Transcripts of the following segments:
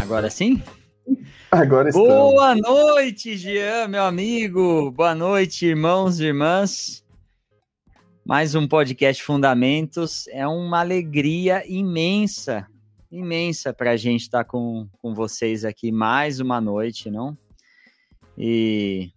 Agora sim? Agora estamos. Boa noite, Jean, meu amigo. Boa noite, irmãos e irmãs. Mais um podcast Fundamentos. É uma alegria imensa, imensa para a gente estar tá com, com vocês aqui mais uma noite, não? E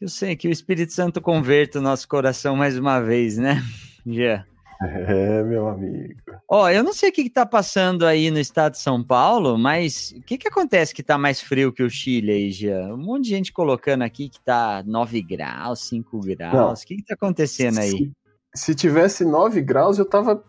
que, eu que o Espírito Santo converta o nosso coração mais uma vez, né, Jean? É, meu amigo. Ó, eu não sei o que, está passando aí no estado de São Paulo, mas o que, que acontece que está mais frio que o Chile aí, já? Um monte de gente colocando aqui que está 9 graus, 5 graus. O que, está acontecendo aí? Se, se tivesse 9 graus, eu tava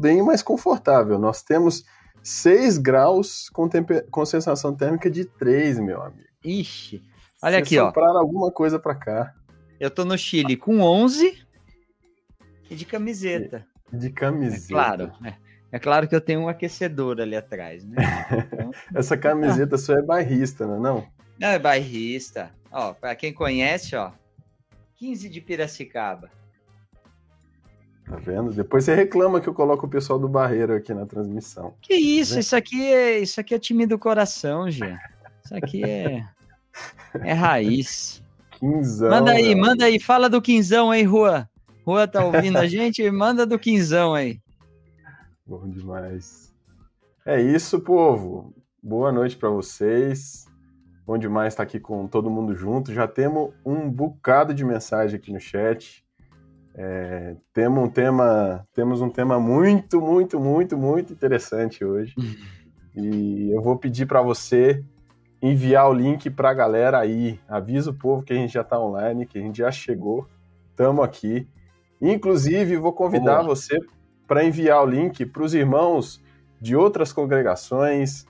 bem mais confortável. Nós temos 6 graus com, com sensação térmica de 3, meu amigo. Ixi. Olha aqui, ó. alguma coisa para cá. Eu tô no Chile com 11 e de camiseta. De camiseta. É claro, é, é claro que eu tenho um aquecedor ali atrás, né? Então, Essa camiseta sua é bairrista, não é não? Não, é bairrista. Ó, para quem conhece, ó, 15 de Piracicaba. Tá vendo? Depois você reclama que eu coloco o pessoal do Barreiro aqui na transmissão. Que isso, isso aqui é, isso aqui é time do coração, Gê. Isso aqui é é raiz. Quinzão. Manda aí, manda aí, fala do quinzão aí, Rua. Rua tá ouvindo a gente? Manda do quinzão aí. Bom demais. É isso, povo. Boa noite para vocês. Bom demais estar aqui com todo mundo junto. Já temos um bocado de mensagem aqui no chat. É, temos um tema, temos um tema muito, muito, muito, muito interessante hoje. e eu vou pedir para você enviar o link para a galera aí. Avisa o povo que a gente já está online, que a gente já chegou. Estamos aqui. Inclusive, vou convidar você para enviar o link para os irmãos de outras congregações,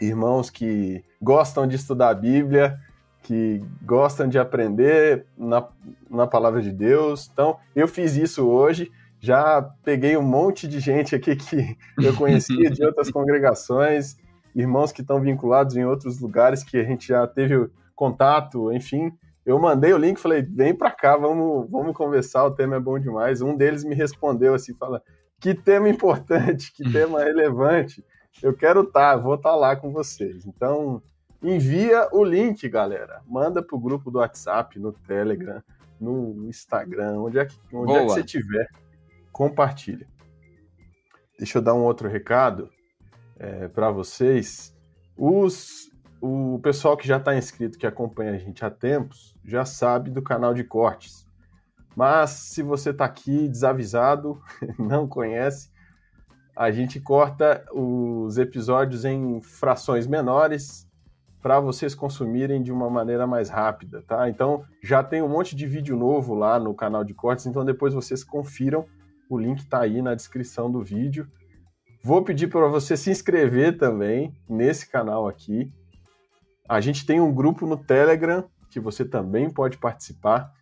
irmãos que gostam de estudar a Bíblia, que gostam de aprender na, na palavra de Deus. Então, eu fiz isso hoje. Já peguei um monte de gente aqui que eu conhecia de outras congregações, irmãos que estão vinculados em outros lugares que a gente já teve contato, enfim eu mandei o link e falei, vem para cá, vamos, vamos conversar, o tema é bom demais. Um deles me respondeu assim, fala, que tema importante, que tema relevante. Eu quero estar, tá, vou estar tá lá com vocês. Então, envia o link, galera. Manda pro grupo do WhatsApp, no Telegram, no Instagram, onde é que, onde é que você tiver, compartilha. Deixa eu dar um outro recado é, para vocês. Os o pessoal que já está inscrito, que acompanha a gente há tempos, já sabe do canal de cortes. Mas se você está aqui desavisado, não conhece, a gente corta os episódios em frações menores para vocês consumirem de uma maneira mais rápida, tá? Então já tem um monte de vídeo novo lá no canal de cortes, então depois vocês confiram, o link está aí na descrição do vídeo. Vou pedir para você se inscrever também nesse canal aqui, a gente tem um grupo no Telegram que você também pode participar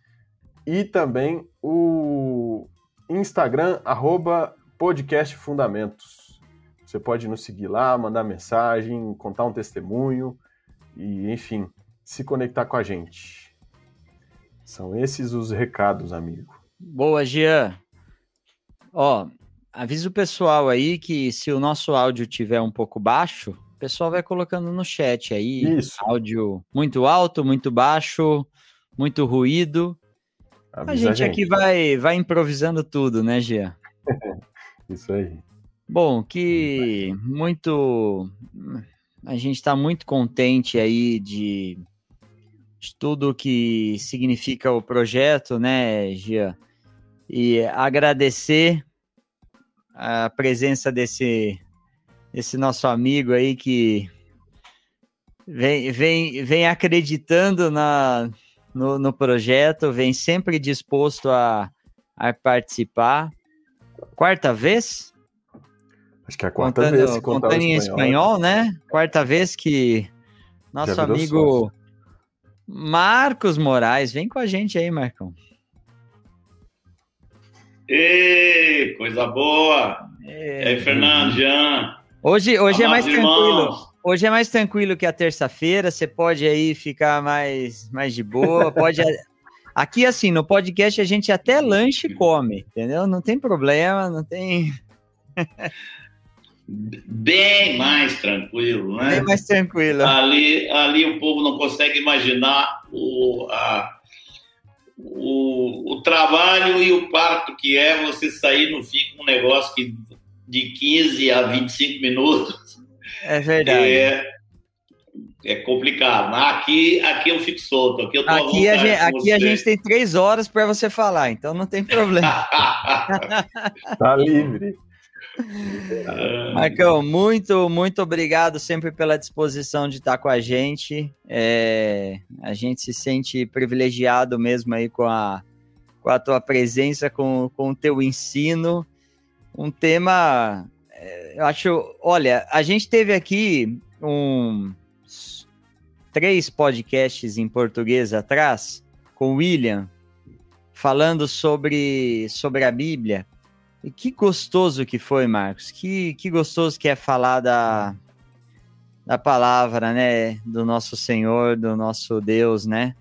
e também o Instagram arroba. Você pode nos seguir lá, mandar mensagem, contar um testemunho e, enfim, se conectar com a gente. São esses os recados, amigo. Boa, Jean. Ó, avisa o pessoal aí que se o nosso áudio tiver um pouco baixo, o pessoal vai colocando no chat aí. Isso. Áudio muito alto, muito baixo, muito ruído. a gente, a gente aqui vai, vai improvisando tudo, né, Gia? Isso aí. Bom, que muito. A gente está muito contente aí de, de tudo que significa o projeto, né, Gia? E agradecer a presença desse esse nosso amigo aí que vem, vem, vem acreditando na, no, no projeto, vem sempre disposto a, a participar. Quarta vez? Acho que é a quarta contando, vez. Contando em espanhol. espanhol, né? Quarta vez que nosso amigo sócio. Marcos Moraes, vem com a gente aí, Marcão. Ei, coisa boa! Ei, e aí, Fernando, Jean, Hoje, hoje é mais irmãos, tranquilo. hoje é mais tranquilo que a terça-feira, você pode aí ficar mais, mais de boa, pode... Aqui, assim, no podcast a gente até lanche come, entendeu? Não tem problema, não tem... Bem mais tranquilo, né? Bem mais tranquilo. Ali, ali o povo não consegue imaginar o, a, o, o trabalho e o parto que é você sair no fim com um negócio que, de 15 a 25 minutos. É verdade. É, é complicado. Aqui, aqui eu fico solto. Aqui, eu tô aqui, a gente, aqui a gente tem três horas para você falar, então não tem problema. tá livre. Marcão, muito, muito obrigado sempre pela disposição de estar com a gente. É, a gente se sente privilegiado mesmo aí com a, com a tua presença, com, com o teu ensino. Um tema, é, eu acho, olha, a gente teve aqui um três podcasts em português atrás com o William falando sobre, sobre a Bíblia. E que gostoso que foi, Marcos. Que, que gostoso que é falar da, da palavra, né? Do nosso Senhor, do nosso Deus, né?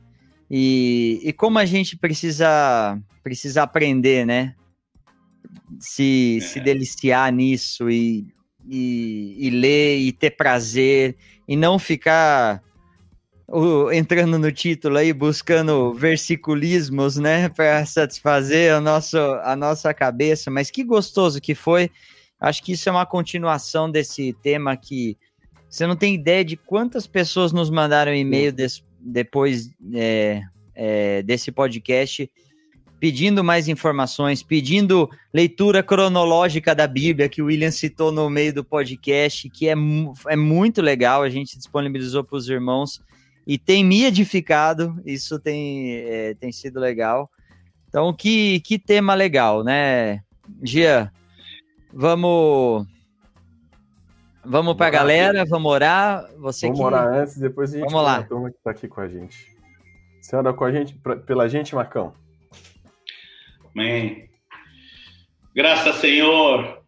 E, e como a gente precisa, precisa aprender, né? Se, é. se deliciar nisso e, e, e ler e ter prazer e não ficar o, entrando no título aí, buscando versiculismos, né, para satisfazer a, nosso, a nossa cabeça, mas que gostoso que foi. Acho que isso é uma continuação desse tema que você não tem ideia de quantas pessoas nos mandaram e-mail des, depois é, é, desse podcast pedindo mais informações, pedindo leitura cronológica da Bíblia, que o William citou no meio do podcast, que é, é muito legal, a gente disponibilizou para os irmãos e tem me edificado, isso tem, é, tem sido legal. Então, que, que tema legal, né, Gia? Vamos. Vamos para a galera, vamos orar. Você vamos que... orar antes, depois a gente vamos lá. a turma que está aqui com a gente. Senhora, com a gente, pra, pela gente, Marcão. Amém. Graças, Senhor.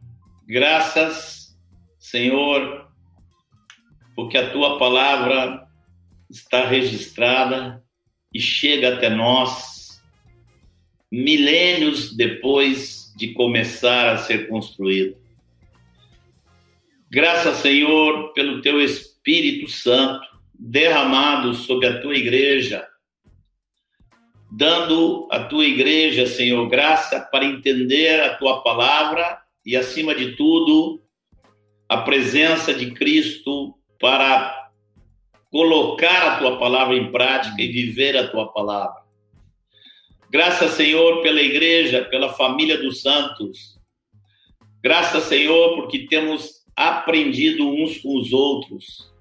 Graças, Senhor, porque a tua palavra está registrada e chega até nós milênios depois de começar a ser construída. Graças, Senhor, pelo teu Espírito Santo derramado sobre a tua igreja, dando à tua igreja, Senhor, graça para entender a tua palavra e, acima de tudo, a presença de Cristo para colocar a tua palavra em prática e viver a tua palavra. Graças, Senhor, pela igreja, pela família dos santos. Graças, Senhor, porque temos aprendido uns com os outros.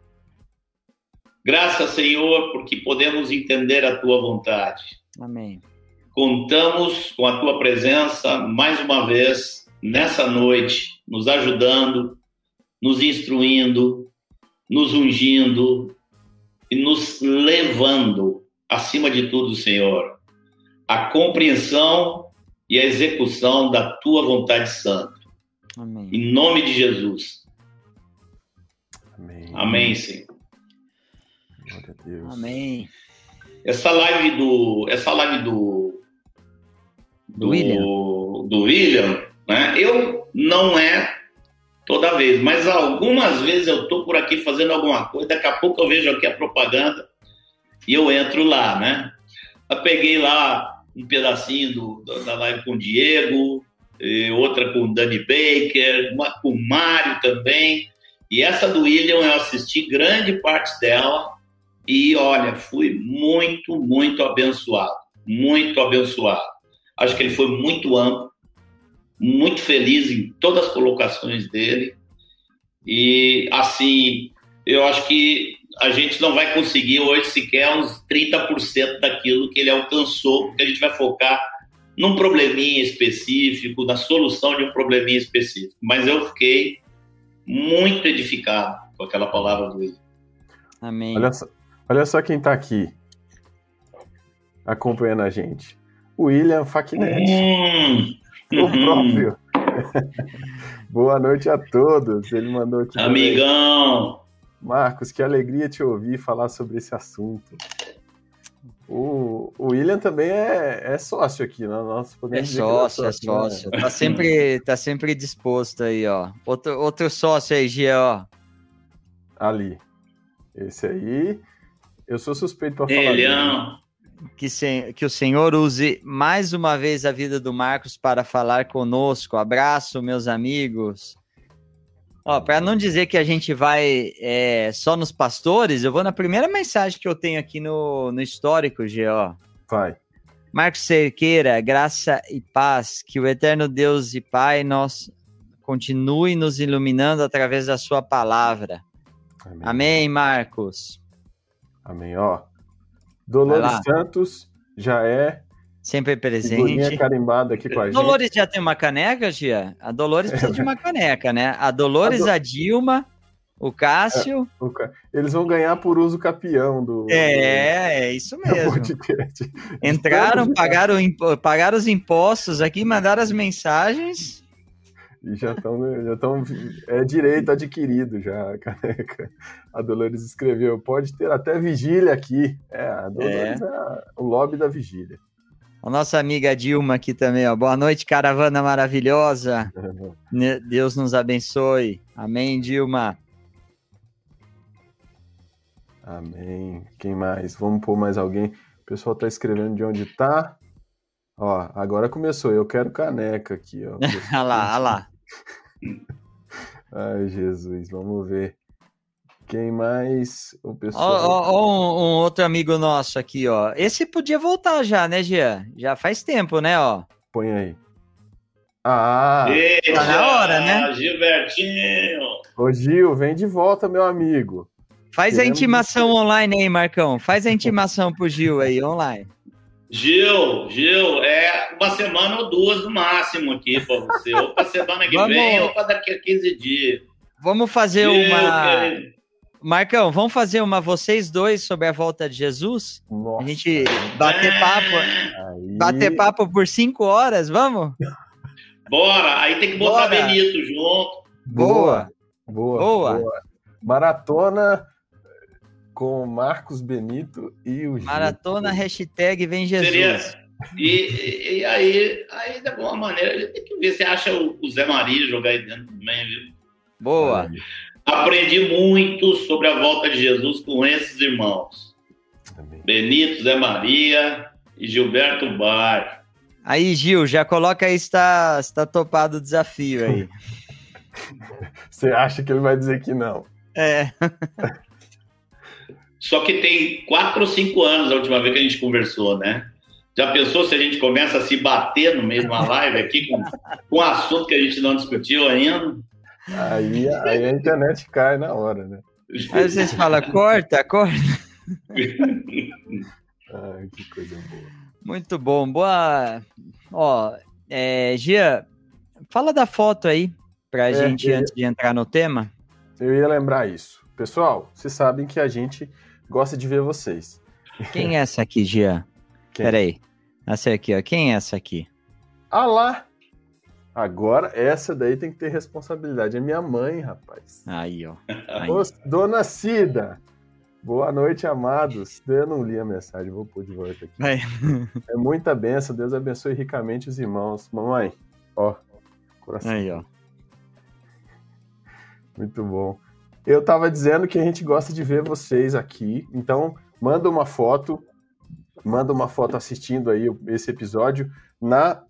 Graças, Senhor, porque podemos entender a tua vontade. Amém. Contamos com a tua presença mais uma vez nessa noite, nos ajudando, nos instruindo, nos ungindo, e nos levando, acima de tudo, Senhor, à compreensão e à execução da tua vontade santa. Amém. Em nome de Jesus. Amém. Amém, Senhor. Glória a Deus. Amém. Essa live do, essa live do, do, do William, do William, né? Eu não é toda vez. Mas algumas vezes eu tô por aqui fazendo alguma coisa, daqui a pouco eu vejo aqui a propaganda e eu entro lá, né? Eu peguei lá um pedacinho do, da live com o Diego, outra com o Danny Baker, uma com o Mário também. E essa do William eu assisti grande parte dela e olha, fui muito, muito abençoado. Muito abençoado. Acho que ele foi muito amplo muito feliz em todas as colocações dele. E, assim, eu acho que a gente não vai conseguir hoje sequer uns 30% daquilo que ele alcançou, porque a gente vai focar num probleminha específico, na solução de um probleminha específico. Mas eu fiquei muito edificado com aquela palavra do William. Amém. Olha só, olha só quem está aqui acompanhando a gente. William Facnet. Hum, o uhum. próprio. Boa noite a todos. Ele mandou aqui. Amigão! Marcos, que alegria te ouvir falar sobre esse assunto. O, o William também é, é sócio aqui, né? Nós podemos é sócio, é sócio, é sócio. Né? Tá, sempre, tá sempre disposto aí, ó. Outro, outro sócio aí, Gia, ó. Ali. Esse aí, eu sou suspeito para falar. Elião. Que, se, que o Senhor use mais uma vez a vida do Marcos para falar conosco. Abraço, meus amigos. Ó, para não dizer que a gente vai é, só nos pastores, eu vou na primeira mensagem que eu tenho aqui no, no histórico, G.O. Vai. Marcos Cerqueira, graça e paz, que o eterno Deus e Pai nós continue nos iluminando através da sua palavra. Amém, Amém Marcos. Amém, ó. Dolores Santos já é Sempre presente. carimbada aqui com a gente. Dolores já tem uma caneca, Gia? A Dolores precisa de uma caneca, né? A Dolores, a, Do... a Dilma, o Cássio. É, o Eles vão ganhar por uso capião do. É, é isso mesmo. Entraram, pagaram, pagaram os impostos aqui, mandaram as mensagens. E já estão, já estão, é direito adquirido já a caneca. A Dolores escreveu, pode ter até vigília aqui. É, a Dolores é, é o lobby da vigília. A nossa amiga Dilma aqui também, ó. Boa noite, caravana maravilhosa. Deus nos abençoe. Amém, Dilma. Amém. Quem mais? Vamos pôr mais alguém. O pessoal tá escrevendo de onde tá. Ó, agora começou. Eu quero caneca aqui, ó. olha lá, olha lá. Ai, Jesus. Vamos ver. Quem mais? O pessoal. Ó, ó, um, um, outro amigo nosso aqui, ó. Esse podia voltar já, né, Jean? Já faz tempo, né, ó. Põe aí. Ah! Eita, tá na hora, né? Gilbertinho! Ô, Gil, vem de volta, meu amigo. Faz Queremos... a intimação online aí, Marcão. Faz a intimação pro Gil aí, online. Gil, Gil, é uma semana ou duas no máximo aqui pra você. ou pra semana que Vamos... vem, ou pra daqui a 15 dias. Vamos fazer Gil, uma. Querido. Marcão, vamos fazer uma vocês dois sobre a volta de Jesus? Nossa. A gente bater papo, aí... bater papo por cinco horas, vamos? Bora, aí tem que botar Bora. Benito junto. Boa. Boa. Boa. Boa. Maratona com Marcos Benito e o Maratona hashtag vem Jesus. Seria... E, e, aí, aí, de alguma maneira, tem que ver se acha o, Zé Maria jogar aí dentro também, viu? Boa. Aprendi muito sobre a volta de Jesus com esses irmãos. Amém. Benito, Zé Maria e Gilberto Bar. Aí, Gil, já coloca aí está, está topado o desafio aí. Você acha que ele vai dizer que não? É. Só que tem quatro ou cinco anos a última vez que a gente conversou, né? Já pensou se a gente começa a se bater no meio de uma live aqui com, com um assunto que a gente não discutiu ainda? Aí, aí a internet cai na hora, né? Aí vocês falam, corta, corta. Ai, que coisa boa. Muito bom. Boa. Ó, é, Gia, fala da foto aí pra é, gente antes de entrar no tema. Eu ia lembrar isso. Pessoal, vocês sabem que a gente gosta de ver vocês. Quem é essa aqui, Gia? Quem? Peraí. Essa aqui, ó. Quem é essa aqui? Ah lá! Agora, essa daí tem que ter responsabilidade. É minha mãe, rapaz. Aí, ó. Aí. Ô, Dona Cida. Boa noite, amados. Eu não li a mensagem, vou pôr de volta aqui. É, é muita benção. Deus abençoe ricamente os irmãos. Mamãe, ó. Coração. Aí, ó. Muito bom. Eu tava dizendo que a gente gosta de ver vocês aqui. Então, manda uma foto. Manda uma foto assistindo aí esse episódio na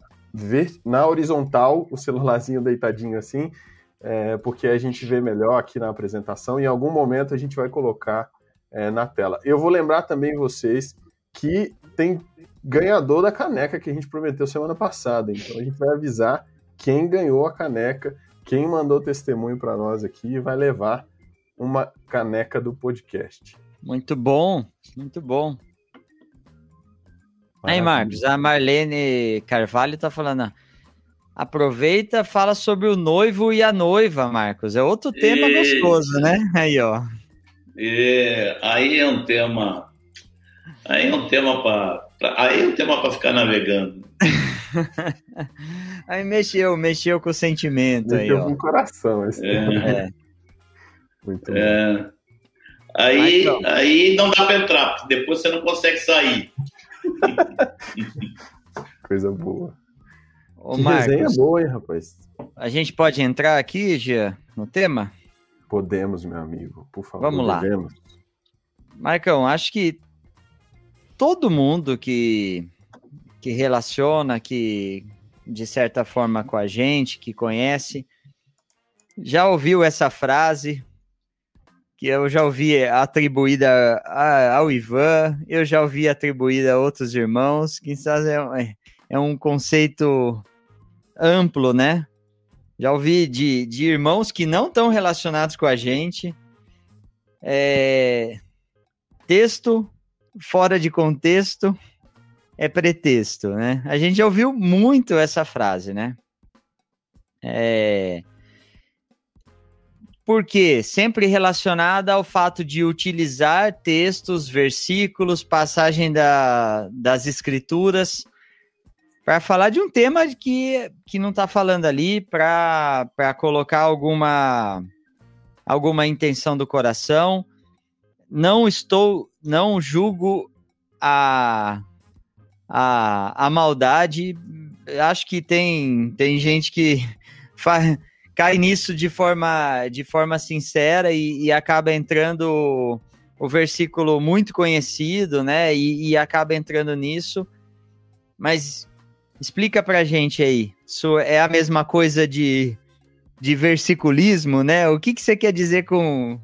na horizontal o celularzinho deitadinho assim, é, porque a gente vê melhor aqui na apresentação em algum momento a gente vai colocar é, na tela. Eu vou lembrar também vocês que tem ganhador da caneca que a gente prometeu semana passada, então a gente vai avisar quem ganhou a caneca, quem mandou testemunho para nós aqui vai levar uma caneca do podcast. Muito bom, muito bom. Aí, Marcos, a Marlene Carvalho tá falando. Aproveita, fala sobre o noivo e a noiva, Marcos. É outro tema e... gostoso, né? Aí, ó. E... Aí é um tema. Aí é um tema para. Aí é um tema para ficar navegando. aí mexeu, mexeu com o sentimento. Mexeu aí, com o coração. Esse é. é. Muito é. Aí, aí não dá para entrar, porque depois você não consegue sair. Coisa boa. Ô, que Marcos, resenha boa, hein, rapaz? A gente pode entrar aqui, Gia, no tema? Podemos, meu amigo. Por favor, Vamos lá. Devemos. Marcão, acho que todo mundo que, que relaciona, que de certa forma com a gente, que conhece, já ouviu essa frase que eu já ouvi atribuída ao Ivan, eu já ouvi atribuída a outros irmãos, que é, é um conceito amplo, né? Já ouvi de, de irmãos que não estão relacionados com a gente. É, texto fora de contexto é pretexto, né? A gente já ouviu muito essa frase, né? É, porque sempre relacionada ao fato de utilizar textos, versículos, passagem da, das escrituras para falar de um tema que, que não está falando ali, para colocar alguma, alguma intenção do coração. Não estou, não julgo a, a, a maldade. Acho que tem, tem gente que faz cai nisso de forma, de forma sincera e, e acaba entrando o, versículo muito conhecido, né? E, e, acaba entrando nisso. Mas explica pra gente aí. Isso é a mesma coisa de, de versiculismo, né? O que, que você quer dizer com.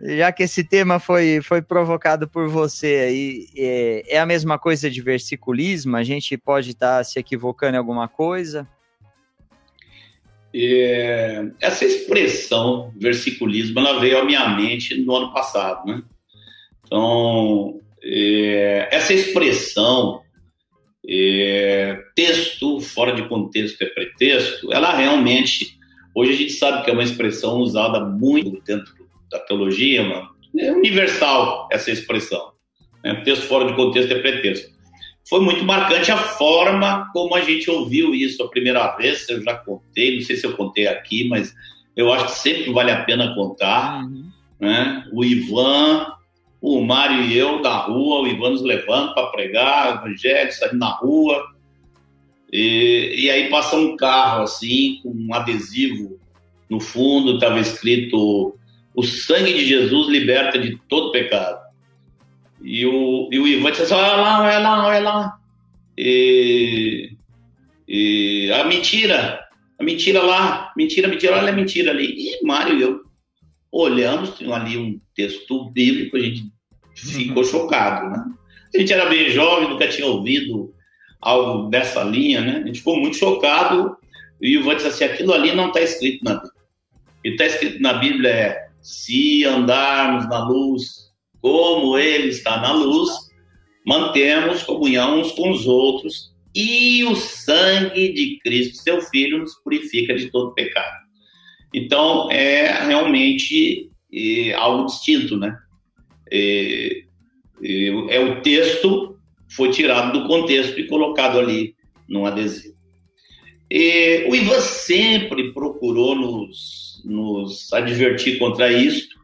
Já que esse tema foi, foi provocado por você aí, é, é a mesma coisa de versiculismo? A gente pode estar tá se equivocando em alguma coisa? Essa expressão versiculismo ela veio à minha mente no ano passado, né? Então, é, essa expressão é, texto fora de contexto é pretexto, ela realmente hoje a gente sabe que é uma expressão usada muito dentro da teologia, mano. é universal essa expressão. Né? Texto fora de contexto é pretexto foi muito marcante a forma como a gente ouviu isso a primeira vez. Eu já contei, não sei se eu contei aqui, mas eu acho que sempre vale a pena contar. Uhum. Né? O Ivan, o Mário e eu na rua, o Ivan nos levando para pregar, o evangelho, saindo na rua. E, e aí passa um carro assim, com um adesivo no fundo, estava escrito: O sangue de Jesus liberta de todo pecado. E o, e o Ivan disse assim, olha lá, olha lá, olha lá. E, e a mentira, a mentira lá, mentira, mentira, olha a mentira ali. E Mário e eu olhamos, tinha ali um texto bíblico, a gente ficou uhum. chocado, né? A gente era bem jovem, nunca tinha ouvido algo dessa linha, né? A gente ficou muito chocado. E o Ivan disse assim, aquilo ali não está escrito na Bíblia. O que está escrito na Bíblia é, se andarmos na luz, como ele está na luz, mantemos comunhão uns com os outros e o sangue de Cristo, seu Filho, nos purifica de todo pecado. Então, é realmente é, algo distinto, né? É, é, é, o texto foi tirado do contexto e colocado ali num adesivo. o Ivan sempre procurou nos, nos advertir contra isso,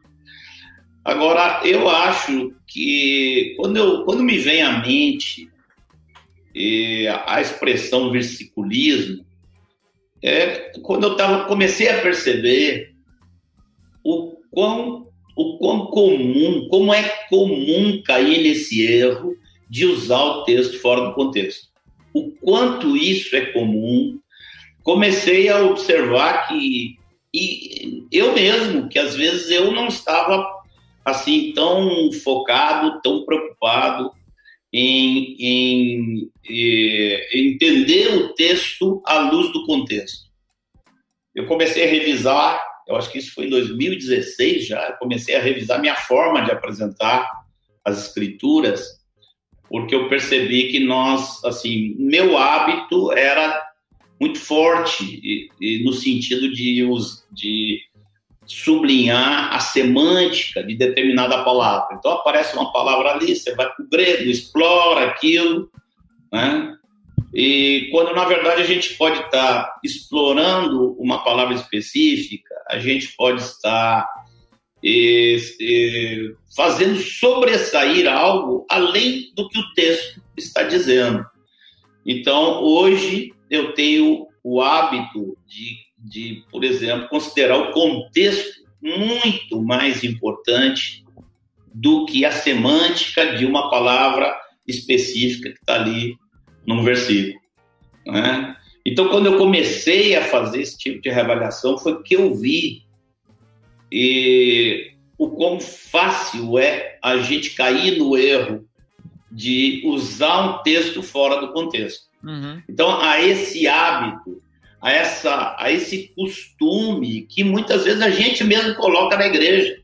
Agora, eu acho que quando, eu, quando me vem à mente a expressão versiculismo, é quando eu tava, comecei a perceber o quão, o quão comum, como é comum cair nesse erro de usar o texto fora do contexto. O quanto isso é comum, comecei a observar que e eu mesmo, que às vezes eu não estava assim tão focado, tão preocupado em, em, entender o texto à luz do contexto. Eu comecei a revisar, eu acho que isso foi em 2016 já, comecei a revisar minha forma de apresentar as escrituras, porque eu percebi que nós, assim, meu hábito era muito forte e, e no sentido de, de sublinhar a semântica de determinada palavra. Então aparece uma palavra ali, você vai para o grego, explora aquilo, né? E quando na verdade a gente pode estar tá explorando uma palavra específica, a gente pode estar e, e, fazendo sobressair algo além do que o texto está dizendo. Então, hoje, eu tenho o hábito de, de, por exemplo, considerar o contexto muito mais importante do que a semântica de uma palavra específica que está ali num versículo. Né? Então, quando eu comecei a fazer esse tipo de reavaliação, foi que eu vi e, o quão fácil é a gente cair no erro de usar um texto fora do contexto. Uhum. Então, a esse hábito, a, essa, a esse costume que muitas vezes a gente mesmo coloca na igreja.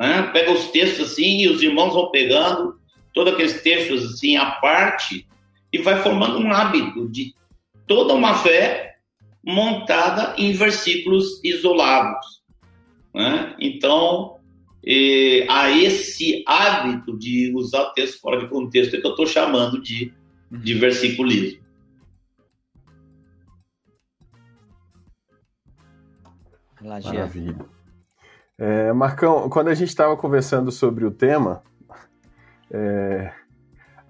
Né? Pega os textos assim e os irmãos vão pegando todos aqueles textos assim à parte e vai formando um hábito de toda uma fé montada em versículos isolados. Né? Então, e, a esse hábito de usar o texto fora de contexto é que eu estou chamando de, de versiculismo. Maravilha. É, Marcão, quando a gente estava conversando sobre o tema, é,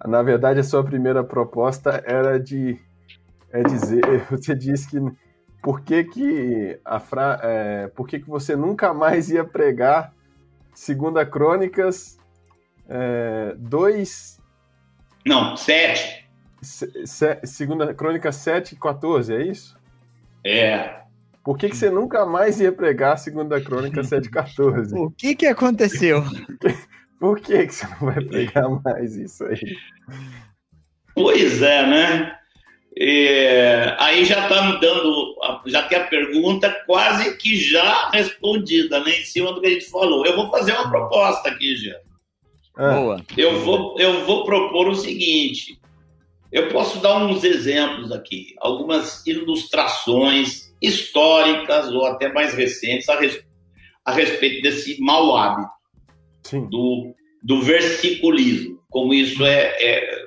na verdade a sua primeira proposta era de é dizer, você disse que por que que a fra, é, por que que você nunca mais ia pregar Segunda Crônicas é, dois não sete se, se, segunda Crônica 7 e 14, é isso? É. Por que, que você nunca mais ia pregar Segunda Crônica 7,14? O que que aconteceu? Por que, que você não vai pregar mais isso aí? Pois é, né? É, aí já está me dando, já tem a pergunta quase que já respondida, né? Em cima do que a gente falou. Eu vou fazer uma proposta aqui, já. Ah. Boa. Eu vou, eu vou propor o seguinte: eu posso dar uns exemplos aqui, algumas ilustrações históricas ou até mais recentes a, res, a respeito desse mau hábito do, do versiculismo, como isso é, é,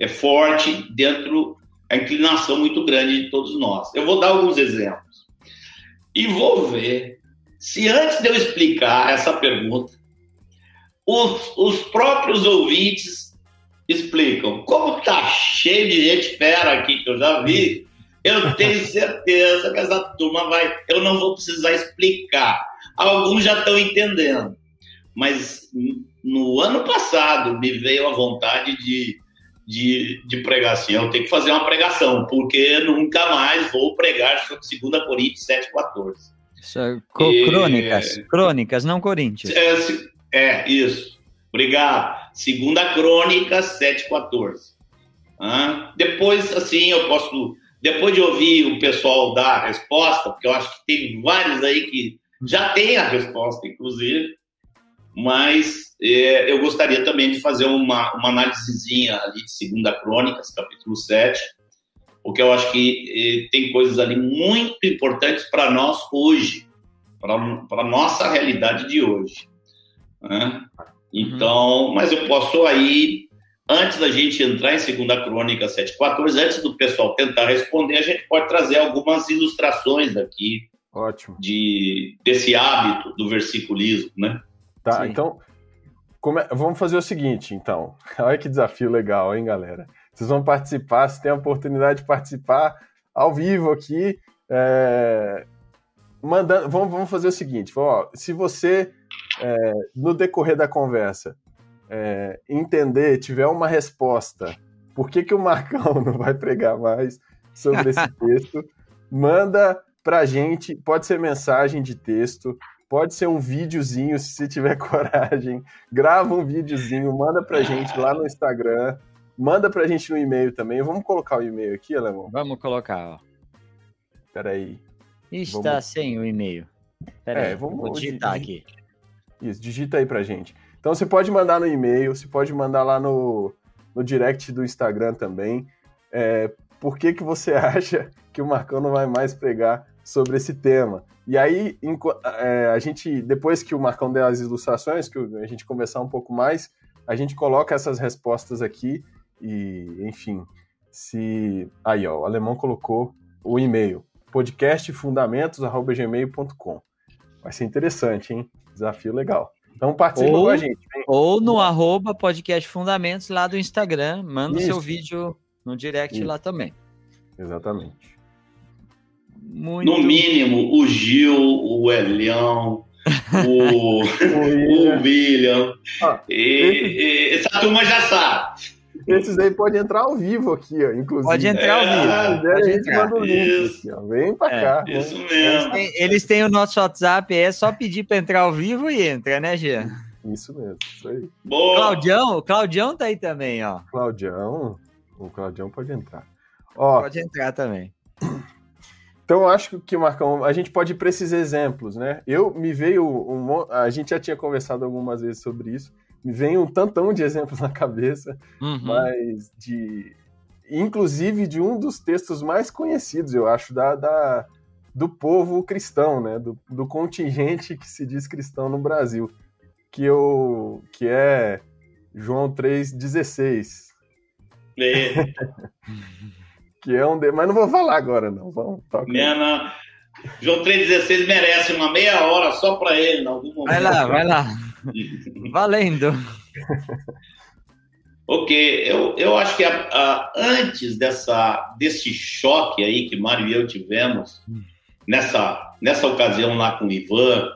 é forte dentro a inclinação muito grande de todos nós. Eu vou dar alguns exemplos e vou ver se antes de eu explicar essa pergunta, os, os próprios ouvintes explicam. Como tá cheio de gente fera aqui que eu já vi, eu tenho certeza que essa turma vai. Eu não vou precisar explicar. Alguns já estão entendendo. Mas no ano passado me veio a vontade de, de, de pregação. Eu tenho que fazer uma pregação, porque nunca mais vou pregar sobre 2 Coríntios 7,14. Isso é crônicas, crônicas, não Coríntios. É, é, isso. Obrigado. Segunda Crônica 7,14. Ah, depois, assim, eu posso. Depois de ouvir o pessoal dar a resposta, porque eu acho que tem vários aí que já têm a resposta, inclusive, mas é, eu gostaria também de fazer uma, uma análisezinha ali de Segunda Crônicas, capítulo 7, porque eu acho que é, tem coisas ali muito importantes para nós hoje, para a nossa realidade de hoje. Né? Então, uhum. mas eu posso aí, antes da gente entrar em segunda crônica 7.14, antes do pessoal tentar responder, a gente pode trazer algumas ilustrações aqui. Ótimo. De, desse hábito do versiculismo, né? Tá, Sim. então é, vamos fazer o seguinte, então. Olha que desafio legal, hein, galera? Vocês vão participar, se tem a oportunidade de participar ao vivo aqui. É... Mandando, vamos, vamos fazer o seguinte: ó, se você é, no decorrer da conversa, é, entender, tiver uma resposta, por que, que o Marcão não vai pregar mais sobre esse texto, manda pra gente, pode ser mensagem de texto, pode ser um videozinho, se tiver coragem, grava um videozinho, manda pra gente lá no Instagram, manda pra gente no e-mail também. Vamos colocar o e-mail aqui, Alemão? Vamos colocar, ó. Peraí. Está vamos... sem o e-mail. Peraí, é, vamos vou digitar aqui. Isso, digita aí pra gente. Então você pode mandar no e-mail, você pode mandar lá no, no direct do Instagram também. É, por que, que você acha que o Marcão não vai mais pregar sobre esse tema? E aí, é, a gente, depois que o Marcão der as ilustrações, que a gente conversar um pouco mais, a gente coloca essas respostas aqui e, enfim, se... Aí, ó, o Alemão colocou o e-mail, podcastfundamentos.gmail.com. Vai ser interessante, hein? Desafio legal. Então participa ou, com a gente. Hein? Ou no arroba podcast Fundamentos lá do Instagram. Manda o seu vídeo no direct Isso. lá também. Exatamente. Muito... No mínimo, o Gil, o Elião, o, o William. Ah, e, esse... essa turma já sabe. Esses aí podem entrar ao vivo aqui, ó, inclusive. Pode entrar ao vivo. É, pode a gente manda o link aqui, ó. Vem pra é, cá. Isso mesmo. Eles têm, eles têm, o nosso WhatsApp, é só pedir pra entrar ao vivo e entra, né, Gia? Isso mesmo, isso aí. Boa. Claudião, o Claudião tá aí também, ó. Claudião, o Claudião pode entrar. Ó, pode entrar também. Então, eu acho que, Marcão, a gente pode ir para esses exemplos, né? Eu me veio um, a gente já tinha conversado algumas vezes sobre isso me vem um tantão de exemplos na cabeça, uhum. mas de. Inclusive de um dos textos mais conhecidos, eu acho, da, da do povo cristão, né? Do, do, contingente que se diz cristão no Brasil, que, eu, que é João 3,16. É. que é um. De... Mas não vou falar agora, não. Vamos, toca não, não. João 3,16 merece uma meia hora só para ele, em algum momento. Vai lá, vai lá. Valendo. ok, eu, eu acho que a, a, antes dessa, desse choque aí que Mário e eu tivemos, nessa, nessa ocasião lá com o Ivan,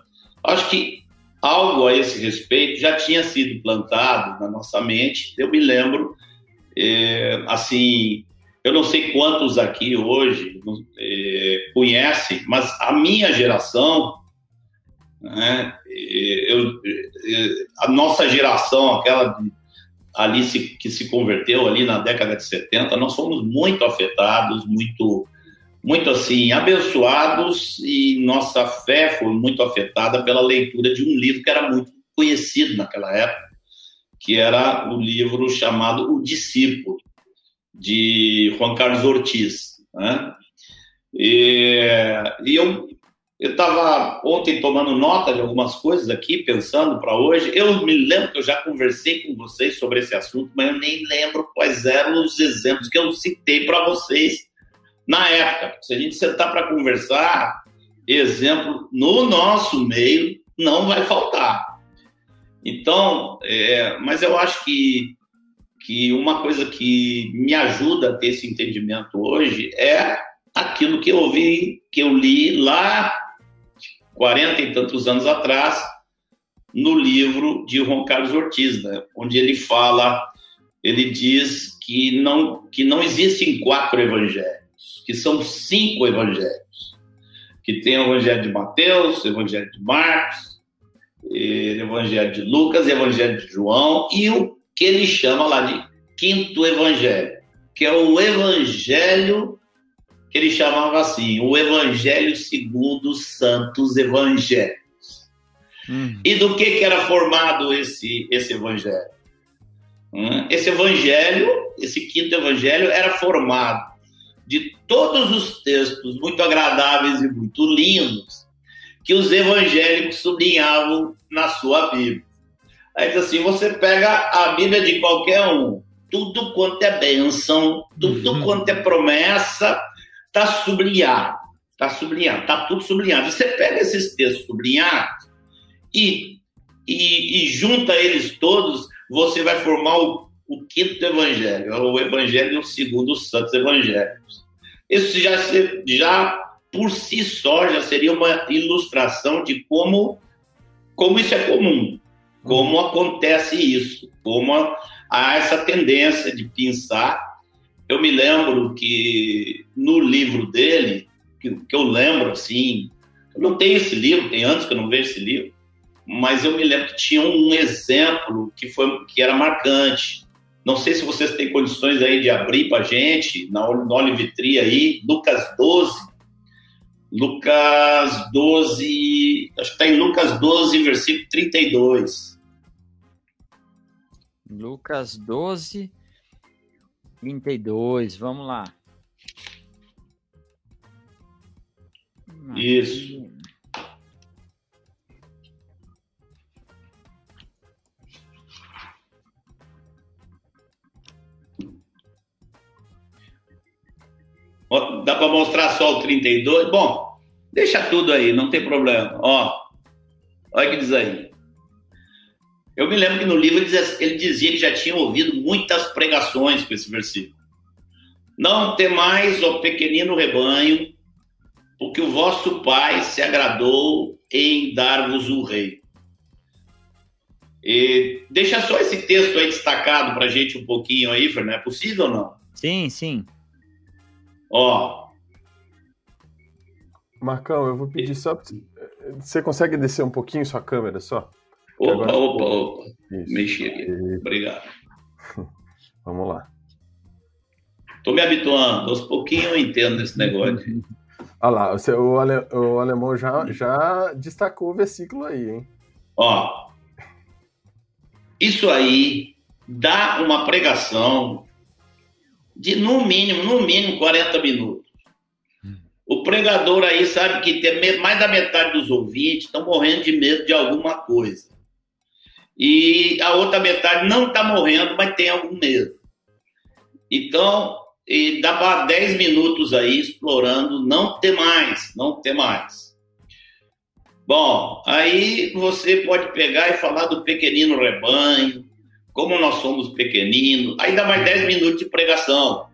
acho que algo a esse respeito já tinha sido plantado na nossa mente. Eu me lembro, é, assim, eu não sei quantos aqui hoje é, conhecem, mas a minha geração, né, eu, a nossa geração, aquela ali se, que se converteu ali na década de 70, nós fomos muito afetados, muito, muito assim, abençoados e nossa fé foi muito afetada pela leitura de um livro que era muito conhecido naquela época, que era o livro chamado O Discípulo, de Juan Carlos Ortiz. Né? E, e eu eu estava ontem tomando nota de algumas coisas aqui, pensando para hoje. Eu me lembro que eu já conversei com vocês sobre esse assunto, mas eu nem lembro quais eram os exemplos que eu citei para vocês na época. Se a gente sentar para conversar, exemplo no nosso meio não vai faltar. Então, é, mas eu acho que, que uma coisa que me ajuda a ter esse entendimento hoje é aquilo que eu ouvi, que eu li lá 40 e tantos anos atrás, no livro de Juan Carlos Ortiz, né, onde ele fala, ele diz que não, que não existem quatro evangelhos, que são cinco evangelhos, que tem o evangelho de Mateus, o evangelho de Marcos, o evangelho de Lucas, o evangelho de João e o que ele chama lá de quinto evangelho, que é o evangelho que ele chamava assim, o Evangelho segundo os Santos Evangelhos. Hum. E do que, que era formado esse, esse Evangelho? Hum? Esse Evangelho, esse quinto Evangelho, era formado de todos os textos muito agradáveis e muito lindos que os evangélicos sublinhavam na sua Bíblia. Aí diz assim: você pega a Bíblia de qualquer um, tudo quanto é bênção, tudo uhum. quanto é promessa, Está sublinhado. Está sublinhado. Está tudo sublinhado. Você pega esses textos sublinhados e, e, e junta eles todos, você vai formar o, o quinto evangelho, o evangelho segundo os santos evangelhos. Isso já, já por si só já seria uma ilustração de como, como isso é comum, como acontece isso, como há essa tendência de pensar eu me lembro que no livro dele, que, que eu lembro assim, eu não tenho esse livro, tem anos que eu não vejo esse livro, mas eu me lembro que tinha um exemplo que foi que era marcante. Não sei se vocês têm condições aí de abrir para gente na, Olivitria aí, Lucas 12. Lucas 12, acho que está em Lucas 12, versículo 32. Lucas 12, 32, vamos lá. Isso. Dá para mostrar só o 32? Bom, deixa tudo aí, não tem problema. Ó, Olha que diz aí. Eu me lembro que no livro ele dizia, ele dizia que já tinha ouvido muitas pregações com esse versículo. Não temais, ó pequenino rebanho, porque o vosso Pai se agradou em dar-vos o rei. E deixa só esse texto aí destacado para a gente um pouquinho aí, Fernando. É possível ou não? Sim, sim. Ó. Marcão, eu vou pedir só. Você consegue descer um pouquinho sua câmera só? Opa, agora... opa, opa. Isso. Mexi aqui. Obrigado. Vamos lá. Tô me habituando. Aos pouquinhos eu entendo esse negócio. Olha lá, o, ale, o alemão já, já destacou o versículo aí, hein? Ó, isso aí dá uma pregação de no mínimo, no mínimo 40 minutos. O pregador aí sabe que tem mais da metade dos ouvintes estão morrendo de medo de alguma coisa. E a outra metade não está morrendo, mas tem algum medo. Então, e dá para 10 minutos aí explorando não ter mais, não ter mais. Bom, aí você pode pegar e falar do pequenino rebanho, como nós somos pequeninos, aí dá mais 10 minutos de pregação.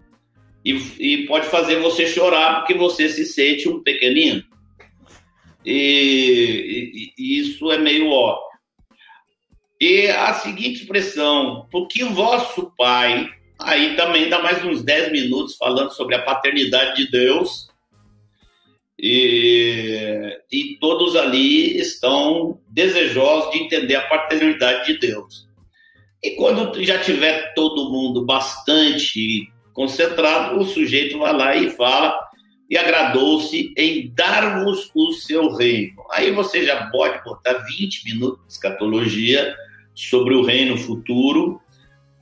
E, e pode fazer você chorar porque você se sente um pequenino. E, e, e isso é meio óbvio. E a seguinte expressão, porque o vosso pai Aí também dá mais uns 10 minutos falando sobre a paternidade de Deus. E, e todos ali estão desejosos de entender a paternidade de Deus. E quando já tiver todo mundo bastante concentrado, o sujeito vai lá e fala: e agradou-se em dar-vos o seu reino. Aí você já pode botar 20 minutos de escatologia sobre o reino futuro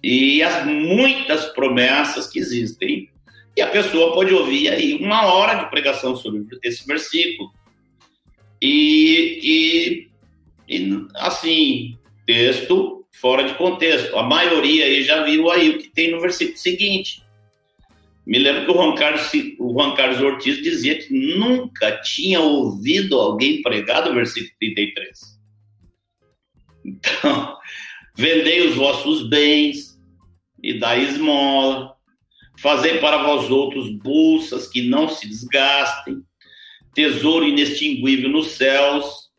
e as muitas promessas que existem. E a pessoa pode ouvir aí uma hora de pregação sobre esse versículo. E, e, e assim, texto fora de contexto. A maioria aí já viu aí o que tem no versículo seguinte. Me lembro que o Juan Carlos, o Juan Carlos Ortiz dizia que nunca tinha ouvido alguém pregar o versículo 33. Então, vendei os vossos bens, e dai esmola. Fazei para vós outros bolsas que não se desgastem, tesouro inextinguível nos céus,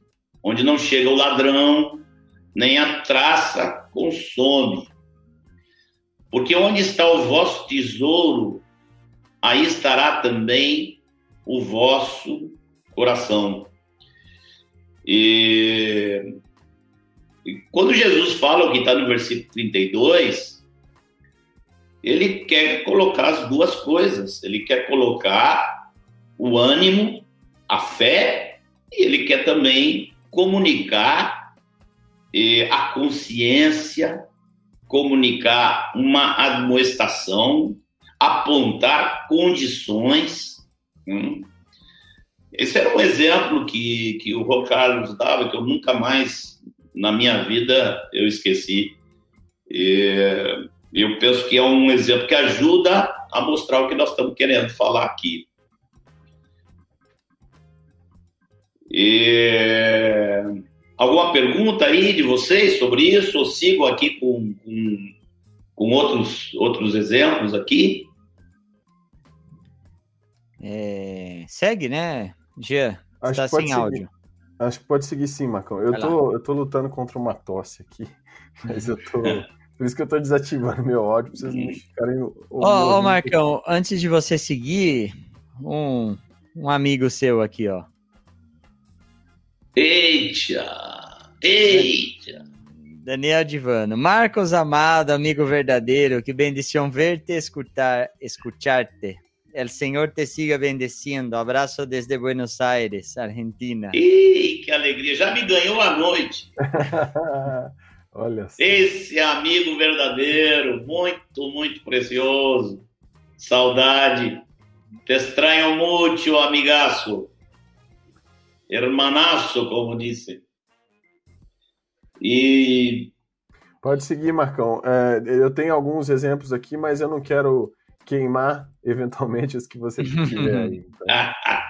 onde não chega o ladrão, nem a traça consome. Porque onde está o vosso tesouro, aí estará também o vosso coração. E, quando Jesus fala o que está no versículo 32, ele quer colocar as duas coisas. Ele quer colocar o ânimo, a fé, e ele quer também comunicar eh, a consciência, comunicar uma admoestação, apontar condições. Hum. Esse era um exemplo que, que o Rô Carlos dava, que eu nunca mais na minha vida eu esqueci. E, eu penso que é um exemplo que ajuda a mostrar o que nós estamos querendo falar aqui. E... Alguma pergunta aí de vocês sobre isso? Ou sigo aqui com, com, com outros, outros exemplos aqui? É... Segue, né, Jean? Está sem seguir. Acho que pode seguir sim, Marcão. Eu tô, eu tô lutando contra uma tosse aqui, mas eu tô. Por isso que eu tô desativando meu áudio pra vocês não ficarem. Ô, oh, oh, Marcão, antes de você seguir, um, um amigo seu aqui, ó. Eita! Eita! Daniel Divano. Marcos amado, amigo verdadeiro, que bendição ver-te escutar, escuchar-te. El Senhor te siga bendecindo. Abraço desde Buenos Aires, Argentina. Ih, que alegria! Já me ganhou a noite. Olha só. Esse amigo verdadeiro, muito, muito precioso. Saudade. Te estranho muito, amigaço. Hermanaço, como disse. E. Pode seguir, Marcão. É, eu tenho alguns exemplos aqui, mas eu não quero queimar eventualmente os que você tiver aí. Então.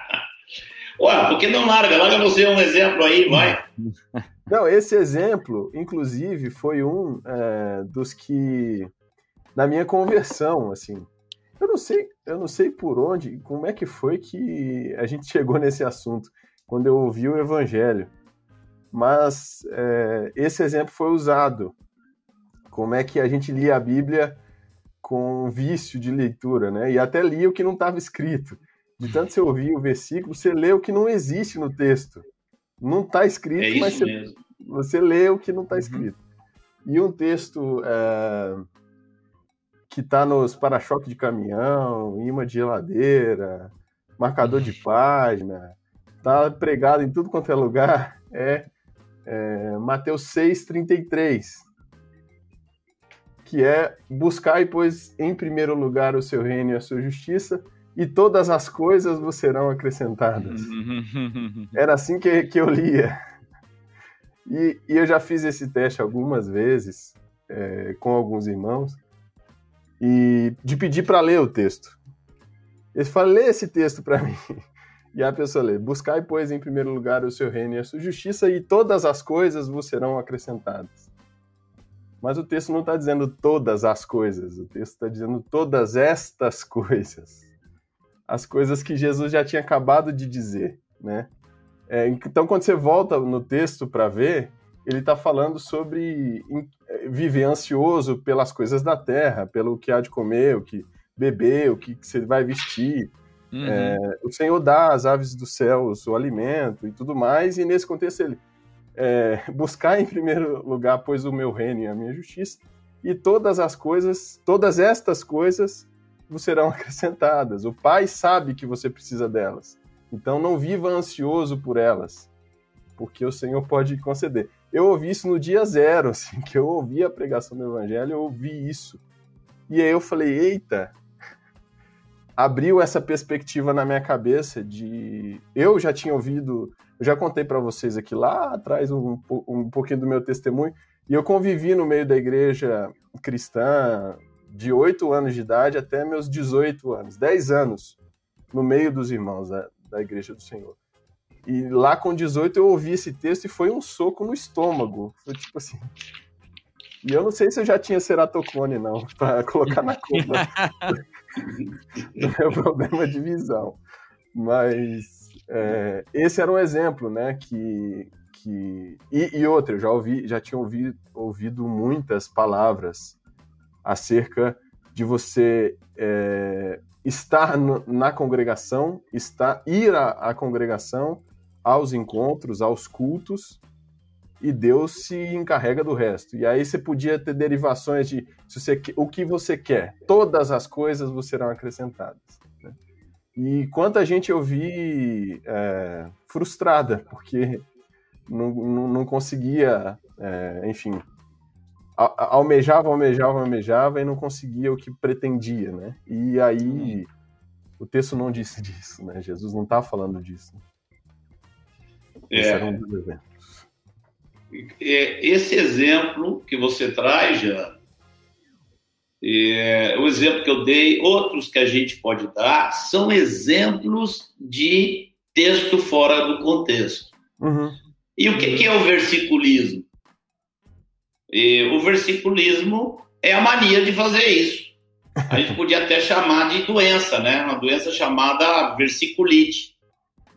Ué, por que não larga? Larga você um exemplo aí, vai. Não, esse exemplo, inclusive, foi um é, dos que, na minha conversão, assim, eu não sei, eu não sei por onde, como é que foi que a gente chegou nesse assunto quando eu ouvi o Evangelho, mas é, esse exemplo foi usado. Como é que a gente lia a Bíblia com vício de leitura, né? E até lia o que não estava escrito. De tanto você ouvir o versículo, você lê o que não existe no texto. Não está escrito, é mas você, você, lê o que não está uhum. escrito. E um texto é, que está nos para-choque de caminhão, imã de geladeira, marcador de página, está pregado em tudo quanto é lugar, é, é Mateus 6,33, que é buscar, pois, em primeiro lugar o seu reino e a sua justiça, e todas as coisas vos serão acrescentadas. Era assim que, que eu lia. E, e, eu já fiz esse teste algumas vezes é, com alguns irmãos, e de pedir para ler o texto. Eles falam, lê esse texto para mim. E a pessoa lê: Buscai, pois, em primeiro lugar o seu reino e a sua justiça, e todas as coisas vos serão acrescentadas. Mas o texto não está dizendo todas as coisas, o texto está dizendo todas estas coisas as coisas que Jesus já tinha acabado de dizer, né? É, então, quando você volta no texto para ver, ele está falando sobre é, viver ansioso pelas coisas da terra, pelo que há de comer, o que beber, o que você vai vestir. Uhum. É, o Senhor dá às aves dos céus o alimento e tudo mais, e nesse contexto ele é, buscar em primeiro lugar, pois, o meu reino e a minha justiça, e todas as coisas, todas estas coisas vos serão acrescentadas. O Pai sabe que você precisa delas. Então não viva ansioso por elas, porque o Senhor pode conceder. Eu ouvi isso no dia zero, assim, que eu ouvi a pregação do Evangelho, eu ouvi isso. E aí eu falei, eita, abriu essa perspectiva na minha cabeça de... Eu já tinha ouvido, eu já contei para vocês aqui lá atrás um, um pouquinho do meu testemunho, e eu convivi no meio da igreja cristã, de 8 anos de idade até meus 18 anos, 10 anos no meio dos irmãos da, da Igreja do Senhor. E lá com 18 eu ouvi esse texto e foi um soco no estômago. Foi tipo assim. E eu não sei se eu já tinha ceratocone, não, para colocar na conta. é problema de visão. Mas é, esse era um exemplo, né? Que, que... E, e outra, eu já ouvi, já tinha ouvido, ouvido muitas palavras acerca de você é, estar no, na congregação, estar, ir à, à, congregação, aos encontros, aos cultos, e Deus se encarrega do resto. E aí você podia ter derivações de se você, o que você quer, todas as coisas vos serão acrescentadas. Né? E quanta gente eu vi é, frustrada, porque não, não, não conseguia, é, enfim, almejava, almejava, almejava e não conseguia o que pretendia, né? E aí o texto não disse disso, né? Jesus não está falando disso. É. Esse era um dos exemplos. Esse exemplo que você traz, já, é, o exemplo que eu dei, outros que a gente pode dar, são exemplos de texto fora do contexto. Uhum. E o que, que é o versiculismo? E o versiculismo é a mania de fazer isso. A gente podia até chamar de doença, né? Uma doença chamada versiculite.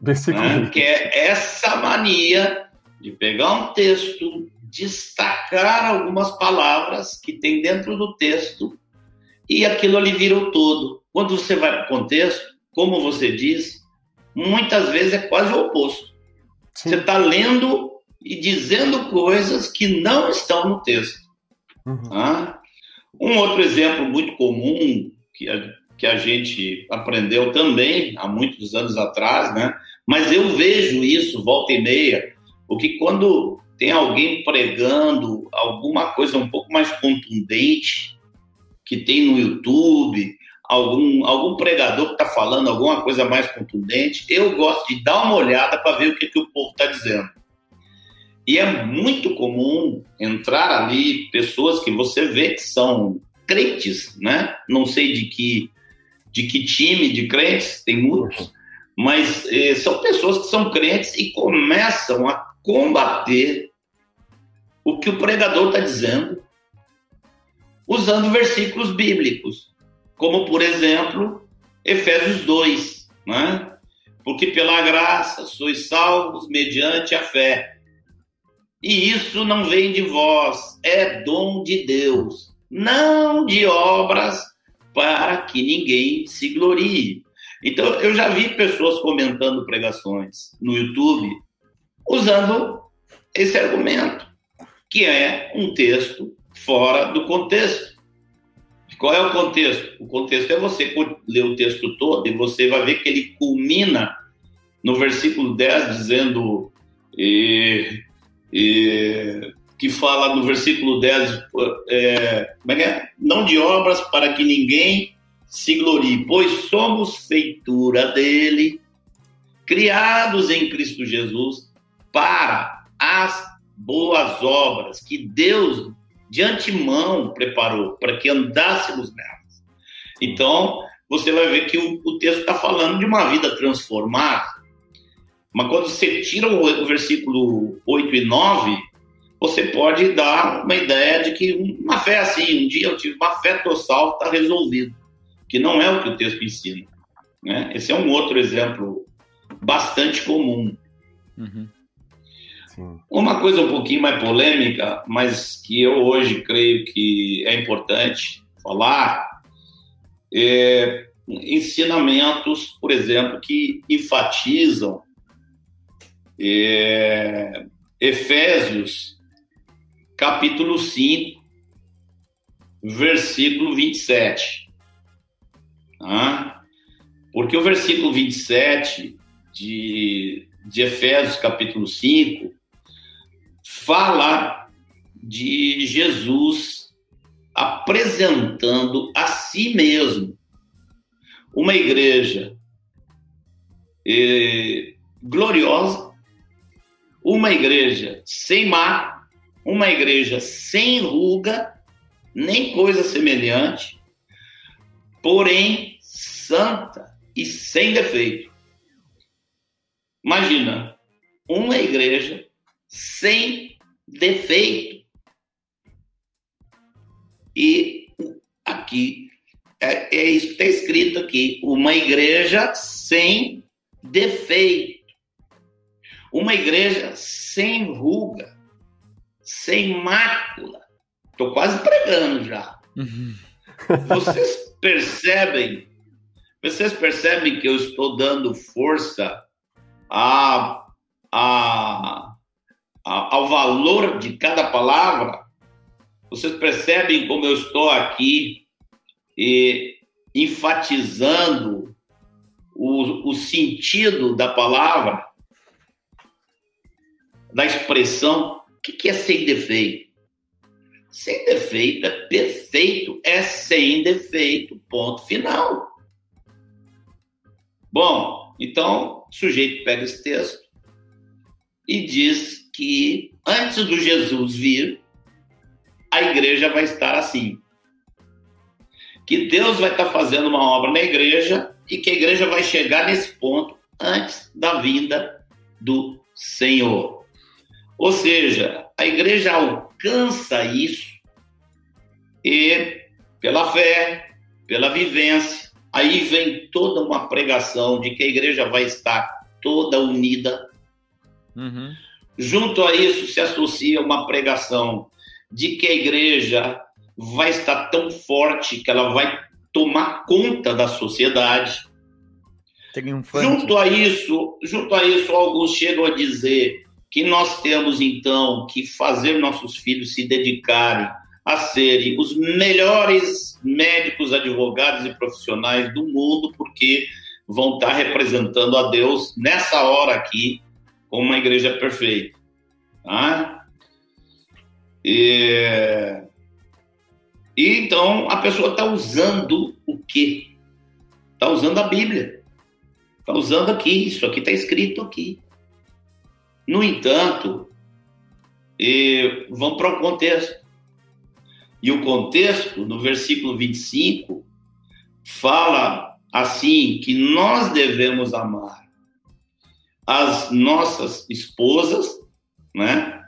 Versiculite. Né? Que é essa mania de pegar um texto, destacar algumas palavras que tem dentro do texto e aquilo ali vira o todo. Quando você vai para o contexto, como você diz, muitas vezes é quase o oposto. Sim. Você está lendo e dizendo coisas que não estão no texto. Uhum. Tá? Um outro exemplo muito comum que a, que a gente aprendeu também há muitos anos atrás, né? mas eu vejo isso volta e meia, porque quando tem alguém pregando alguma coisa um pouco mais contundente, que tem no YouTube, algum, algum pregador que está falando alguma coisa mais contundente, eu gosto de dar uma olhada para ver o que, que o povo está dizendo. E é muito comum entrar ali pessoas que você vê que são crentes, né? Não sei de que de que time de crentes, tem muitos, mas eh, são pessoas que são crentes e começam a combater o que o pregador está dizendo, usando versículos bíblicos, como por exemplo Efésios 2, né? porque pela graça sois salvos mediante a fé. E isso não vem de vós, é dom de Deus, não de obras para que ninguém se glorie. Então, eu já vi pessoas comentando pregações no YouTube usando esse argumento, que é um texto fora do contexto. Qual é o contexto? O contexto é você ler o texto todo e você vai ver que ele culmina no versículo 10, dizendo e, e, que fala no versículo 10, é, é, é, não de obras para que ninguém se glorie, pois somos feitura dele, criados em Cristo Jesus para as boas obras que Deus de antemão preparou para que andássemos nelas. Então, você vai ver que o, o texto está falando de uma vida transformada. Mas quando você tira o, o versículo 8 e 9, você pode dar uma ideia de que uma fé assim, um dia eu tive uma fé total, está resolvido. Que não é o que o texto ensina. Né? Esse é um outro exemplo bastante comum. Uhum. Uma coisa um pouquinho mais polêmica, mas que eu hoje creio que é importante falar, é ensinamentos, por exemplo, que enfatizam é, Efésios capítulo 5, versículo 27. Tá? Porque o versículo 27 de, de Efésios, capítulo 5, fala de Jesus apresentando a si mesmo uma igreja eh, gloriosa, uma igreja sem má uma igreja sem ruga, nem coisa semelhante, porém santa e sem defeito. Imagina, uma igreja sem defeito. E aqui é, é isso que está escrito aqui: uma igreja sem defeito. Uma igreja sem ruga sem mácula. Estou quase pregando já. Uhum. Vocês percebem? Vocês percebem que eu estou dando força a, a, a, ao valor de cada palavra? Vocês percebem como eu estou aqui e, enfatizando o, o sentido da palavra, da expressão? O que é sem defeito? Sem defeito é perfeito, é sem defeito, ponto final. Bom, então o sujeito pega esse texto e diz que antes do Jesus vir, a igreja vai estar assim. Que Deus vai estar fazendo uma obra na igreja e que a igreja vai chegar nesse ponto antes da vinda do Senhor. Ou seja, a igreja alcança isso e pela fé, pela vivência, aí vem toda uma pregação de que a igreja vai estar toda unida. Uhum. Junto a isso se associa uma pregação de que a igreja vai estar tão forte que ela vai tomar conta da sociedade. Junto a isso, junto a isso, alguns chegam a dizer que nós temos então que fazer nossos filhos se dedicarem a serem os melhores médicos, advogados e profissionais do mundo, porque vão estar representando a Deus nessa hora aqui como uma igreja perfeita. Tá? E... e então a pessoa está usando o quê? Está usando a Bíblia. Está usando aqui, isso aqui está escrito aqui. No entanto, e vamos para o contexto. E o contexto, no versículo 25, fala assim: que nós devemos amar as nossas esposas, né?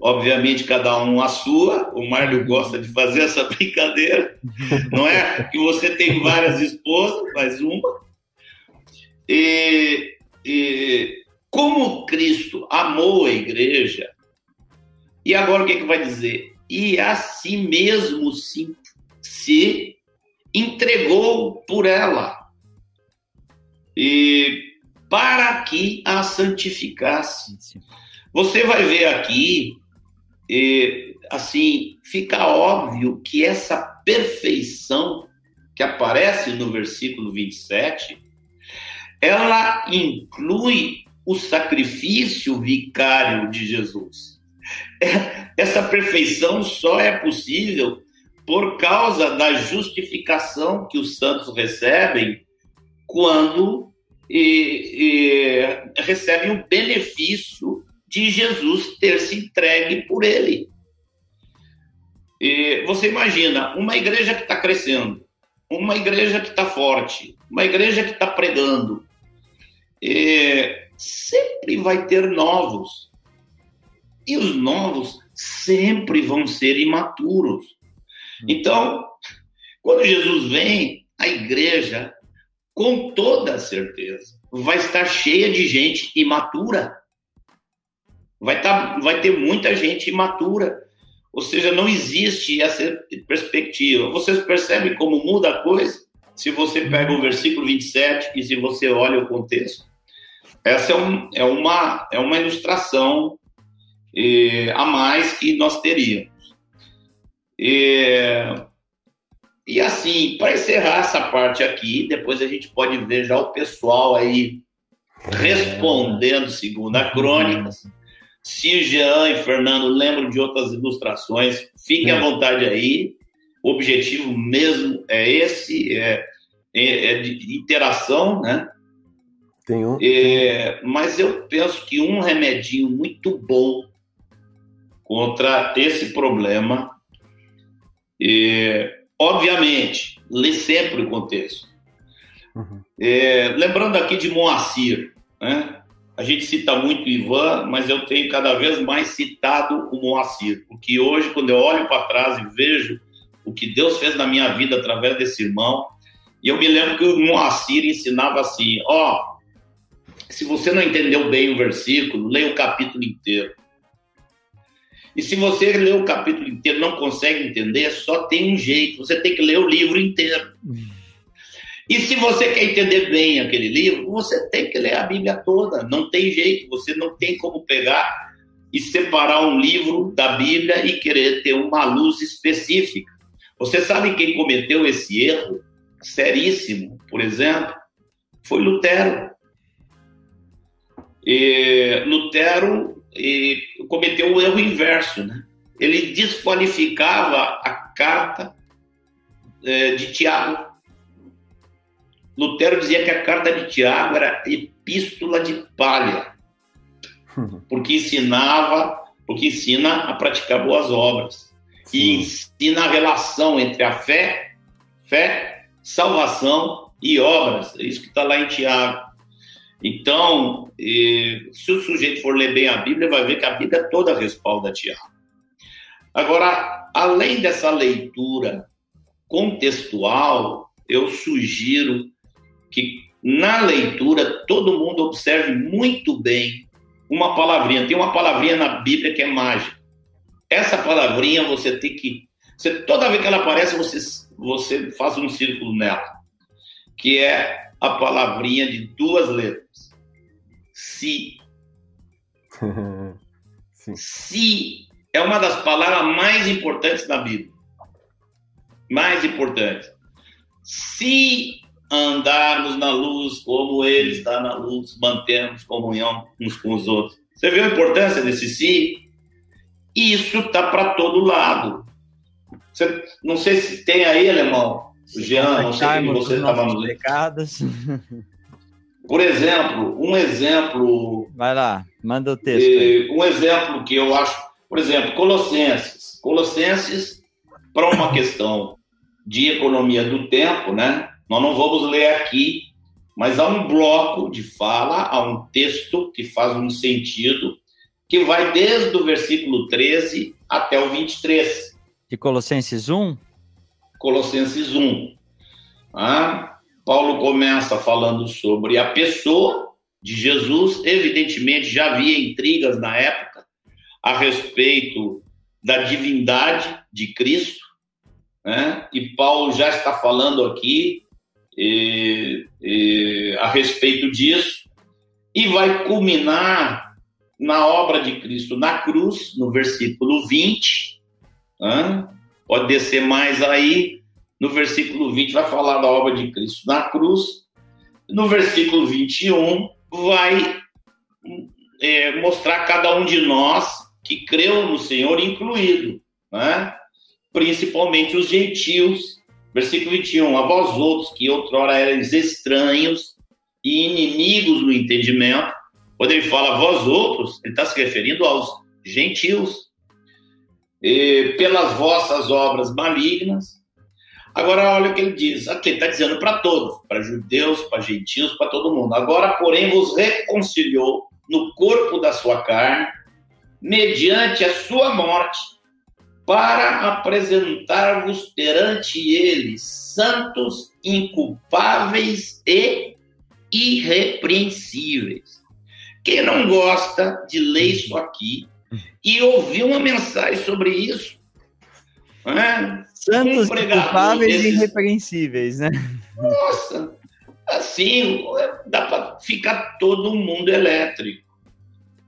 Obviamente, cada um a sua. O Mário gosta de fazer essa brincadeira. Não é que você tem várias esposas, mas uma. E, e como Cristo amou a igreja, e agora o que, é que vai dizer? E a si mesmo se, se entregou por ela. E para que a santificasse. Você vai ver aqui, assim, fica óbvio que essa perfeição que aparece no versículo 27, ela inclui o sacrifício vicário de Jesus. Essa perfeição só é possível por causa da justificação que os santos recebem quando e, e recebem o benefício de Jesus ter se entregue por ele. E você imagina uma igreja que está crescendo, uma igreja que está forte, uma igreja que está pregando, sempre vai ter novos. E os novos sempre vão ser imaturos. Então, quando Jesus vem, a igreja com toda certeza, vai estar cheia de gente imatura. Vai, tá, vai ter muita gente imatura. Ou seja, não existe essa perspectiva. Vocês percebem como muda a coisa? Se você pega o versículo 27 e se você olha o contexto. Essa é, um, é, uma, é uma ilustração eh, a mais que nós teríamos. Eh, e assim, para encerrar essa parte aqui, depois a gente pode ver já o pessoal aí respondendo segundo a crônica. Se Jean e Fernando lembram de outras ilustrações, fiquem à vontade aí. O objetivo mesmo é esse, é, é, é de interação, né? Tem um. É, mas eu penso que um remedinho muito bom contra esse problema é, Obviamente, lê sempre o contexto. Uhum. É, lembrando aqui de Moacir, né? A gente cita muito Ivan, mas eu tenho cada vez mais citado o Moacir, porque hoje, quando eu olho para trás e vejo o que Deus fez na minha vida através desse irmão, e eu me lembro que o Moacir ensinava assim: ó, se você não entendeu bem o versículo, leia o capítulo inteiro. E se você lê o capítulo inteiro e não consegue entender, só tem um jeito: você tem que ler o livro inteiro. E se você quer entender bem aquele livro, você tem que ler a Bíblia toda. Não tem jeito, você não tem como pegar e separar um livro da Bíblia e querer ter uma luz específica. Você sabe quem cometeu esse erro seríssimo, por exemplo? Foi Lutero. E Lutero e cometeu o erro inverso, né? Ele desqualificava a carta é, de Tiago. Lutero dizia que a carta de Tiago era epístola de palha, porque ensinava, porque ensina a praticar boas obras Sim. e ensina a relação entre a fé, fé, salvação e obras. É isso que está lá em Tiago. Então, se o sujeito for ler bem a Bíblia, vai ver que a Bíblia toda respalda Tiago. Agora, além dessa leitura contextual, eu sugiro que na leitura todo mundo observe muito bem uma palavrinha. Tem uma palavrinha na Bíblia que é mágica. Essa palavrinha você tem que. Você, toda vez que ela aparece, você, você faz um círculo nela, que é a palavrinha de duas letras. Se. Se é uma das palavras mais importantes da Bíblia. Mais importante. Se andarmos na luz como Ele está na luz, mantemos comunhão uns com os outros. Você viu a importância desse se? Isso tá para todo lado. Você, não sei se tem aí, alemão, Jean, não sei que você estava nos pecados. Por exemplo, um exemplo. Vai lá, manda o texto. Aí. Um exemplo que eu acho, por exemplo, Colossenses. Colossenses, para uma questão de economia do tempo, né? Nós não vamos ler aqui mas há um bloco de fala, há um texto que faz um sentido, que vai desde o versículo 13 até o 23. De Colossenses 1? Colossenses 1. Ah, Paulo começa falando sobre a pessoa de Jesus. Evidentemente, já havia intrigas na época a respeito da divindade de Cristo, né? e Paulo já está falando aqui e, e, a respeito disso, e vai culminar na obra de Cristo na cruz, no versículo 20. Né? Pode descer mais aí, no versículo 20 vai falar da obra de Cristo na cruz. No versículo 21 vai é, mostrar cada um de nós que creu no Senhor incluído, né? principalmente os gentios Versículo 21. A vós outros que outrora erais estranhos e inimigos no entendimento. Quando ele fala vós outros, ele está se referindo aos gentios. E, pelas vossas obras malignas. Agora, olha o que ele diz. Aqui ele está dizendo para todos, para judeus, para gentios, para todo mundo. Agora, porém, vos reconciliou no corpo da sua carne, mediante a sua morte, para apresentar-vos perante ele santos, inculpáveis e irrepreensíveis. Quem não gosta de ler isso aqui e ouvir uma mensagem sobre isso? Né? Santos, um inculpáveis desses... e irrepreensíveis, né? Nossa, assim dá para ficar todo mundo elétrico.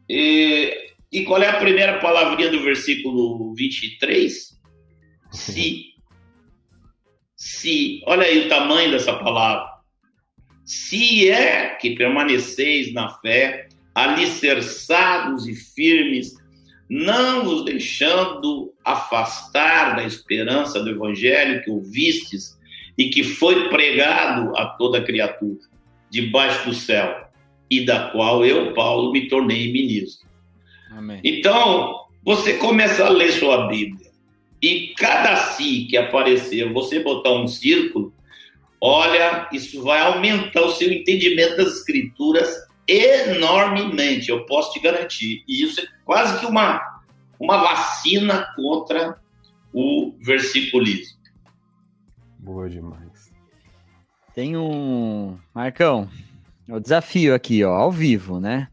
E e qual é a primeira palavrinha do versículo 23? Se. Se. Olha aí o tamanho dessa palavra. Se é que permaneceis na fé, alicerçados e firmes, não vos deixando afastar da esperança do evangelho que ouvistes e que foi pregado a toda criatura debaixo do céu, e da qual eu, Paulo, me tornei ministro. Amém. Então, você começa a ler sua Bíblia e cada si que aparecer, você botar um círculo, olha, isso vai aumentar o seu entendimento das escrituras enormemente, eu posso te garantir. E isso é quase que uma, uma vacina contra o versiculismo. Boa demais. Tem um. Marcão, o desafio aqui, ó, ao vivo, né?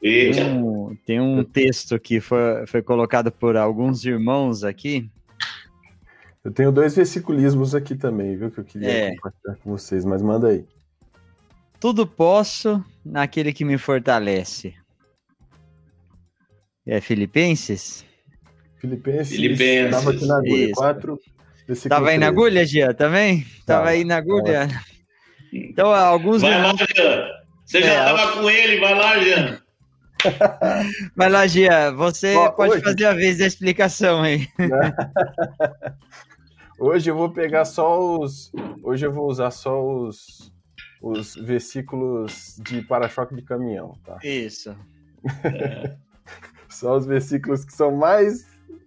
Tem um, tem um texto que foi, foi colocado por alguns irmãos aqui. Eu tenho dois versiculismos aqui também, viu? Que eu queria é. compartilhar com vocês, mas manda aí. Tudo posso naquele que me fortalece. É Filipenses? Filipenses. Filipenses. Estava aqui na agulha. Isso. Tava aí na agulha, Gia, também? Tá. Tava aí na agulha. Tá. Então, alguns. Vai irmãos... lá, Jean. Você é, já tava com ele, vai lá, Jean. Vai lá, Gia, você pode hoje... fazer a vez da explicação aí. hoje eu vou pegar só os. Hoje eu vou usar só os, os versículos de para-choque de caminhão, tá? Isso. só os versículos que são mais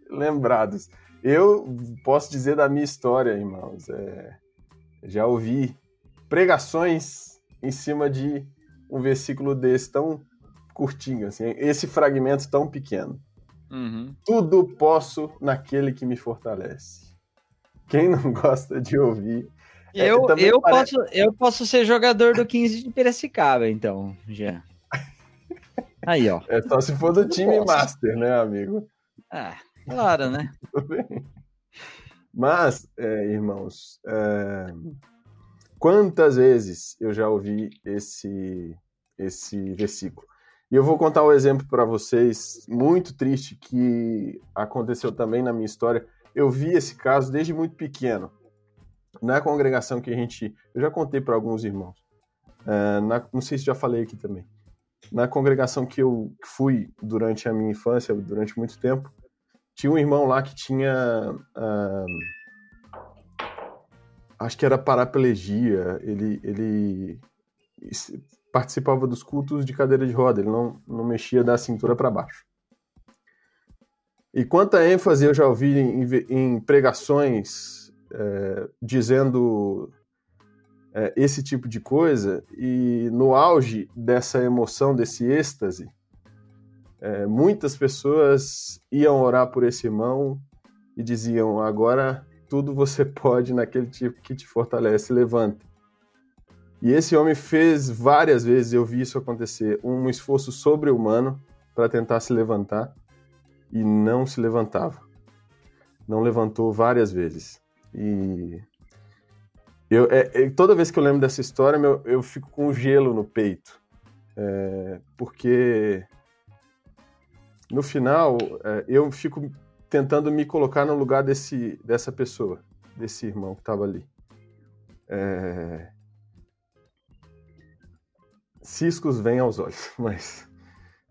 lembrados. Eu posso dizer da minha história, irmãos. É, já ouvi pregações em cima de um versículo desse tão curtinho, assim, esse fragmento tão pequeno. Uhum. Tudo posso naquele que me fortalece. Quem não gosta de ouvir. Eu, é, eu, parece... posso, eu posso ser jogador do 15 de Piracicaba, então, já. Aí, ó. É só se for do time. Master, né, amigo? Ah, claro, né? Tudo bem. Mas, é, irmãos, é... quantas vezes eu já ouvi esse, esse versículo? E eu vou contar um exemplo para vocês muito triste que aconteceu também na minha história. Eu vi esse caso desde muito pequeno. Na congregação que a gente. Eu já contei para alguns irmãos. Uh, na, não sei se já falei aqui também. Na congregação que eu fui durante a minha infância, durante muito tempo, tinha um irmão lá que tinha. Uh, acho que era paraplegia. Ele, ele participava dos cultos de cadeira de roda, ele não, não mexia da cintura para baixo. E quanta ênfase eu já ouvi em, em pregações é, dizendo é, esse tipo de coisa, e no auge dessa emoção, desse êxtase, é, muitas pessoas iam orar por esse irmão e diziam: agora tudo você pode naquele tipo que te fortalece, levanta. E esse homem fez várias vezes, eu vi isso acontecer, um esforço sobre-humano para tentar se levantar e não se levantava. Não levantou várias vezes. E eu, é, é, toda vez que eu lembro dessa história, meu, eu fico com gelo no peito. É, porque no final é, eu fico tentando me colocar no lugar desse, dessa pessoa, desse irmão que estava ali. É... Ciscos vêm aos olhos, mas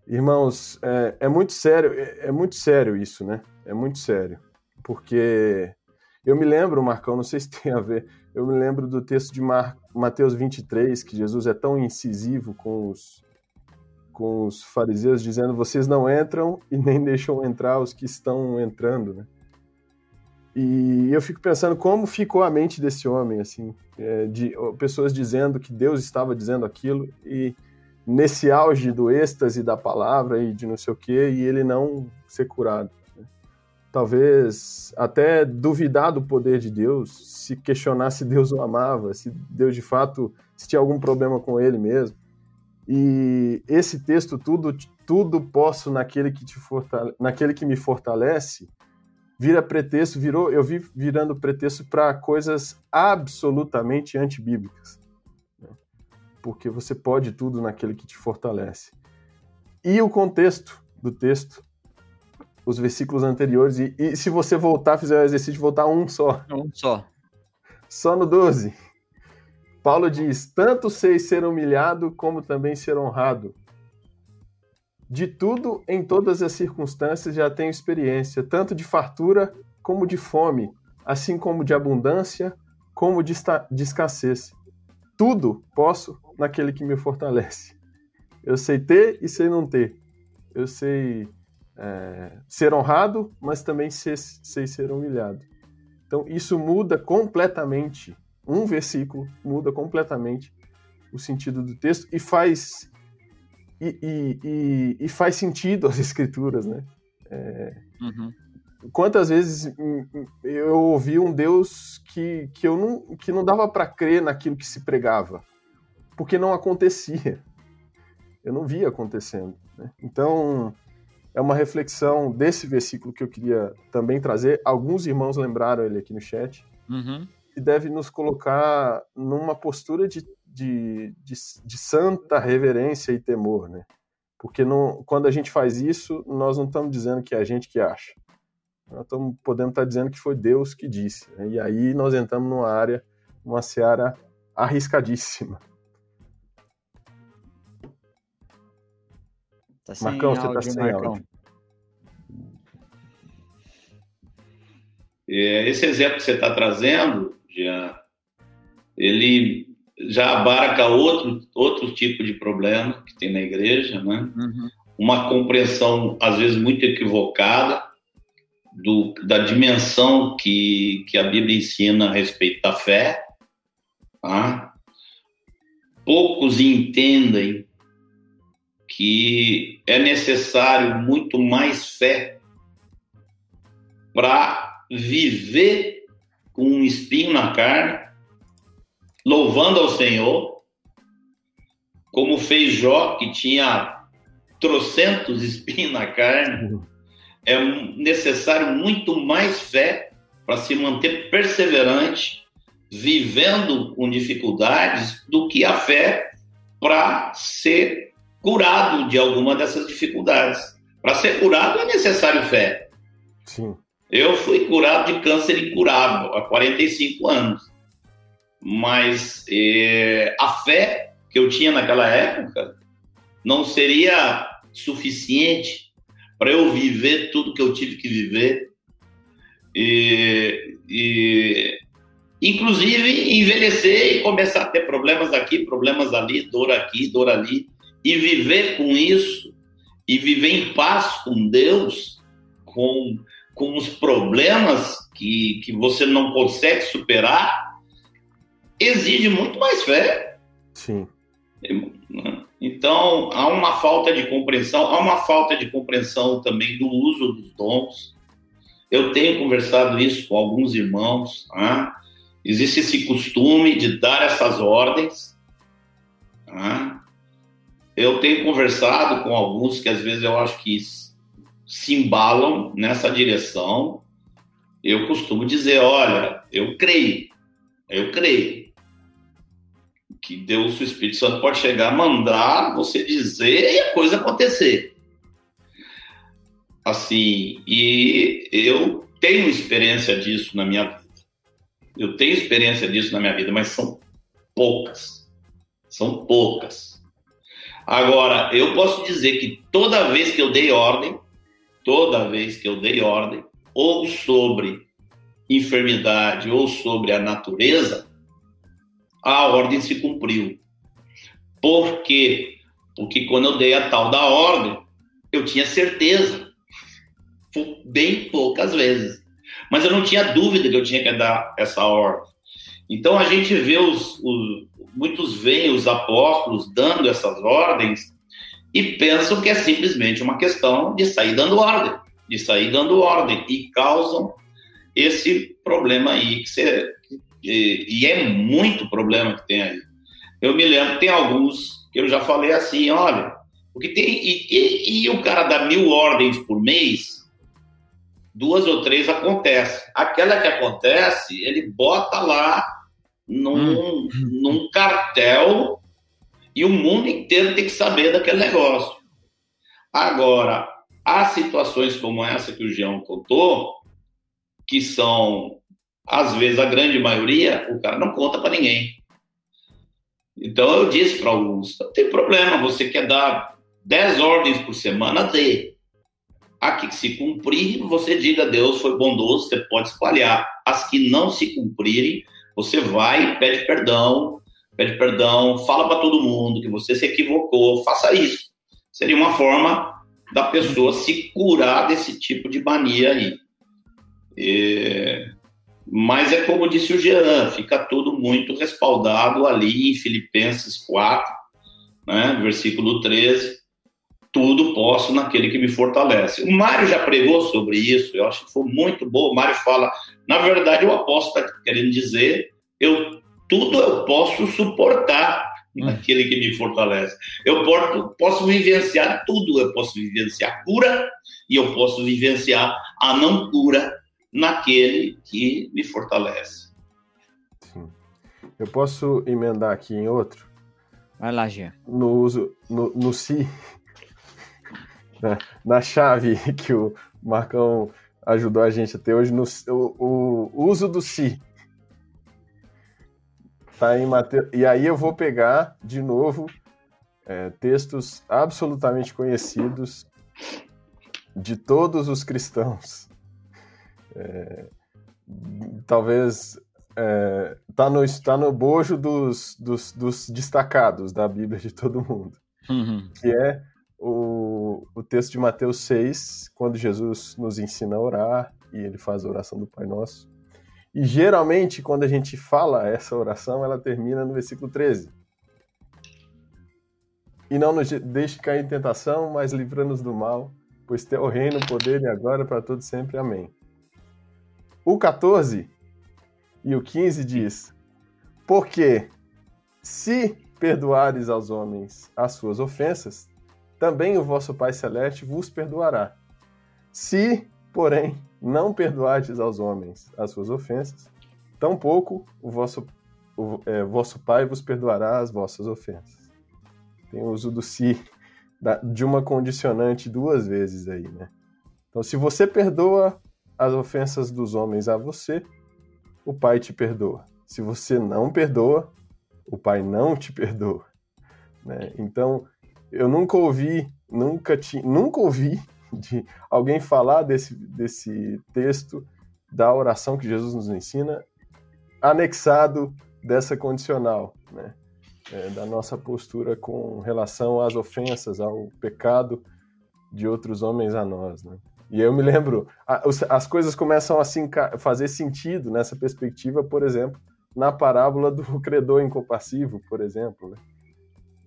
irmãos, é, é muito sério, é, é muito sério isso, né? É muito sério, porque eu me lembro, Marcão, não sei se tem a ver, eu me lembro do texto de Mar... Mateus 23, que Jesus é tão incisivo com os, com os fariseus, dizendo: vocês não entram e nem deixam entrar os que estão entrando, né? E eu fico pensando como ficou a mente desse homem, assim, é, de pessoas dizendo que Deus estava dizendo aquilo e nesse auge do êxtase da palavra e de não sei o quê, e ele não ser curado talvez até duvidar do poder de Deus, se questionar se Deus o amava, se Deus de fato se tinha algum problema com ele mesmo. E esse texto tudo tudo posso naquele que te fortale... naquele que me fortalece, vira pretexto, virou, eu vi virando pretexto para coisas absolutamente antibíblicas. Né? Porque você pode tudo naquele que te fortalece. E o contexto do texto os versículos anteriores. E, e, se você voltar, fizer o exercício, voltar um só. Um só. Só no 12. Paulo diz: Tanto sei ser humilhado, como também ser honrado. De tudo, em todas as circunstâncias, já tenho experiência, tanto de fartura como de fome, assim como de abundância, como de, de escassez. Tudo posso naquele que me fortalece. Eu sei ter e sei não ter. Eu sei é, ser honrado, mas também ser, ser, ser humilhado. Então isso muda completamente, um versículo muda completamente o sentido do texto e faz e, e, e, e faz sentido as escrituras, né? É, uhum. Quantas vezes eu ouvi um Deus que, que eu não que não dava para crer naquilo que se pregava, porque não acontecia. Eu não via acontecendo. Né? Então é uma reflexão desse versículo que eu queria também trazer. Alguns irmãos lembraram ele aqui no chat. Uhum. E deve nos colocar numa postura de, de, de, de santa reverência e temor, né? Porque não, quando a gente faz isso, nós não estamos dizendo que é a gente que acha. Nós estamos podendo estar dizendo que foi Deus que disse. Né? E aí nós entramos numa área, uma seara arriscadíssima. Tá sem Marcão, áudio, você tá sem Marcão. áudio. É, esse exemplo que você está trazendo, Jean, ele já abarca outro, outro tipo de problema que tem na igreja, né? Uhum. Uma compreensão, às vezes, muito equivocada do, da dimensão que, que a Bíblia ensina a respeito da fé. Tá? Poucos entendem que é necessário muito mais fé para viver com um espinho na carne, louvando ao Senhor, como fez Jó, que tinha trocentos espinhos na carne. É necessário muito mais fé para se manter perseverante, vivendo com dificuldades, do que a fé para ser curado de alguma dessas dificuldades. Para ser curado é necessário fé. Sim. Eu fui curado de câncer incurável há 45 anos. Mas é, a fé que eu tinha naquela época não seria suficiente para eu viver tudo que eu tive que viver. E, e, inclusive envelhecer e começar a ter problemas aqui, problemas ali, dor aqui, dor ali e viver com isso e viver em paz com Deus, com, com os problemas que, que você não consegue superar, exige muito mais fé. Sim. Então, há uma falta de compreensão, há uma falta de compreensão também do uso dos dons. Eu tenho conversado isso com alguns irmãos. Tá? Existe esse costume de dar essas ordens. Tá? Eu tenho conversado com alguns que às vezes eu acho que se embalam nessa direção. Eu costumo dizer: olha, eu creio, eu creio que Deus, o Espírito Santo, pode chegar, mandar você dizer e a coisa acontecer. Assim, e eu tenho experiência disso na minha vida. Eu tenho experiência disso na minha vida, mas são poucas. São poucas. Agora, eu posso dizer que toda vez que eu dei ordem, toda vez que eu dei ordem, ou sobre enfermidade ou sobre a natureza, a ordem se cumpriu. Por quê? Porque quando eu dei a tal da ordem, eu tinha certeza. Bem poucas vezes. Mas eu não tinha dúvida que eu tinha que dar essa ordem. Então a gente vê os, os muitos veem os apóstolos dando essas ordens e pensam que é simplesmente uma questão de sair dando ordem, de sair dando ordem e causam esse problema aí que você e, e, é muito problema que tem aí. Eu me lembro, tem alguns que eu já falei assim, olha, o que tem. E, e, e o cara dá mil ordens por mês, duas ou três acontece. Aquela que acontece, ele bota lá num, hum. num cartel e o mundo inteiro tem que saber daquele negócio. Agora, há situações como essa que o Jean contou, que são às vezes, a grande maioria, o cara não conta para ninguém. Então, eu disse para alguns: não tem problema, você quer dar 10 ordens por semana, dê. Aqui que se cumprir, você diga Deus foi bondoso, você pode espalhar. As que não se cumprirem, você vai, pede perdão, pede perdão, fala para todo mundo que você se equivocou, faça isso. Seria uma forma da pessoa se curar desse tipo de mania aí. Mas é como disse o Jean, fica tudo muito respaldado ali em Filipenses 4, né, versículo 13. Tudo posso naquele que me fortalece. O Mário já pregou sobre isso, eu acho que foi muito bom. O Mário fala, na verdade, o apóstolo está querendo dizer, eu tudo eu posso suportar hum. naquele que me fortalece. Eu posso, posso vivenciar tudo, eu posso vivenciar a cura e eu posso vivenciar a não cura naquele que me fortalece. Sim. Eu posso emendar aqui em outro? Vai lá, Gia. No uso, no, no si, na, na, chave que o Marcão ajudou a gente a ter hoje, no, o, o uso do si. Tá em Mateus, e aí eu vou pegar de novo é, textos absolutamente conhecidos de todos os cristãos é, talvez é, tá, no, tá no bojo dos, dos, dos, destacados da Bíblia de todo mundo, uhum. que é o, o texto de Mateus 6, quando Jesus nos ensina a orar e ele faz a oração do Pai Nosso. E geralmente, quando a gente fala essa oração, ela termina no versículo 13. E não nos deixe cair em tentação, mas livra-nos do mal, pois teu reino, o poder e agora para todo sempre. Amém. O 14 e o 15 diz: Porque se perdoares aos homens as suas ofensas, também o vosso Pai Celeste vos perdoará. Se, porém, não perdoardes aos homens as suas ofensas, tampouco o vosso, o é, vosso Pai vos perdoará as vossas ofensas. Tem o uso do se de uma condicionante duas vezes aí, né? Então, se você perdoa as ofensas dos homens a você, o Pai te perdoa. Se você não perdoa, o Pai não te perdoa. Né? Então, eu nunca ouvi, nunca, ti, nunca ouvi de alguém falar desse, desse texto da oração que Jesus nos ensina, anexado dessa condicional, né? É, da nossa postura com relação às ofensas, ao pecado de outros homens a nós. Né? E eu me lembro, as coisas começam a fazer sentido nessa perspectiva, por exemplo, na parábola do credor incompassivo, por exemplo. Né?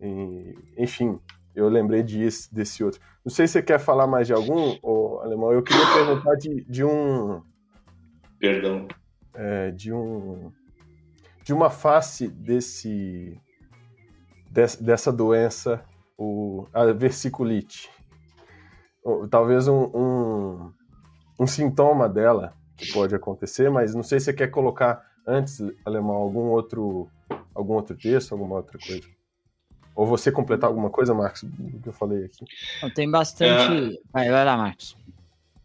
E, enfim, eu lembrei disso, desse outro. Não sei se você quer falar mais de algum, ô, Alemão. Eu queria perguntar de, de um. Perdão. É, de um. De uma face desse. dessa doença, o, a versiculite. Talvez um, um, um sintoma dela que pode acontecer, mas não sei se você quer colocar antes, Alemão, algum outro, algum outro texto, alguma outra coisa. Ou você completar alguma coisa, Marcos, do que eu falei aqui? Tem bastante. É... Vai, vai lá, Marcos.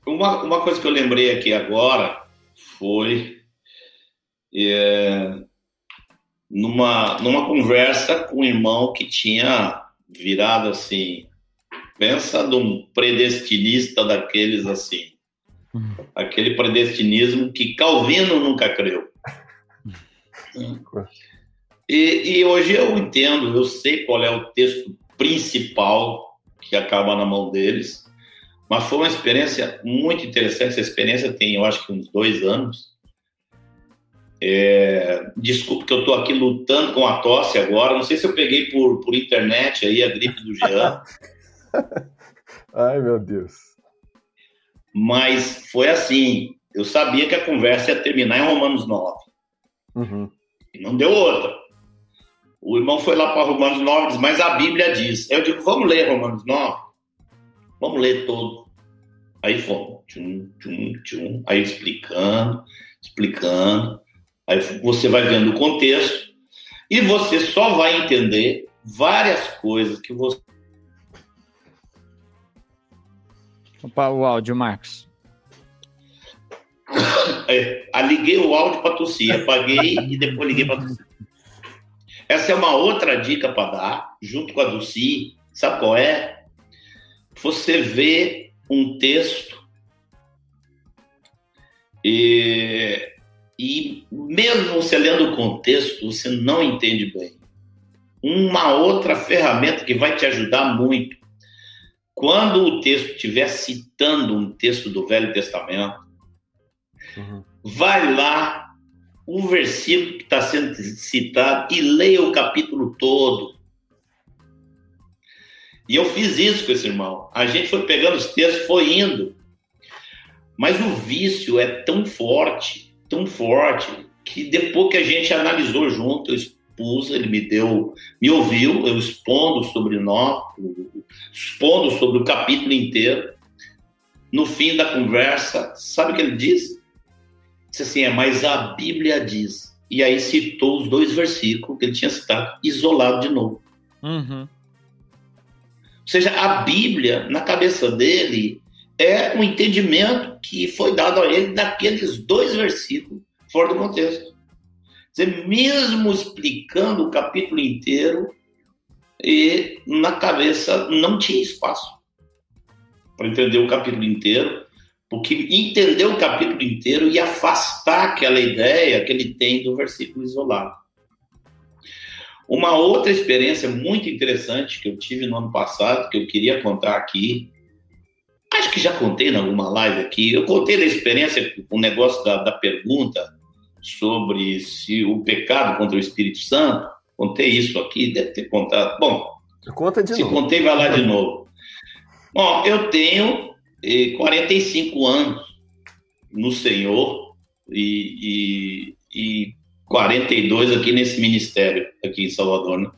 Uma, uma coisa que eu lembrei aqui agora foi é, numa, numa conversa com um irmão que tinha virado assim. Pensa num predestinista daqueles assim. Hum. Aquele predestinismo que Calvino nunca creu. E, e, hoje eu entendo, eu sei qual é o texto principal que acaba na mão deles, mas foi uma experiência muito interessante. Essa experiência tem, eu acho que uns dois anos. É, desculpa que eu estou aqui lutando com a tosse agora. Não sei se eu peguei por, por internet aí a gripe do Jean. Ai, meu Deus. Mas foi assim. Eu sabia que a conversa ia terminar em Romanos 9. Uhum. E não deu outra. O irmão foi lá para Romanos 9 diz, mas a Bíblia diz. Eu digo, vamos ler Romanos 9? Vamos ler todo. Aí fomos. Tchum, tchum, tchum. Aí explicando, explicando. Aí você vai vendo o contexto. E você só vai entender várias coisas que você. Opa, o áudio, Marcos. É, liguei o áudio para tossir, apaguei e depois liguei para tossir. Essa é uma outra dica para dar, junto com a do Si. Sabe qual é? Você vê um texto e, e mesmo você lendo o contexto, você não entende bem. Uma outra ferramenta que vai te ajudar muito. Quando o texto estiver citando um texto do Velho Testamento, uhum. vai lá o versículo que está sendo citado e leia o capítulo todo. E eu fiz isso com esse irmão. A gente foi pegando os textos, foi indo. Mas o vício é tão forte, tão forte, que depois que a gente analisou junto, eu expus, ele me deu, me ouviu, eu expondo sobre nós, expondo sobre o capítulo inteiro. No fim da conversa, sabe o que ele disse? Disse assim, é, mas a Bíblia diz. E aí citou os dois versículos que ele tinha citado, isolado de novo. Uhum. Ou seja, a Bíblia, na cabeça dele, é um entendimento que foi dado a ele daqueles dois versículos, fora do contexto. Quer dizer, mesmo explicando o capítulo inteiro, e na cabeça não tinha espaço para entender o capítulo inteiro, porque entender o capítulo inteiro e afastar aquela ideia que ele tem do versículo isolado. Uma outra experiência muito interessante que eu tive no ano passado, que eu queria contar aqui, acho que já contei em alguma live aqui, eu contei da experiência, o negócio da, da pergunta sobre se o pecado contra o Espírito Santo, contei isso aqui, deve ter contado. Bom, Conta de se novo. contei, vai lá de novo. Bom, eu tenho 45 anos no Senhor e, e, e 42 aqui nesse ministério, aqui em Salvador. Né?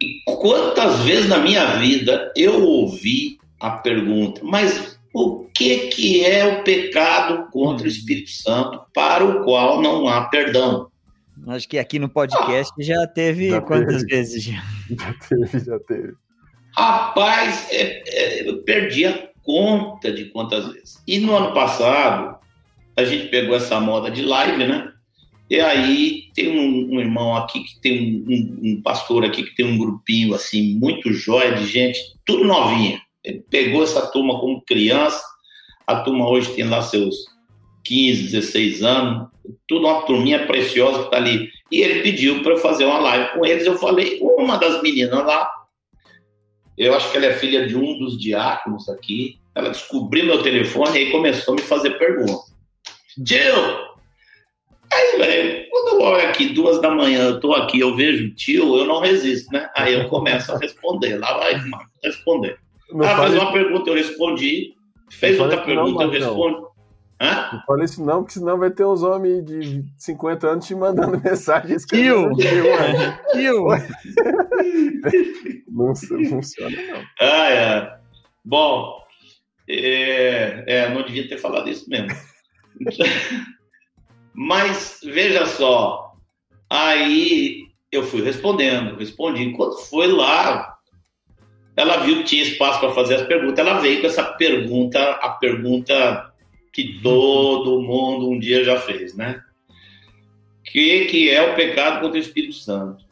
E quantas vezes na minha vida eu ouvi a pergunta, mas o que, que é o pecado contra o Espírito Santo para o qual não há perdão? Acho que aqui no podcast ah, já teve já quantas teve. vezes? Já? já teve, já teve. Rapaz, é, é, eu perdi a conta de quantas vezes. E no ano passado, a gente pegou essa moda de live, né? E aí tem um, um irmão aqui que tem um, um, pastor aqui que tem um grupinho assim, muito jóia de gente, tudo novinha. Ele pegou essa turma como criança, a turma hoje tem lá seus 15, 16 anos, tudo uma turminha preciosa que está ali. E ele pediu para fazer uma live com eles. Eu falei, uma das meninas lá eu acho que ela é filha de um dos diáconos aqui. Ela descobriu meu telefone e aí começou a me fazer perguntas. Jill, Aí, velho, quando eu olho aqui, duas da manhã, eu tô aqui, eu vejo tio, eu não resisto, né? Aí eu começo a responder. Lá vai, responder. Não ah, fez uma pergunta, eu respondi. Fez outra pergunta, não, eu respondo. Hã? Não fala isso não, porque senão vai ter uns homens de 50 anos te mandando mensagens. Kill! Kill! não funciona, não. Ah, é. Bom, é, é, não devia ter falado isso mesmo. Mas, veja só, aí eu fui respondendo, respondi. Enquanto foi lá, ela viu que tinha espaço para fazer as perguntas, ela veio com essa pergunta, a pergunta que todo mundo um dia já fez, né? Que, que é o pecado contra o Espírito Santo.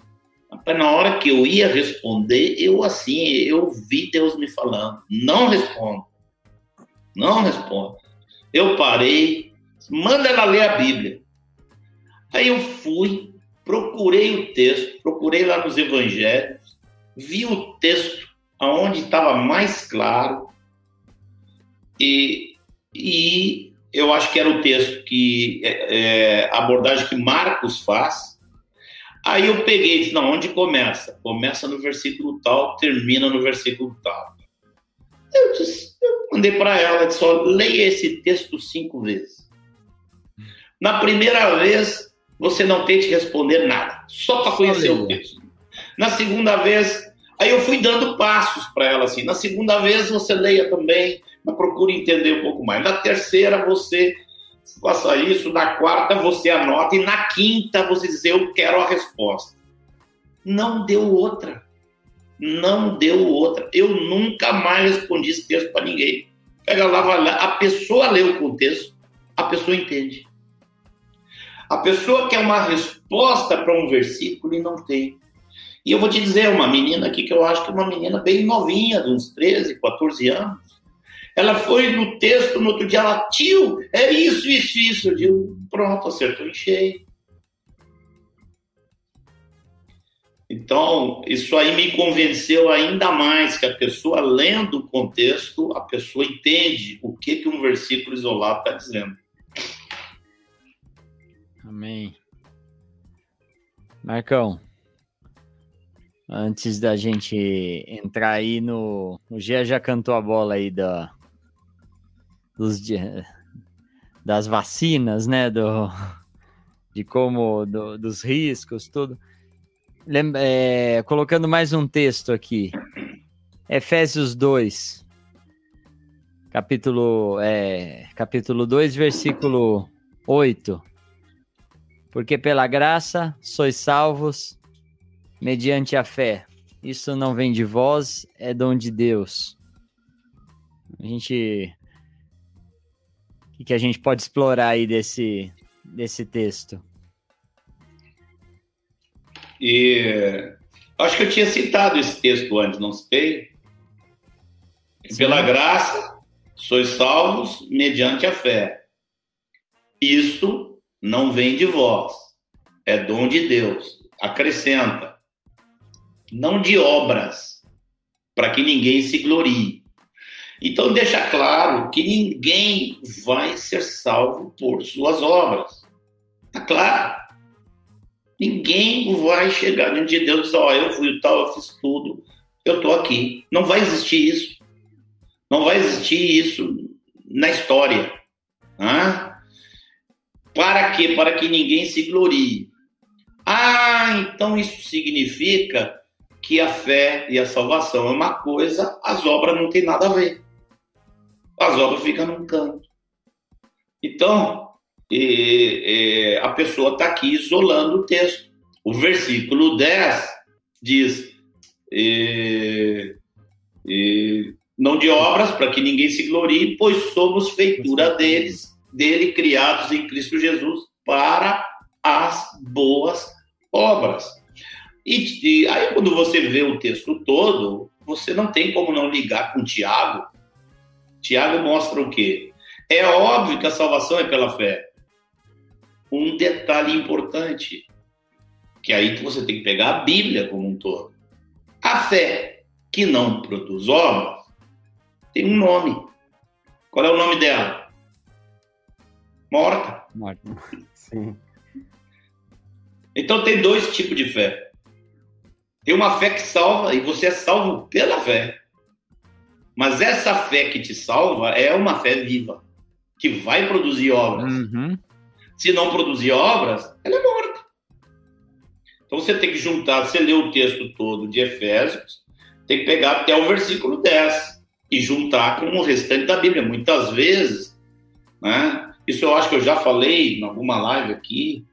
Na hora que eu ia responder, eu assim, eu vi Deus me falando, não respondo, não respondo. Eu parei, manda ela ler a Bíblia. Aí eu fui, procurei o texto, procurei lá nos evangelhos, vi o texto aonde estava mais claro e e eu acho que era o texto que é, é, a abordagem que Marcos faz. Aí eu peguei e disse, não, onde começa? Começa no versículo tal, termina no versículo tal. Eu, disse, eu mandei para ela, disse, ó, leia esse texto cinco vezes. Na primeira vez, você não tente responder nada, só para conhecer o texto. Na segunda vez, aí eu fui dando passos para ela assim. Na segunda vez, você leia também procure entender um pouco mais. Na terceira, você faça isso. Na quarta, você anota. E na quinta, você diz: Eu quero a resposta. Não deu outra. Não deu outra. Eu nunca mais respondi esse texto para ninguém. Pega lá, vai lá. A pessoa lê o contexto, a pessoa entende. A pessoa quer uma resposta para um versículo e não tem. E eu vou te dizer, uma menina aqui que eu acho que é uma menina bem novinha, de uns 13, 14 anos, ela foi no texto, no outro dia, ela, tio, é isso, isso, isso. Eu digo, pronto, acertou em cheio. Então, isso aí me convenceu ainda mais que a pessoa, lendo o contexto, a pessoa entende o que, que um versículo isolado está dizendo. Amém. Marcão, antes da gente entrar aí no. O Gia já cantou a bola aí da, dos, das vacinas, né? Do, de como, do, dos riscos, tudo. Lembra, é, colocando mais um texto aqui. Efésios 2, capítulo, é, capítulo 2, versículo 8. Porque pela graça sois salvos mediante a fé. Isso não vem de vós, é dom de Deus. A gente que, que a gente pode explorar aí desse, desse texto? E acho que eu tinha citado esse texto antes, não citei? Pela graça, sois salvos mediante a fé. Isso não vem de vós, é dom de Deus. Acrescenta, não de obras, para que ninguém se glorie. Então, deixa claro que ninguém vai ser salvo por suas obras. Está claro? Ninguém vai chegar no dia de Deus e dizer: Ó, oh, eu fui tal, eu fiz tudo, eu estou aqui. Não vai existir isso. Não vai existir isso na história. Ah? Para quê? Para que ninguém se glorie. Ah, então isso significa que a fé e a salvação é uma coisa, as obras não têm nada a ver as obras ficam num canto. Então, e, e, a pessoa está aqui isolando o texto. O versículo 10 diz: e, não de obras, para que ninguém se glorie, pois somos feitura deles, dele, criados em Cristo Jesus, para as boas obras. E, e aí, quando você vê o texto todo, você não tem como não ligar com Tiago, Tiago mostra o quê? É óbvio que a salvação é pela fé. Um detalhe importante, que aí você tem que pegar a Bíblia como um todo. A fé que não produz obras tem um nome. Qual é o nome dela? Morta. Morta. Sim. Então tem dois tipos de fé. Tem uma fé que salva e você é salvo pela fé. Mas essa fé que te salva é uma fé viva, que vai produzir obras. Uhum. Se não produzir obras, ela é morta. Então você tem que juntar, você lê o texto todo de Efésios, tem que pegar até o versículo 10 e juntar com o restante da Bíblia. Muitas vezes, né? Isso eu acho que eu já falei em alguma live aqui.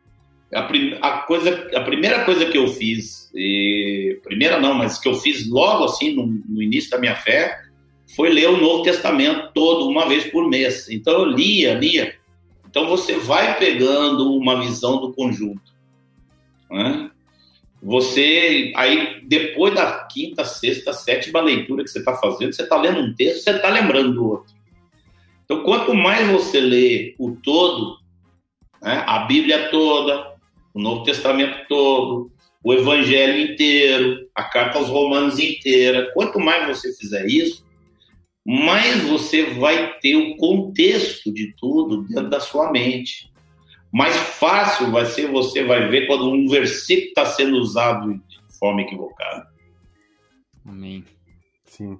A, prim a, coisa, a primeira coisa que eu fiz, e, primeira não, mas que eu fiz logo assim no, no início da minha fé, foi ler o Novo Testamento todo, uma vez por mês. Então eu lia, lia. Então você vai pegando uma visão do conjunto. Né? Você, aí, depois da quinta, sexta, sétima leitura que você está fazendo, você está lendo um texto, você está lembrando do outro. Então, quanto mais você lê o todo, né, a Bíblia toda, o Novo Testamento todo, o Evangelho inteiro, a Carta aos Romanos inteira, quanto mais você fizer isso, mais você vai ter o contexto de tudo dentro da sua mente mais fácil vai ser você vai ver quando um versículo está sendo usado de forma equivocada. Amém. Sim.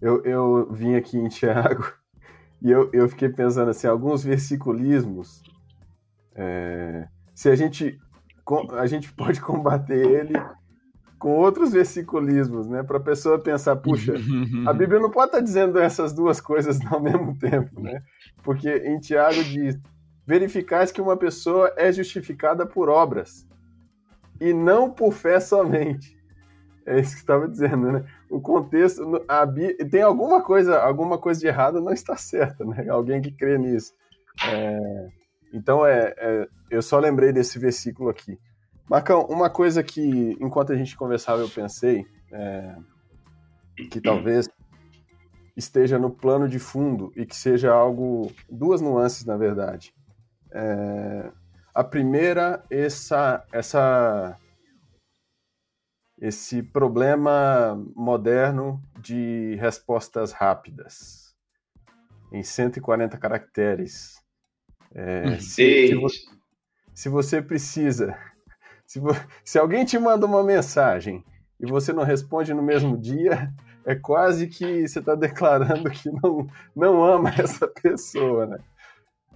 Eu, eu vim aqui em Tiago e eu, eu fiquei pensando assim, alguns versiculismos, é, se a gente a gente pode combater ele com outros versiculismos, né? Para a pessoa pensar, puxa, a Bíblia não pode estar tá dizendo essas duas coisas ao mesmo tempo, né? Porque em Tiago diz: verificais que uma pessoa é justificada por obras e não por fé somente. É isso que estava dizendo, né? O contexto, a, tem alguma coisa, alguma coisa de errado não está certa, né? Alguém que crê nisso. É, então é, é, eu só lembrei desse versículo aqui. Marcão, uma coisa que enquanto a gente conversava eu pensei é, que talvez esteja no plano de fundo e que seja algo duas nuances na verdade. É, a primeira, essa, essa, esse problema moderno de respostas rápidas em 140 caracteres. É, se, se, você, se, você, precisa, se, se alguém te manda uma mensagem e você não responde no mesmo dia, é quase que você está declarando que não, não ama essa pessoa, né?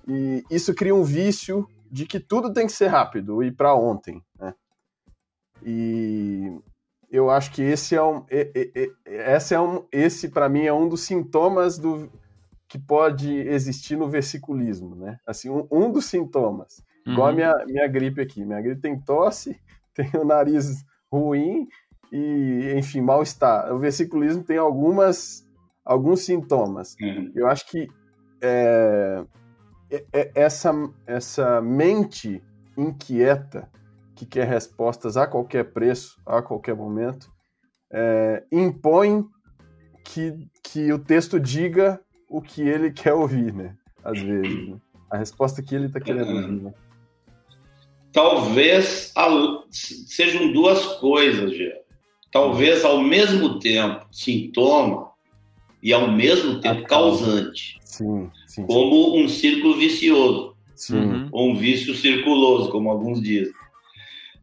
E isso cria um vício de que tudo tem que ser rápido e para ontem, né? E eu acho que esse é um, esse é um, esse para mim é um dos sintomas do que pode existir no versiculismo, né? Assim, um, um dos sintomas, uhum. igual a uhum. minha, minha gripe aqui, minha gripe tem tosse, tem o nariz ruim e, enfim, mal-estar. O versiculismo tem algumas alguns sintomas. Uhum. Eu acho que é, é, é, essa, essa mente inquieta que quer respostas a qualquer preço, a qualquer momento, é, impõe que, que o texto diga o que ele quer ouvir, né? Às vezes. Né? A resposta que ele está querendo ouvir. Né? Talvez sejam duas coisas, Gê. Talvez ao mesmo tempo sintoma e ao mesmo tempo causante. Sim, sim, como um círculo vicioso, sim. ou um vício circuloso, como alguns dizem.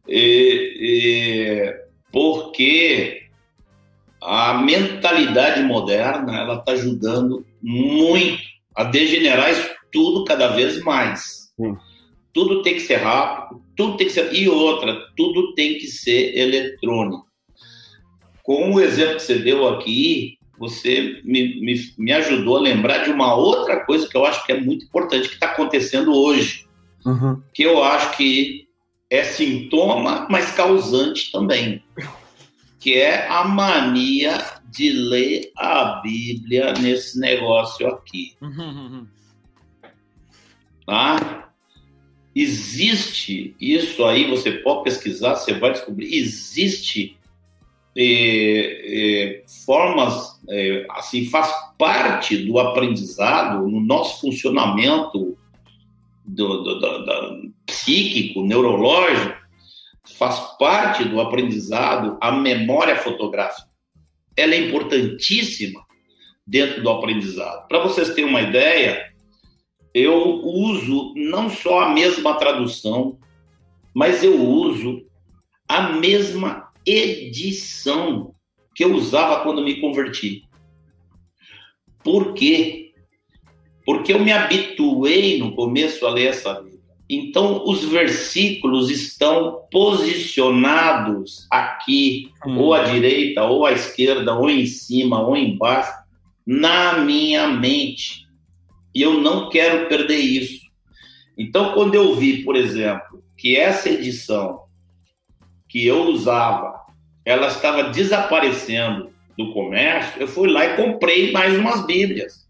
E, e, porque a mentalidade moderna ela está ajudando muito a degenerar isso tudo cada vez mais. Sim. Tudo tem que ser rápido, tudo tem que ser. E outra, tudo tem que ser eletrônico. Com o exemplo que você deu aqui, você me, me, me ajudou a lembrar de uma outra coisa que eu acho que é muito importante que está acontecendo hoje. Uhum. Que eu acho que é sintoma, mas causante também. Que é a mania de ler a Bíblia nesse negócio aqui. Uhum. Tá? Existe isso aí, você pode pesquisar, você vai descobrir. Existe é, é, formas, é, assim, faz parte do aprendizado, no nosso funcionamento do, do, do, do, psíquico, neurológico, faz parte do aprendizado a memória fotográfica. Ela é importantíssima dentro do aprendizado. Para vocês terem uma ideia, eu uso não só a mesma tradução mas eu uso a mesma edição que eu usava quando me converti. Por quê? Porque eu me habituei no começo a ler essa Bíblia. Então, os versículos estão posicionados aqui, hum. ou à direita, ou à esquerda, ou em cima, ou embaixo, na minha mente. E eu não quero perder isso. Então, quando eu vi, por exemplo, que essa edição que eu usava, ela estava desaparecendo do comércio, eu fui lá e comprei mais umas Bíblias.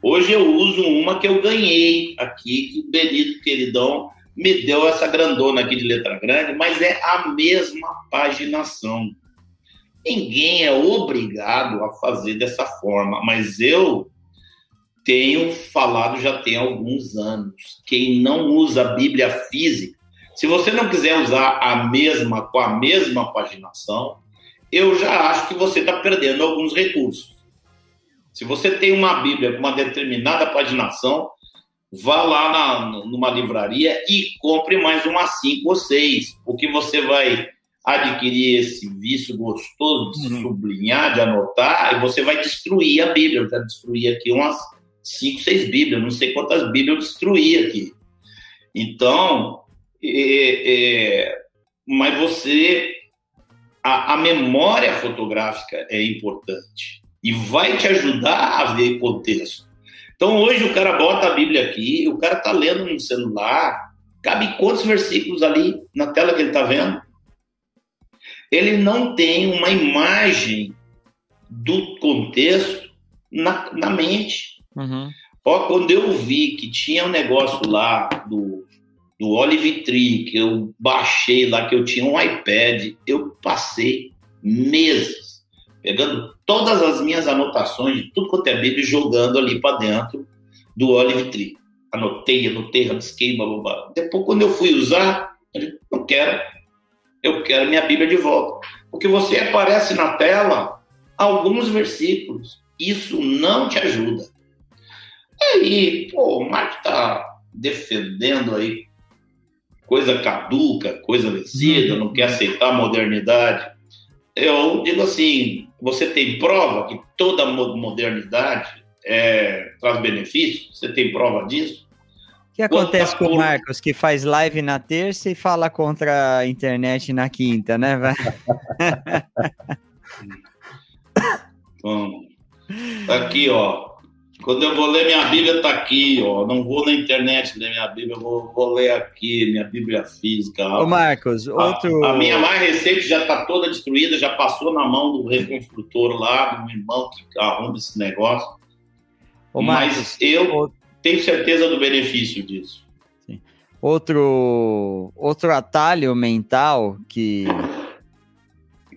Hoje eu uso uma que eu ganhei aqui, que o Benito Queridão me deu essa grandona aqui de letra grande, mas é a mesma paginação. Ninguém é obrigado a fazer dessa forma, mas eu tenho falado já tem alguns anos. Quem não usa a Bíblia física, se você não quiser usar a mesma com a mesma paginação, eu já acho que você está perdendo alguns recursos. Se você tem uma Bíblia com uma determinada paginação, vá lá na, numa livraria e compre mais umas cinco ou seis, porque você vai adquirir esse vício gostoso de uhum. sublinhar, de anotar, e você vai destruir a Bíblia. Eu já destruí aqui umas cinco, seis Bíblias, não sei quantas Bíblias eu destruí aqui. Então, é, é, mas você a, a, memória fotográfica é importante e vai te ajudar a ver contexto. Então hoje o cara bota a Bíblia aqui, o cara tá lendo no celular, cabe quantos versículos ali na tela que ele tá vendo? Ele não tem uma imagem do contexto na, na mente. Uhum. Ó, quando eu vi que tinha um negócio lá do do Olive Tree, que eu baixei lá, que eu tinha um iPad, eu passei meses pegando todas as minhas anotações de tudo quanto é Bíblia e jogando ali para dentro do Olive Tree. Anotei, anotei, rabisquei, blá. Depois, quando eu fui usar, eu disse, não quero. Eu quero minha Bíblia de volta. Porque você aparece na tela alguns versículos. Isso não te ajuda. Aí, pô, o Marco tá defendendo aí coisa caduca, coisa vencida, não quer aceitar a modernidade. Eu digo assim: você tem prova que toda modernidade é, traz benefícios? Você tem prova disso? O que acontece com o Marcos, que faz live na terça e fala contra a internet na quinta, né? Bom, aqui, ó. Quando eu vou ler minha Bíblia, tá aqui, ó. Não vou na internet ler minha Bíblia, eu vou, vou ler aqui, minha Bíblia física. Ô, Marcos, outro. A, a, minha mais recente já tá toda destruída, já passou na mão do reconstrutor lá, do meu irmão que arruma esse negócio. Ô, Marcos, Mas eu tenho certeza do benefício disso. Sim. Outro, outro atalho mental que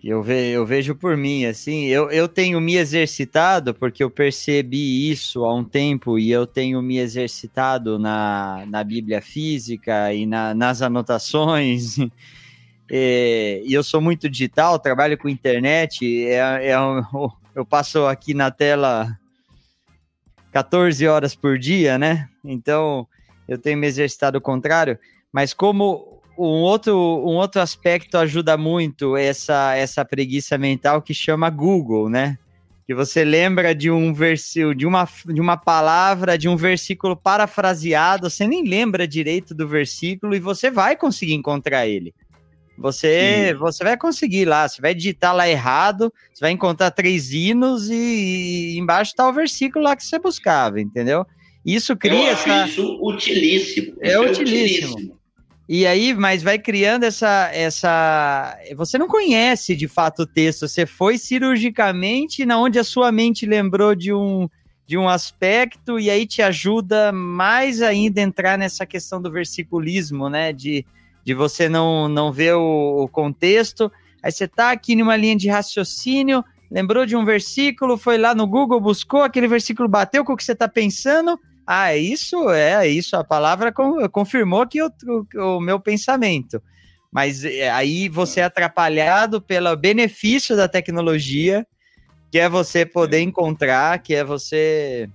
eu, ve, eu vejo por mim, assim, eu, eu tenho me exercitado, porque eu percebi isso há um tempo, e eu tenho me exercitado na, na Bíblia física e na, nas anotações. e, e, eu sou muito digital, trabalho com internet, é, é eu passo aqui na tela 14 horas por dia, né? Então, eu tenho me exercitado o contrário, mas como um outro, um outro aspecto ajuda muito essa, essa preguiça mental que chama Google, né? Que você lembra de um versículo, de uma, de uma palavra, de um versículo parafraseado, você nem lembra direito do versículo e você vai conseguir encontrar ele. Você, você vai conseguir lá, você vai digitar lá errado, você vai encontrar três hinos e, e embaixo está o versículo lá que você buscava, entendeu? Isso cria Eu essa... isso utilíssimo. É, é utilíssimo. utilíssimo. E aí, mas vai criando essa, essa. Você não conhece de fato o texto, você foi cirurgicamente na onde a sua mente lembrou de um, de um aspecto, e aí te ajuda mais ainda a entrar nessa questão do versiculismo, né? De, de você não, não ver o, o contexto. Aí você tá aqui numa linha de raciocínio, lembrou de um versículo, foi lá no Google, buscou aquele versículo, bateu com o que você está pensando, ah, isso é isso. A palavra confirmou que o, o, o meu pensamento. Mas é, aí você é atrapalhado pelo benefício da tecnologia, que é você poder encontrar, que é você.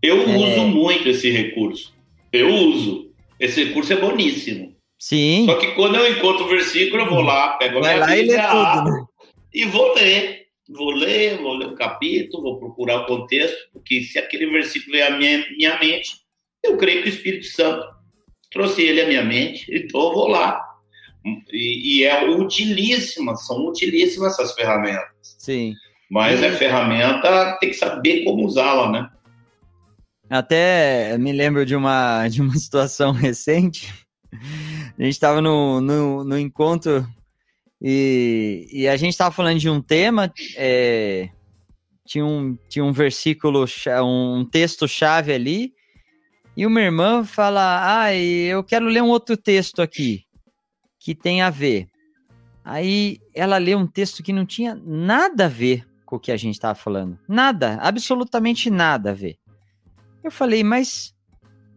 Eu é... uso muito esse recurso. Eu uso. Esse recurso é boníssimo. Sim. Só que quando eu encontro o versículo, eu vou lá, pego a Vai minha lá e lê tudo, né? e vou ler. Vou ler, vou ler o capítulo, vou procurar o contexto, porque se aquele versículo é a minha, minha mente, eu creio que o Espírito Santo trouxe ele à minha mente, então eu vou lá. E, e é utilíssima, são utilíssimas essas ferramentas. Sim. Mas E- a ferramenta tem que saber como usá-la, né? Até me lembro de uma, de uma situação recente. A gente estava no, no, no encontro e, e a gente estava falando de um tema. é, tinha, um, tinha um versículo, um texto-chave ali. E uma irmã fala: Ah, eu quero ler um outro texto aqui que tem a ver. Aí ela lê um texto que não tinha nada a ver com o que a gente estava falando. Nada, absolutamente nada a ver. Eu falei, mas.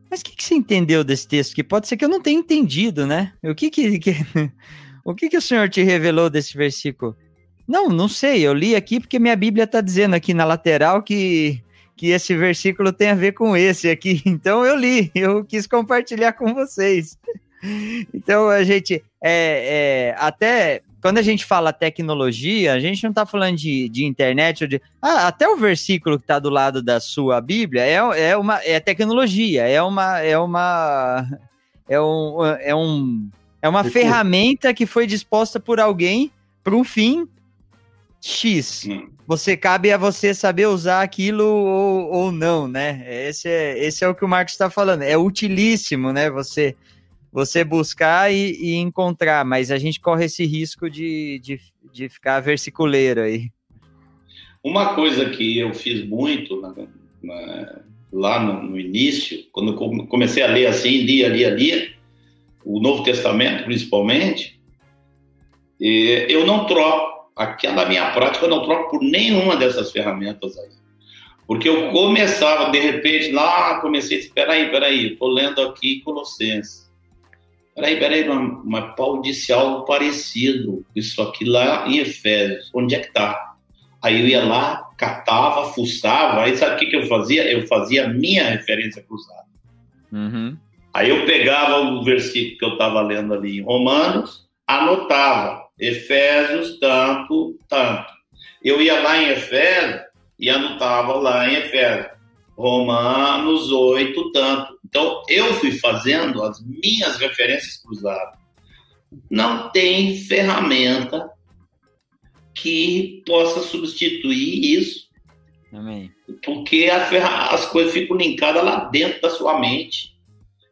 Mas o que, que você entendeu desse texto? Que pode ser que eu não tenha entendido, né? O que que, que- o que que o senhor te revelou desse versículo? Não, não sei. Eu li aqui porque minha Bíblia está dizendo aqui na lateral que, que esse versículo tem a ver com esse aqui. Então eu li. Eu quis compartilhar com vocês. Então a gente é, é, até quando a gente fala tecnologia, a gente não está falando de, de internet ou de ah, até o versículo que está do lado da sua Bíblia é, é uma é tecnologia, é uma é uma é um é um é uma Recurso. ferramenta que foi disposta por alguém para um fim X. Hum. Você cabe a você saber usar aquilo ou, ou não, né? Esse é, esse é o que o Marcos está falando. É utilíssimo, né? Você você buscar e, e encontrar, mas a gente corre esse risco de, de, de ficar versiculeiro aí. Uma coisa que eu fiz muito na- na- lá no, no início, quando comecei a ler assim, lia, lia, lia, o Novo Testamento principalmente, eu não troco, aquela minha prática eu não troco por nenhuma dessas ferramentas aí. Porque eu começava, de repente, lá, comecei, espera aí, espera aí, estou lendo aqui Colossenses. Peraí, peraí, mas Paulo disse algo parecido, isso aqui lá em Efésios, onde é que está? Aí eu ia lá, catava, fuçava, aí sabe o que, que eu fazia? Eu fazia a minha referência cruzada. Uhum. Aí eu pegava o versículo que eu estava lendo ali em Romanos, anotava, Efésios tanto, tanto. Eu ia lá em Efésios e anotava lá em Efésios, Romanos 8, tanto. Então eu fui fazendo as minhas referências cruzadas. Não tem ferramenta que possa substituir isso Amém. porque a as coisas ficam linkadas lá dentro da sua mente.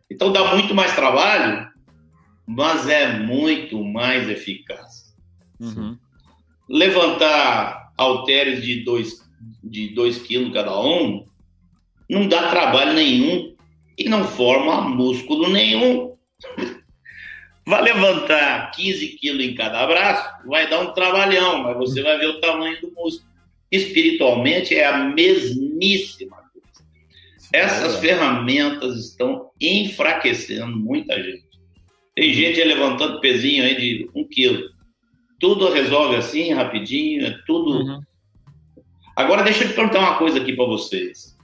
Então dá muito mais trabalho, mas é muito mais eficaz. Uhum. Levantar halteres de 2 de dois quilos cada um não dá trabalho nenhum e não forma músculo nenhum. Vai levantar 15 quilos em cada braço, vai dar um trabalhão, mas você vai ver o tamanho do músculo. Espiritualmente é a mesmíssima. Essas É. ferramentas estão enfraquecendo muita gente. Tem gente levantando pezinho aí de um quilo. Tudo resolve assim, rapidinho, é tudo. Uhum. Agora, deixa eu te perguntar uma coisa aqui para vocês.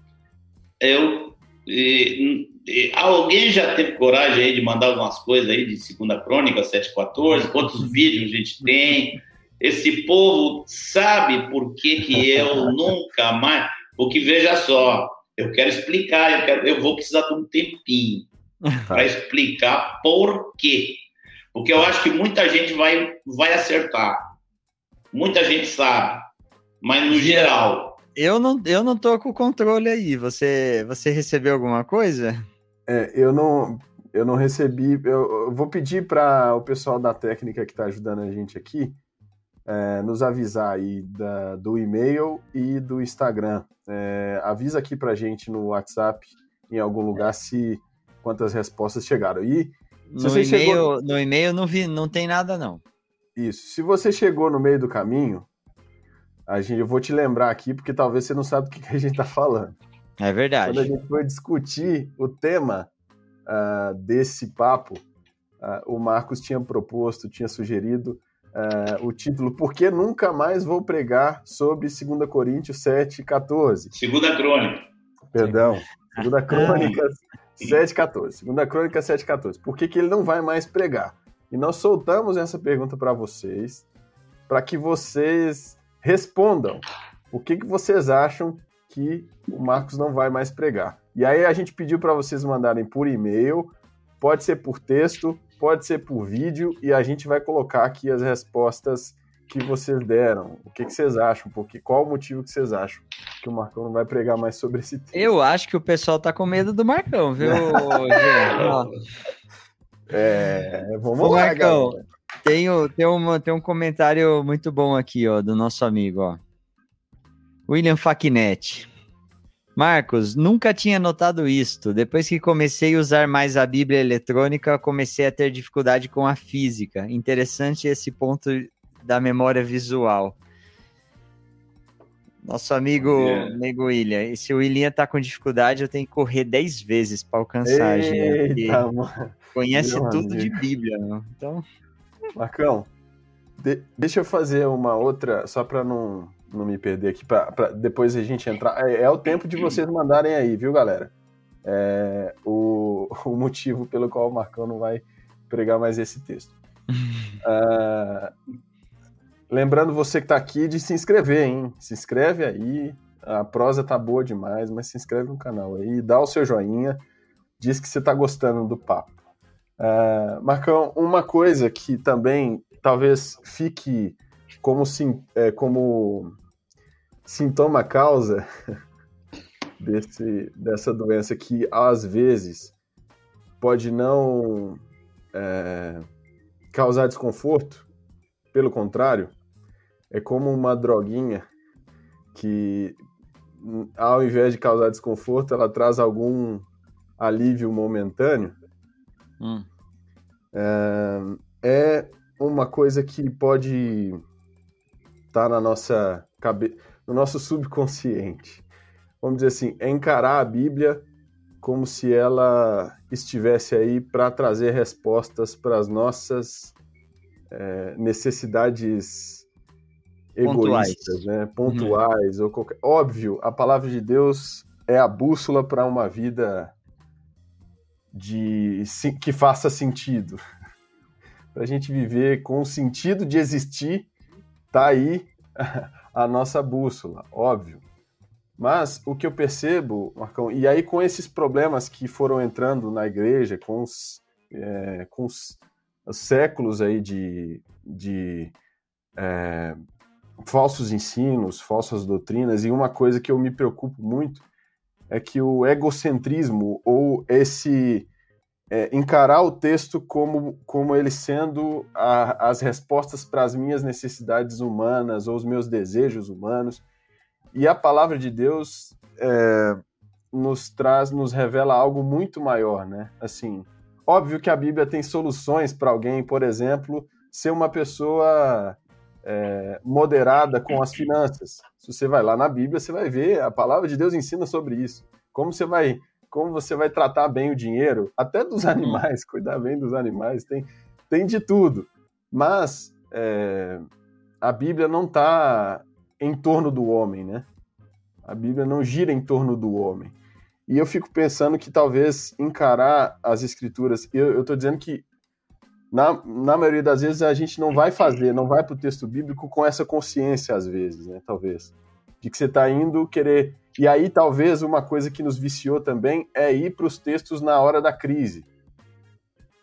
Eu, eh, eh, alguém já teve coragem aí de mandar algumas coisas aí de Segunda Crônica 714? Quantos vídeos a gente tem? Esse povo sabe por que, que eu nunca mais. Porque veja só, eu quero explicar, eu, quero, eu vou precisar de um tempinho para explicar por quê. Porque eu acho que muita gente vai, vai acertar. Muita gente sabe. Mas no geral, Eu não, eu não tô com o controle aí. Você, você recebeu alguma coisa? É, eu não, eu não recebi. Eu, eu vou pedir para o pessoal da técnica que está ajudando a gente aqui é, nos avisar aí da- do e-mail e do Instagram. É, avisa aqui para gente no WhatsApp em algum lugar se quantas respostas chegaram. E No você e-mail, chegou- no e-mail não vi, não tem nada não. isso, se você chegou no meio do caminho, a gente, eu vou te lembrar aqui porque talvez você não sabe o que, que a gente está falando. É verdade. Quando a gente foi discutir o tema ah, desse papo, ah, o Marcos tinha proposto, tinha sugerido ah, o título Por que nunca mais vou pregar sobre 2 Coríntios 7, 14? segunda crônica. Perdão, 2 Crônicas 7,14. Segunda Crônica 7,14. Por que, que ele não vai mais pregar? E nós soltamos essa pergunta para vocês, para que vocês respondam. O que, que vocês acham que o Marcos não vai mais pregar? E aí a gente pediu para vocês mandarem por e-mail, pode ser por texto, pode ser por vídeo, e a gente vai colocar aqui as respostas que vocês deram. O que, que vocês acham? Porque, qual o motivo que vocês acham que o Marcão não vai pregar mais sobre esse tema? Eu acho que o pessoal tá com medo do Marcão, viu, É, vamos Ô, lá, Marcão. Tenho, tem, uma, tem um comentário muito bom aqui, ó, do nosso amigo, ó. William Faquinetti. Marcos, nunca tinha notado isto. Depois que comecei a usar mais a Bíblia eletrônica, comecei a ter dificuldade com a física. Interessante esse ponto da memória visual. Nosso amigo, yeah. amigo William. E se o William tá com dificuldade, eu tenho que correr 10 vezes para alcançar, gente. Conhece Meu tudo amigo. de Bíblia? Então. Marcão, de, deixa eu fazer uma outra, só para não, não me perder aqui, para depois a gente entrar. É, é, o tempo de vocês mandarem aí, viu, galera? É, o, o motivo pelo qual o Marcão não vai pregar mais esse texto. uh, Lembrando você que está aqui de se inscrever, hein? Se inscreve aí. A prosa tá boa demais, mas se inscreve no canal aí, dá o seu joinha, diz que você está gostando do papo. Uh, Marcão, uma coisa que também talvez fique como, sim, é, como sintoma causa desse, dessa doença que às vezes pode não é, causar desconforto, pelo contrário, é como uma droguinha que, ao invés de causar desconforto, ela traz algum alívio momentâneo. Hum. É, é uma coisa que pode estar tá na nossa cabeça, no nosso subconsciente. Vamos dizer assim, é encarar a Bíblia como se ela estivesse aí para trazer respostas para as nossas é, necessidades egoístas, pontuais. né? Pontuais uhum. ou qualquer... Óbvio, a palavra de Deus é a bússola para uma vida de que faça sentido. para a gente viver com o sentido de existir, tá aí a nossa bússola, óbvio. Mas o que eu percebo, Marcão, e aí com esses problemas que foram entrando na igreja, com os, é, com os, os séculos aí de, de é, falsos ensinos, falsas doutrinas, e uma coisa que eu me preocupo muito é que o egocentrismo ou esse é, encarar o texto como, como ele sendo a, as respostas para as minhas necessidades humanas ou os meus desejos humanos. E a palavra de Deus é, nos traz, nos revela algo muito maior, né? Assim, óbvio que a Bíblia tem soluções para alguém, por exemplo, ser uma pessoa é, moderada com as finanças. Se você vai lá na Bíblia, você vai ver, a palavra de Deus ensina sobre isso. Como você vai, como você vai tratar bem o dinheiro, até dos uhum. animais, cuidar bem dos animais, tem, tem de tudo. Mas é, a Bíblia não está em torno do homem, né? A Bíblia não gira em torno do homem. E eu fico pensando que talvez encarar as escrituras, eu estou dizendo que na, na maioria das vezes a gente não vai fazer, não vai para o texto bíblico com essa consciência, às vezes, né? Talvez. De que você está indo querer. E aí, talvez, uma coisa que nos viciou também é ir para os textos na hora da crise.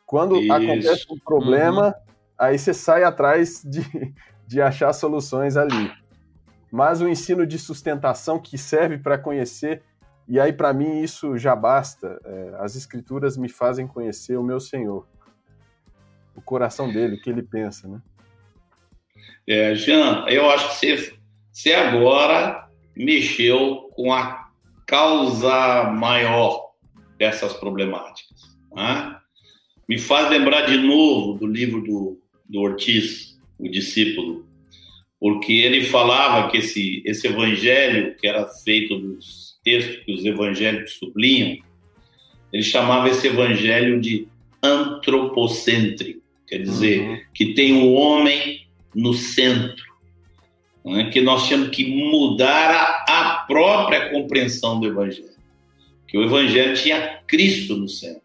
Quando Isso. acontece um problema, uhum. aí você sai atrás de, de achar soluções ali. Mas o ensino de sustentação que serve para conhecer, e aí para mim isso já basta. É, as escrituras me fazem conhecer o meu Senhor o coração dele, o que ele pensa, né? É, Jean, eu acho que você, você agora mexeu com a causa maior dessas problemáticas. Né? Me faz lembrar de novo do livro do, do Ortiz, o discípulo, porque ele falava que esse, esse evangelho, que era feito dos textos que os evangélicos sublinham, ele chamava esse evangelho de antropocêntrico. Quer dizer, uhum. que tem o homem no centro. Né? Que nós temos que mudar a, a própria compreensão do Evangelho. que o evangelho tinha Cristo no centro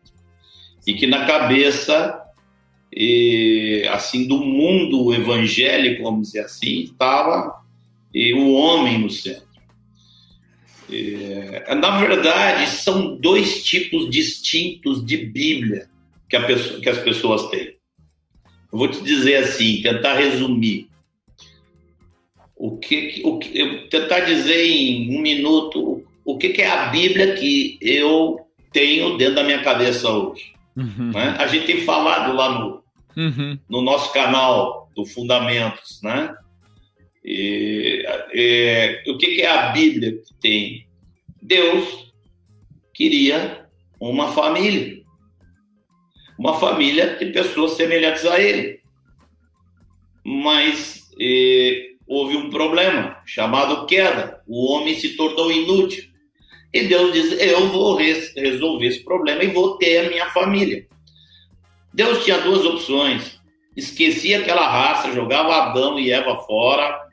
e que na cabeça e, assim do mundo evangélico, vamos dizer assim, estava o homem no centro. E, na verdade, são dois tipos distintos de Bíblia que, pessoa, que as pessoas têm. Eu vou te dizer assim, tentar resumir. O que, o que tentar dizer em um minuto o que, que é a Bíblia que eu tenho dentro da minha cabeça hoje. Uhum. Né? A gente tem falado lá no, uhum. no nosso canal do Fundamentos, né? E, e, o que, que é a Bíblia que tem? Deus queria uma família. Uma família de pessoas semelhantes a ele. Mas e, houve um problema chamado queda. O homem se tornou inútil. E Deus diz: Eu vou resolver esse problema e vou ter a minha família. Deus tinha duas opções: esquecia aquela raça, jogava Adão e Eva fora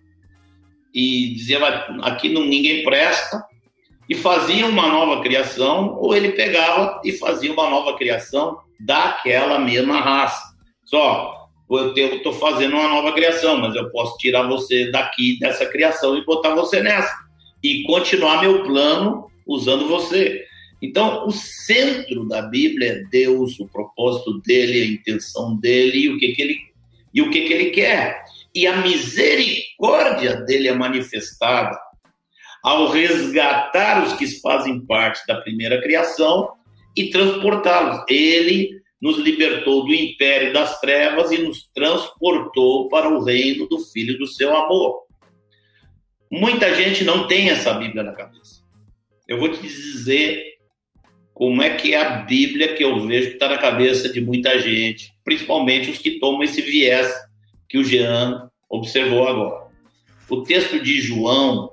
e dizia: Aqui não, ninguém presta, e fazia uma nova criação, ou ele pegava e fazia uma nova criação daquela mesma raça. Só, eu estou fazendo uma nova criação, mas eu posso tirar você daqui dessa criação e botar você nessa. E continuar meu plano usando você. Então, o centro da Bíblia é Deus, o propósito dele, a intenção dele e o que, que ele e o que, que ele quer. E a misericórdia dele é manifestada ao resgatar os que fazem parte da primeira criação e transportá-los. Ele nos libertou do império das trevas e nos transportou para o reino do Filho do seu amor. Muita gente não tem essa Bíblia na cabeça. Eu vou te dizer como é que é a Bíblia que eu vejo que está na cabeça de muita gente, principalmente os que tomam esse viés que o Jean observou agora. O texto de João,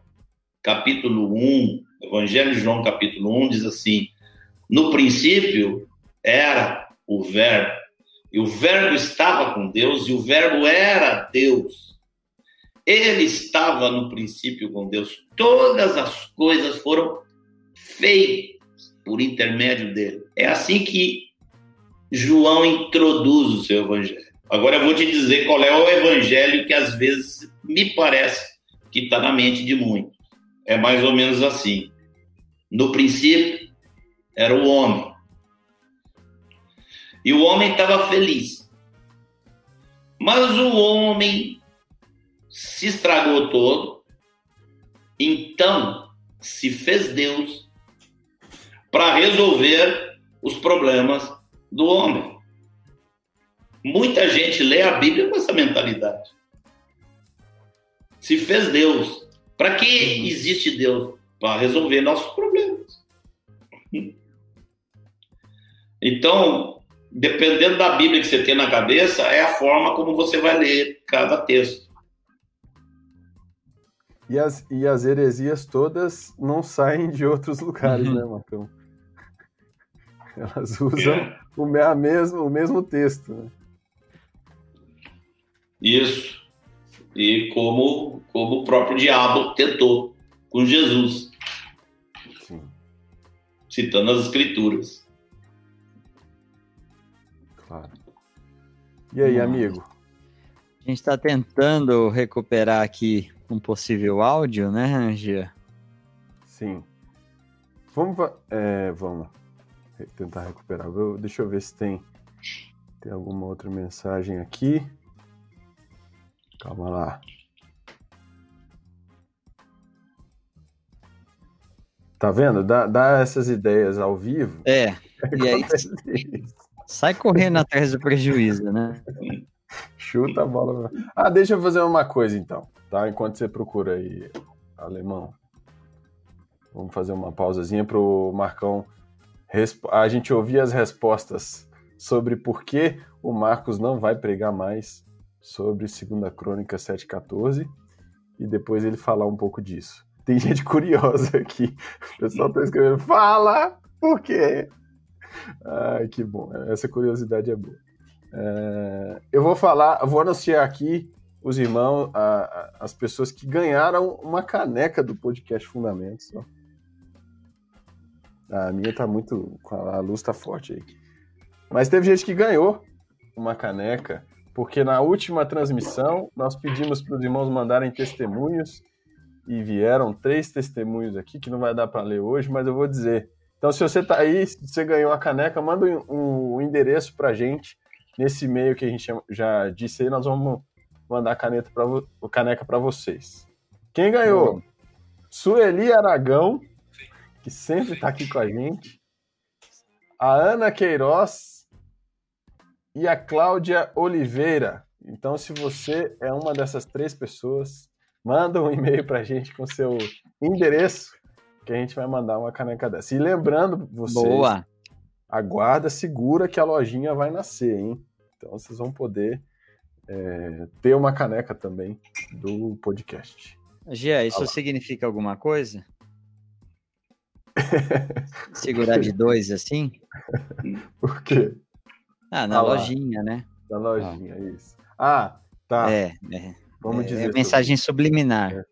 capítulo 1, Evangelho de João, capítulo 1, diz assim: No princípio era o Verbo, e o Verbo estava com Deus, e o Verbo era Deus. Ele estava no princípio com Deus. Todas as coisas foram feitas por intermédio dele. É assim que João introduz o seu evangelho. Agora eu vou te dizer qual é o evangelho que às vezes me parece que está na mente de muitos. É mais ou menos assim. No princípio era o homem. E o homem estava feliz. Mas o homem se estragou todo. Então se fez Deus para resolver os problemas do homem. Muita gente lê a Bíblia com essa mentalidade. Se fez Deus. Para que existe Deus? Para resolver nossos problemas. Então, dependendo da Bíblia que você tem na cabeça, é a forma como você vai ler cada texto. E as, e as heresias todas não saem de outros lugares, uhum. né, Marcão? Elas usam é. o, a mesmo, o mesmo texto. Né? Isso. E como, como o próprio diabo tentou com Jesus. Sim. Citando as escrituras. E aí, amigo? A gente está tentando recuperar aqui um possível áudio, né, Angia? Sim. Vamos, é, vamos tentar recuperar. deixa eu ver se tem, tem alguma outra mensagem aqui. Calma lá. Tá vendo? Dá, dá essas ideias ao vivo. É. E aí, sai correndo atrás do prejuízo, né? Chuta a bola. Ah, deixa eu fazer uma coisa então, tá? Enquanto você procura aí, alemão. Vamos fazer uma pausazinha pro Marcão a gente ouvir as respostas sobre por que o Marcos não vai pregar mais sobre 2 Crônica 7,14 e depois ele falar um pouco disso. Tem gente curiosa aqui. O pessoal está escrevendo, fala! Por quê? Ai, que bom. Essa curiosidade é boa. É, eu vou falar, vou anunciar aqui os irmãos, a, a, as pessoas que ganharam uma caneca do podcast Fundamentos. Ó. A minha tá muito. A luz tá forte aí. Mas teve gente que ganhou uma caneca, porque na última transmissão nós pedimos para os irmãos mandarem testemunhos e vieram três testemunhos aqui que não vai dar para ler hoje, mas eu vou dizer. Então, se você tá aí, se você ganhou a caneca, manda um, um endereço para gente nesse e-mail que a gente já disse aí, nós vamos mandar a caneta pra, caneca para vocês. Quem ganhou? Sueli Aragão, que sempre está aqui com a gente. A Ana Queiroz e a Cláudia Oliveira. Então, se você é uma dessas três pessoas, manda um e-mail para a gente com seu endereço, que a gente vai mandar uma caneca dessa. E lembrando vocês, Boa. aguarda, segura que a lojinha vai nascer, hein? Então vocês vão poder é, ter uma caneca também do podcast. Gia, isso significa alguma coisa? Segurar de dois assim? Por quê? Ah, na Ah lá. lojinha, né? Da lojinha, isso. Ah, tá. É, é. Vamos dizer. é sobre mensagem subliminar.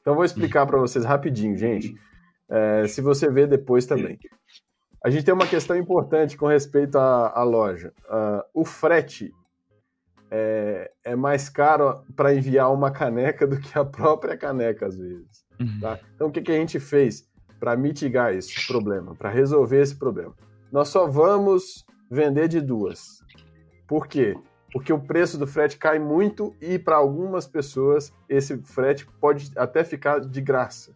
Então vou explicar para vocês rapidinho, gente. É, se você ver depois também. A gente tem uma questão importante com respeito à, à loja. Ah, o frete é, é mais caro para enviar uma caneca do que a própria caneca, às vezes. tá? Então, o que, que a gente fez para mitigar esse problema, para resolver esse problema? Nós só vamos vender de duas. Por quê? Porque o preço do frete cai muito e para algumas pessoas esse frete pode até ficar de graça.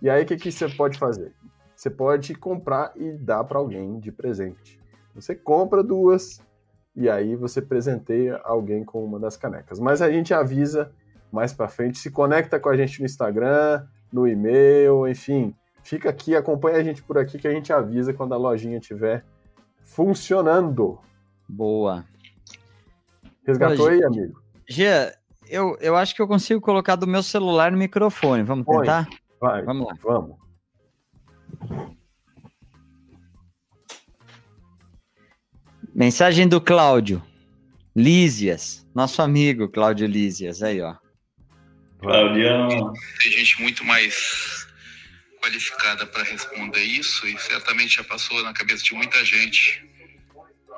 E aí o que, que você pode fazer? Você pode comprar e dar para alguém de presente. Você compra duas e aí você presenteia alguém com uma das canecas. Mas a gente avisa mais para frente, se conecta com a gente no Instagram, no e-mail, enfim, fica aqui, acompanha a gente por aqui que a gente avisa quando a lojinha estiver funcionando. Boa. Resgatou Olha, aí, amigo? Gia, eu, eu acho que eu consigo colocar do meu celular no microfone. Vamos Põe. tentar? Vai, Vamos lá. vamos. Mensagem do Cláudio. Lísias. Nosso amigo Cláudio Lísias. Aí, ó. Claudião. tem gente muito mais qualificada para responder isso e certamente já passou na cabeça de muita gente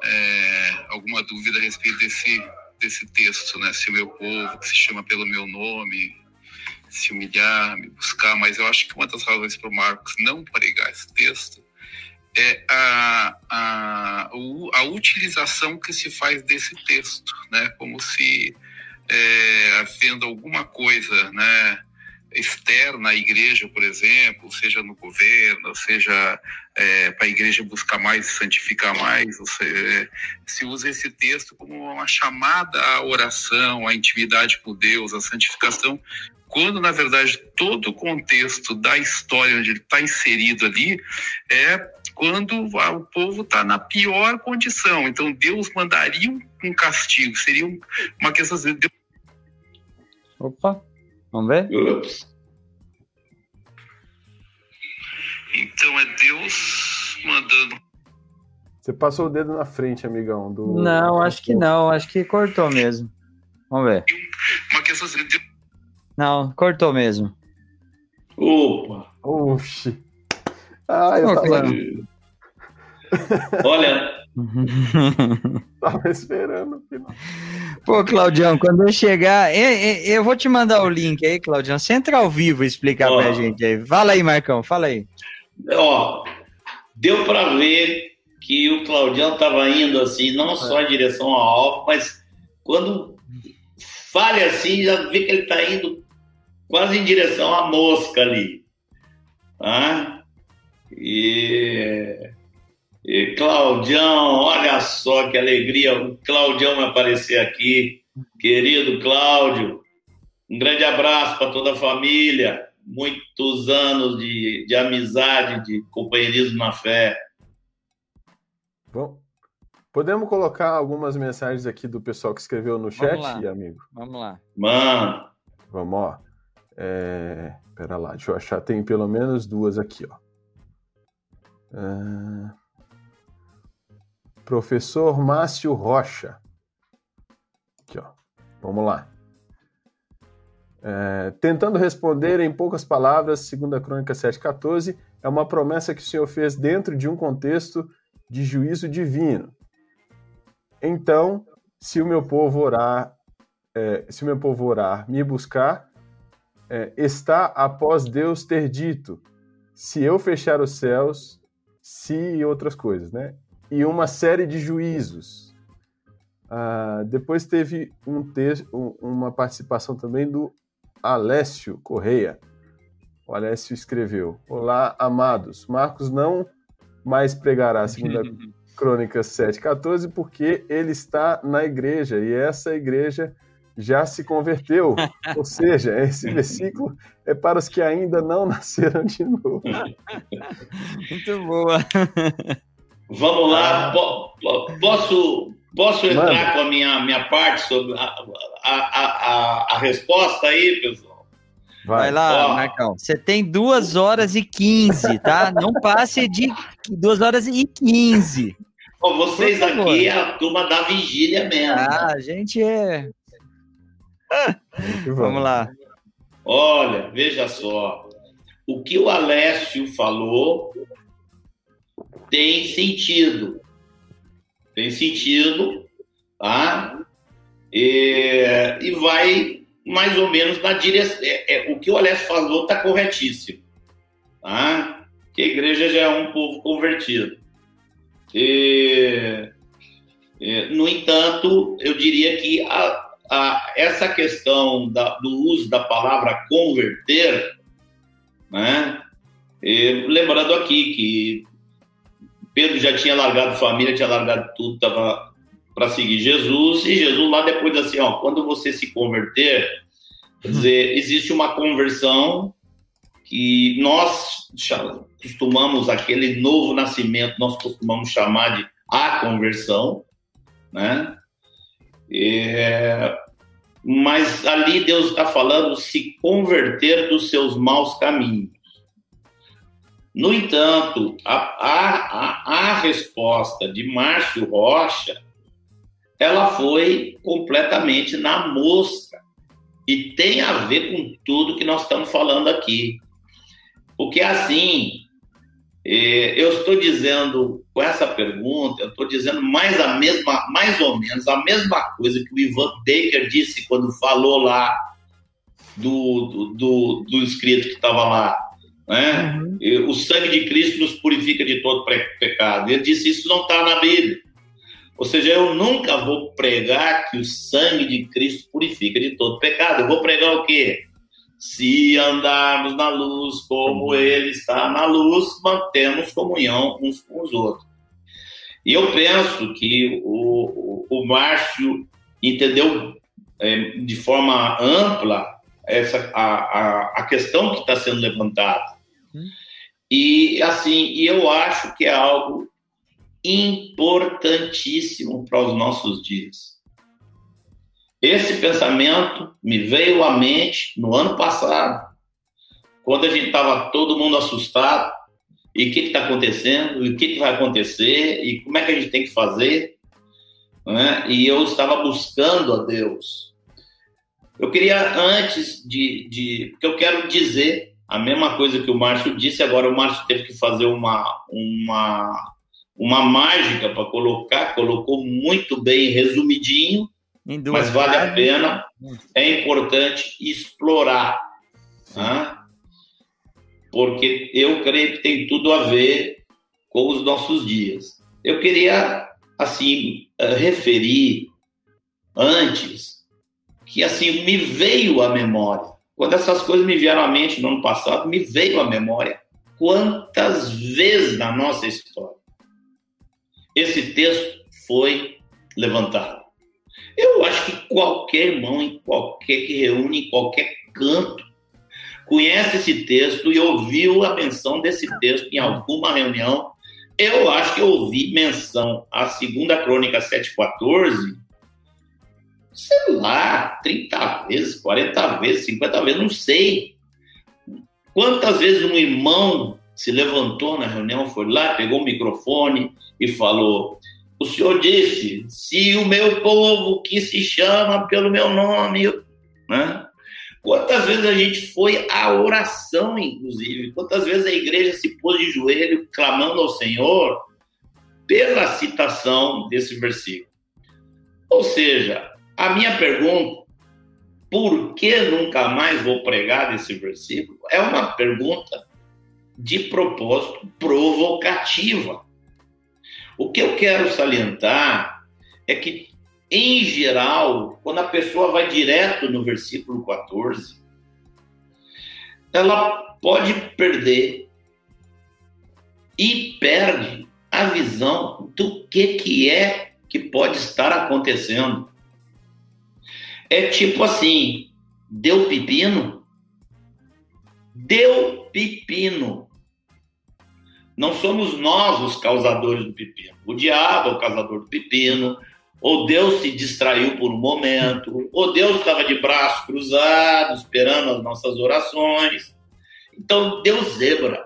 é, alguma dúvida a respeito desse, desse texto, né? Se o meu povo, que se chama pelo meu nome, se humilhar, me buscar, mas eu acho que uma das razões para o Marcos não pregar esse texto é a, a, a utilização que se faz desse texto, né? Como se é, havendo alguma coisa, né? externa à igreja, por exemplo, seja no governo, seja para a igreja buscar mais santificar mais, ou se, se usa esse texto como uma chamada à oração, à intimidade com Deus, à santificação, quando na verdade todo o contexto da história onde ele está inserido ali é quando o povo está na pior condição. Então Deus mandaria um, castigo, seria um- uma questão de Deus Opa. Vamos ver? Ups. Então é Deus mandando Você passou o dedo na frente, amigão. Do... Não, acho que não. Acho que cortou mesmo. Vamos ver. uma questão de Deus Não, cortou mesmo. Opa. Oxi. Ah, eu tava, Cláudio. Olha, tava esperando. Pô, Claudião, quando eu chegar, eu, eu- vou te mandar o link aí, Claudião. Você entra ao vivo e explicar Ó. pra gente aí. Fala aí, Marcão, fala aí. ó, deu para ver que o Claudião estava indo assim, não só em direção ao alvo, mas quando fale assim, já vê que ele está indo quase em direção à mosca ali. Tá? E, e Claudião, olha só que alegria o Claudião vai aparecer aqui. Querido Cláudio, um grande abraço para toda a família. Muitos anos de, de amizade, de companheirismo na fé. Bom, podemos colocar algumas mensagens aqui do pessoal que escreveu no chat, lá. amigo? Vamos lá. Mano, Vamos, ó. É... Pera lá, deixa eu achar. Tem pelo menos duas aqui, ó. Ah, Professor Márcio Rocha. Aqui, ó. Vamos lá. É, tentando responder em poucas palavras, segundo a Crônica 7,14, é uma promessa que o Senhor fez dentro de um contexto de juízo divino. Então, se o meu povo orar, é, se o meu povo orar, me buscar, é, está após Deus ter dito: se eu fechar os céus, se e outras coisas, né? E uma série de juízos. Ah, depois teve um texto, uma participação também do Alessio Correia. O Alessio escreveu: Olá, amados. Marcos não mais pregará, segundo a Crônicas 7,14, porque ele está na igreja e essa igreja já se converteu. Ou seja, esse versículo é para os que ainda não nasceram de novo. Muito boa. Vamos lá, posso, posso entrar Mano. com a minha, minha parte sobre a, a, a, a resposta aí, pessoal? Vai, Vai lá, Ó, Marcão. Você tem duas horas e quinze, tá? Não passe de duas horas e quinze. vocês aqui é a turma da vigília mesmo. Ah, a gente é Vamos lá. Olha, veja só. O que o Alessio falou tem sentido. Tem sentido, tá? E, vai mais ou menos na direção. É, é, o que o Alessio falou está corretíssimo. Tá? Que a igreja já é um povo convertido. No entanto, eu diria que a, a, essa questão da, do uso da palavra converter, né? E, lembrando aqui que Pedro já tinha largado família, tinha largado tudo, estava para seguir Jesus, e Jesus lá depois assim, ó, quando você se converter, quer dizer, existe uma conversão que nós costumamos, aquele novo nascimento, nós costumamos chamar de a conversão, né? É, mas ali Deus está falando se converter dos seus maus caminhos. No entanto, a, a, a, a resposta de Márcio Rocha ela foi completamente na mosca e tem a ver com tudo que nós estamos falando aqui. Porque assim, é, eu estou dizendo com essa pergunta, eu estou dizendo mais a mesma, mais ou menos a mesma coisa que o Ivan Baker disse quando falou lá do, do, do, do escrito que estava lá. Né? Uhum. O sangue de Cristo nos purifica de todo pecado. Ele disse isso não está na Bíblia. Ou seja, eu nunca vou pregar que o sangue de Cristo purifica de todo pecado. Eu vou pregar o quê? Se andarmos na luz como. Ele está na luz, mantemos comunhão uns com os outros. E eu penso que o, o, o Márcio entendeu é, de forma ampla essa, a, a, a questão que está sendo levantada. Hum. E assim, e eu acho que é algo importantíssimo para os nossos dias. Esse pensamento me veio à mente no ano passado, quando a gente estava todo mundo assustado. E o que está acontecendo? E o que, que, vai acontecer? E como é que a gente tem que fazer? Né? E eu estava buscando a Deus. Eu queria, antes de, de. Porque eu quero dizer a mesma coisa que o Márcio disse, agora o Márcio teve que fazer uma, uma, uma mágica para colocar, colocou muito bem, resumidinho mas vale a pena, é importante explorar, né? porque eu creio que tem tudo a ver com os nossos dias. Eu queria, assim, eh, referir antes que, assim, me veio à memória, quando essas coisas me vieram à mente no ano passado, me veio à memória quantas vezes na nossa história esse texto foi levantado. Eu acho que qualquer irmão, em qualquer que reúne, em qualquer canto, conhece esse texto e ouviu a menção desse texto em alguma reunião. Eu acho que eu ouvi menção à segunda crônica 714, sei lá, 30 vezes, 40 vezes, 50 vezes, não sei. Quantas vezes um irmão se levantou na reunião, foi lá, pegou o microfone e falou: o Senhor disse: se o meu povo que se chama pelo meu nome, né? Quantas vezes a gente foi à oração, inclusive? Quantas vezes a igreja se pôs de joelho clamando ao Senhor pela citação desse versículo? Ou seja, a minha pergunta, por que nunca mais vou pregar desse versículo? É uma pergunta de propósito provocativa. O que eu quero salientar é que em geral, quando a pessoa vai direto no versículo 14, ela pode perder e perde a visão do que, que é que pode estar acontecendo. É tipo assim, deu pepino? Deu pepino. Não somos nós os causadores do pepino. O diabo é o causador do pepino, ou Deus se distraiu por um momento, ou Deus estava de braços cruzados, esperando as nossas orações. Então, Deus zebra.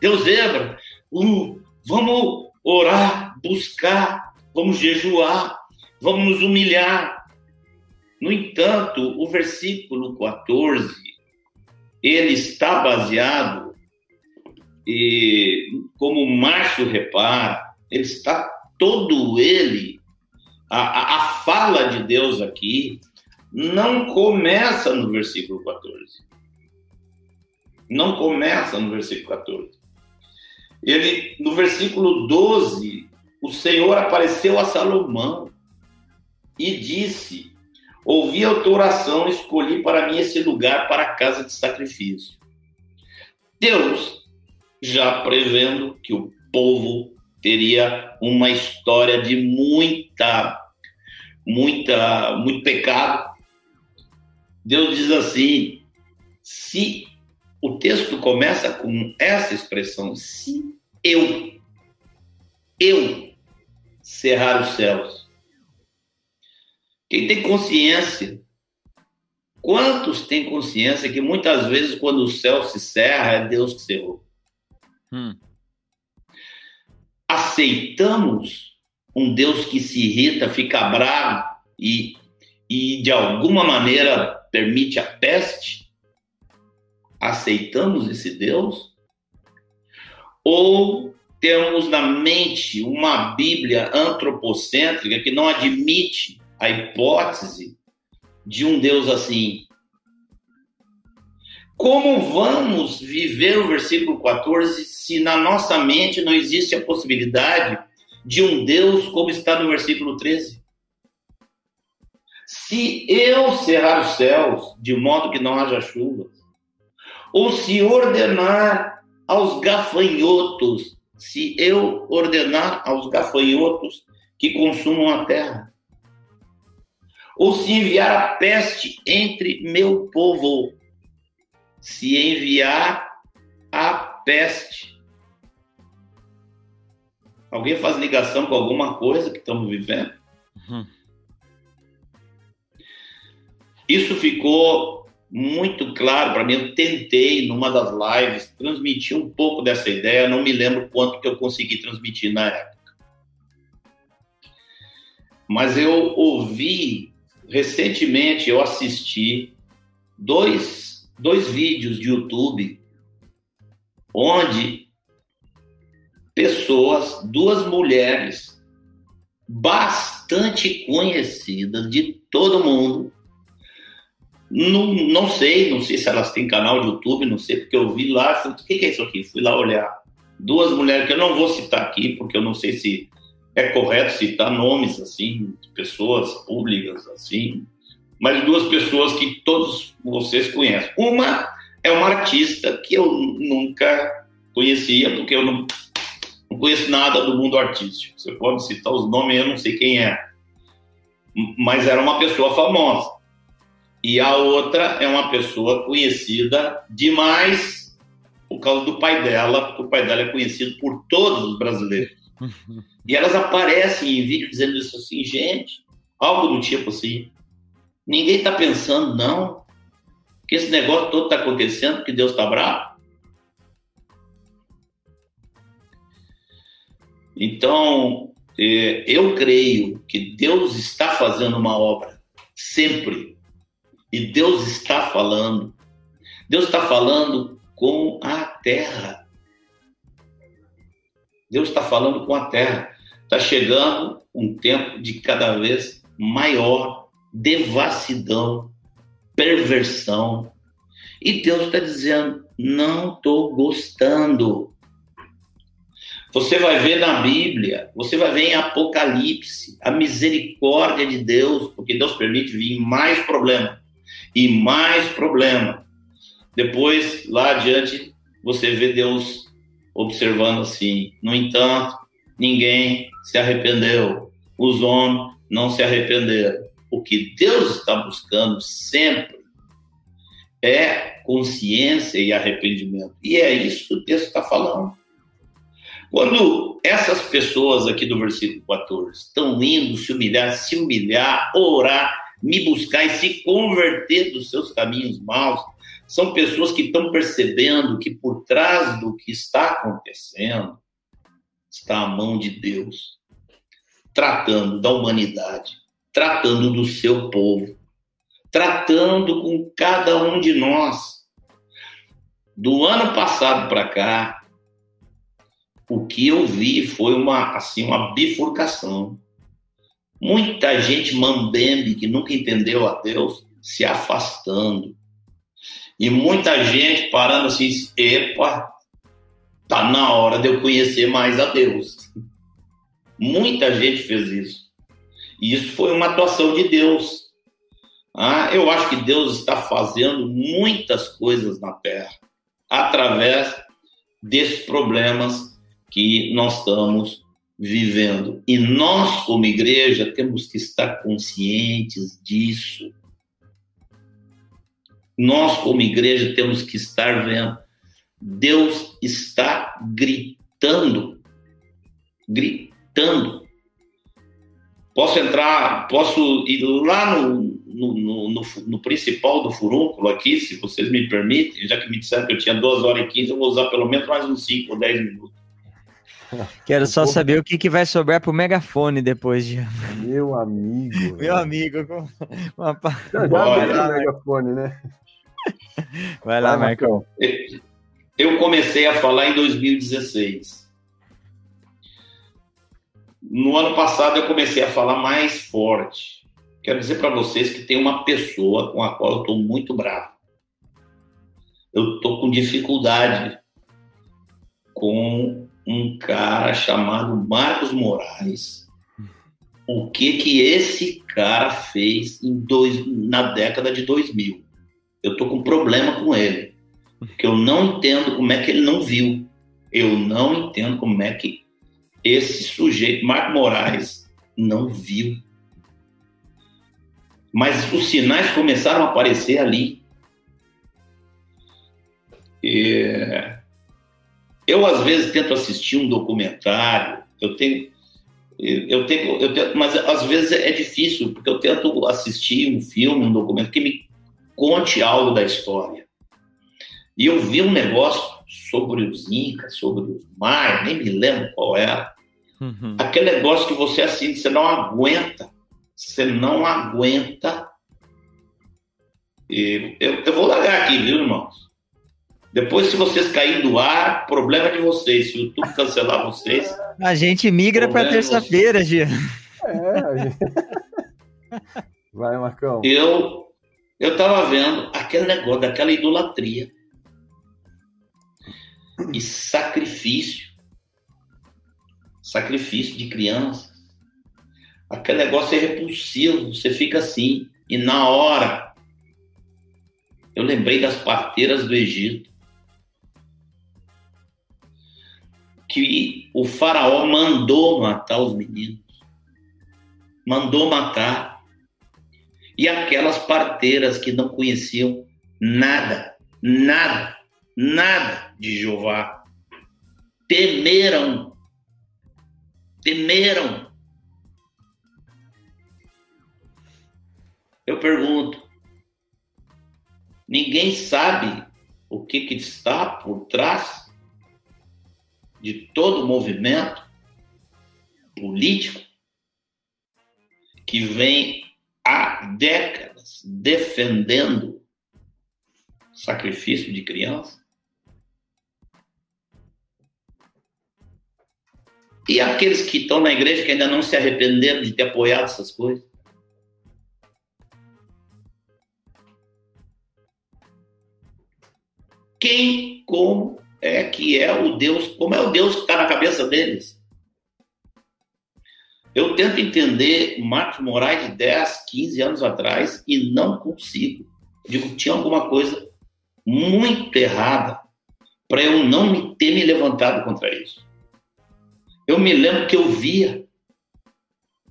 Deus zebra. Uh, vamos orar, buscar, vamos jejuar, vamos nos humilhar. No entanto, o versículo 14, ele está baseado, e como o Márcio repara, ele está todo ele a, a, fala de Deus aqui não começa no versículo 14. Não começa no versículo 14. Ele, no versículo 12, o Senhor apareceu a Salomão e disse: Ouvi a tua oração, escolhi para mim esse lugar para a casa de sacrifício. Deus, já prevendo que o povo teria uma história de muita muita, muito pecado. Deus diz assim: se o texto começa com essa expressão, se eu, eu cerrar os céus. Quem tem consciência, quantos têm consciência que muitas vezes quando o céu se cerra é Deus que cerrou? Hum. Aceitamos um Deus que se irrita, fica bravo e, e de alguma maneira permite a peste? Aceitamos esse Deus? Ou temos na mente uma Bíblia antropocêntrica que não admite a hipótese de um Deus assim? Como vamos viver o versículo 14 se na nossa mente não existe a possibilidade de um Deus como está no versículo 13. Se eu cerrar os céus de modo que não haja chuva, ou se ordenar aos gafanhotos, se eu ordenar aos gafanhotos que consumam a terra, ou se enviar a peste entre meu povo, se enviar a peste Alguém faz ligação com alguma coisa que estamos vivendo? Uhum. Isso ficou muito claro para mim. Eu tentei, numa das lives, transmitir um pouco dessa ideia. Não me lembro quanto que eu consegui transmitir na época. Mas eu ouvi, recentemente, eu assisti dois, dois vídeos de YouTube onde pessoas, duas mulheres bastante conhecidas de todo mundo. Não, não sei, não sei se elas têm canal de YouTube, não sei, porque eu vi lá, o que é isso aqui? Fui lá olhar. Duas mulheres que eu não vou citar aqui, porque eu não sei se é correto citar nomes assim, de pessoas públicas assim, mas duas pessoas que todos vocês conhecem. Uma é uma artista que eu nunca conhecia, porque eu não, não conheço nada do mundo artístico. Você pode citar os nomes, eu não sei quem é. Mas era uma pessoa famosa. E a outra é uma pessoa conhecida demais por causa do pai dela, porque o pai dela é conhecido por todos os brasileiros. E elas aparecem em vídeo dizendo isso assim, gente, algo do tipo assim. Ninguém está pensando, não, que esse negócio todo está acontecendo, que Deus está bravo. Então, é, eu creio que Deus está fazendo uma obra sempre. E Deus está falando. Deus está falando com a terra. Deus está falando com a terra. Está chegando um tempo de cada vez maior devassidão, perversão. E Deus está dizendo: não estou gostando. Você vai ver na Bíblia, você vai ver em Apocalipse a misericórdia de Deus, porque Deus permite vir mais problema e mais problema. Depois, lá adiante, você vê Deus observando assim: no entanto, ninguém se arrependeu, os homens não se arrependeram. O que Deus está buscando sempre é consciência e arrependimento. E é isso que o texto está falando. Quando essas pessoas aqui do versículo 14 estão indo se humilhar, se humilhar, orar, me buscar e se converter dos seus caminhos maus, são pessoas que estão percebendo que por trás do que está acontecendo está a mão de Deus, tratando da humanidade, tratando do seu povo, tratando com cada um de nós. Do ano passado para cá, o que eu vi foi uma assim uma bifurcação. Muita gente mambembe que nunca entendeu a Deus se afastando. E muita gente parando assim, epa, tá na hora de eu conhecer mais a Deus. Muita gente fez isso. E isso foi uma atuação de Deus. Ah, eu acho que Deus está fazendo muitas coisas na Terra através desses problemas que nós estamos vivendo. E nós, como igreja, temos que estar conscientes disso. Nós, como igreja, temos que estar vendo. Deus está gritando, gritando. Posso entrar, posso ir lá no, no, no, no, principal do furúnculo aqui, se vocês me permitem, já que me disseram que eu tinha 2 horas e 15, eu vou usar pelo menos mais uns 5 ou 10 minutos. Quero só saber o que, que vai sobrar pro megafone depois de. Meu amigo. Meu amigo. Com uma... Já, já o megafone, né? Vai lá, Marcão. Eu comecei a falar em 2016. No ano passado eu comecei a falar mais forte. Quero dizer para vocês que tem uma pessoa com a qual eu estou muito bravo. Eu estou com dificuldade com um cara chamado Marcos Moraes. O que que esse cara fez em dois, na década de 2000? Eu tô com problema com ele, porque eu não entendo como é que ele não viu. Eu não entendo como é que esse sujeito, Marcos Moraes, não viu. Mas os sinais começaram a aparecer ali. Eu, às vezes, tento assistir um documentário, eu tenho. Eu tenho, eu tenho, mas às vezes é difícil, porque eu tento assistir um filme, um documento que me conte algo da história. E eu vi um negócio sobre os Incas, sobre os Maias, nem me lembro qual era. Uhum. Aquele negócio que você assiste, você não aguenta. Você não aguenta. E eu, eu vou largar aqui, viu, irmãos? Depois, se vocês caírem do ar, problema de vocês. Se o YouTube cancelar vocês. A gente migra para terça-feira, Gia. É, gente... Vai, Marcão. Eu, eu tava vendo aquele negócio daquela idolatria e sacrifício. Sacrifício de crianças. Aquele negócio é repulsivo. Você fica assim. E na hora, eu lembrei das parteiras do Egito. que o faraó mandou matar os meninos. Mandou matar. E aquelas parteiras que não conheciam nada, nada, nada de Jeová, temeram, temeram. Eu pergunto, ninguém sabe o que, que está por trás de todo o movimento político que vem há décadas defendendo sacrifício de criança? E aqueles que estão na igreja que ainda não se arrependeram de ter apoiado essas coisas? Quem, como é que é o Deus, como é o Deus que está na cabeça deles? Eu tento entender Marcos Moraes de 10, 15 anos atrás e não consigo. Digo, tinha alguma coisa muito errada para eu não me ter me levantado contra isso. Eu me lembro que eu via,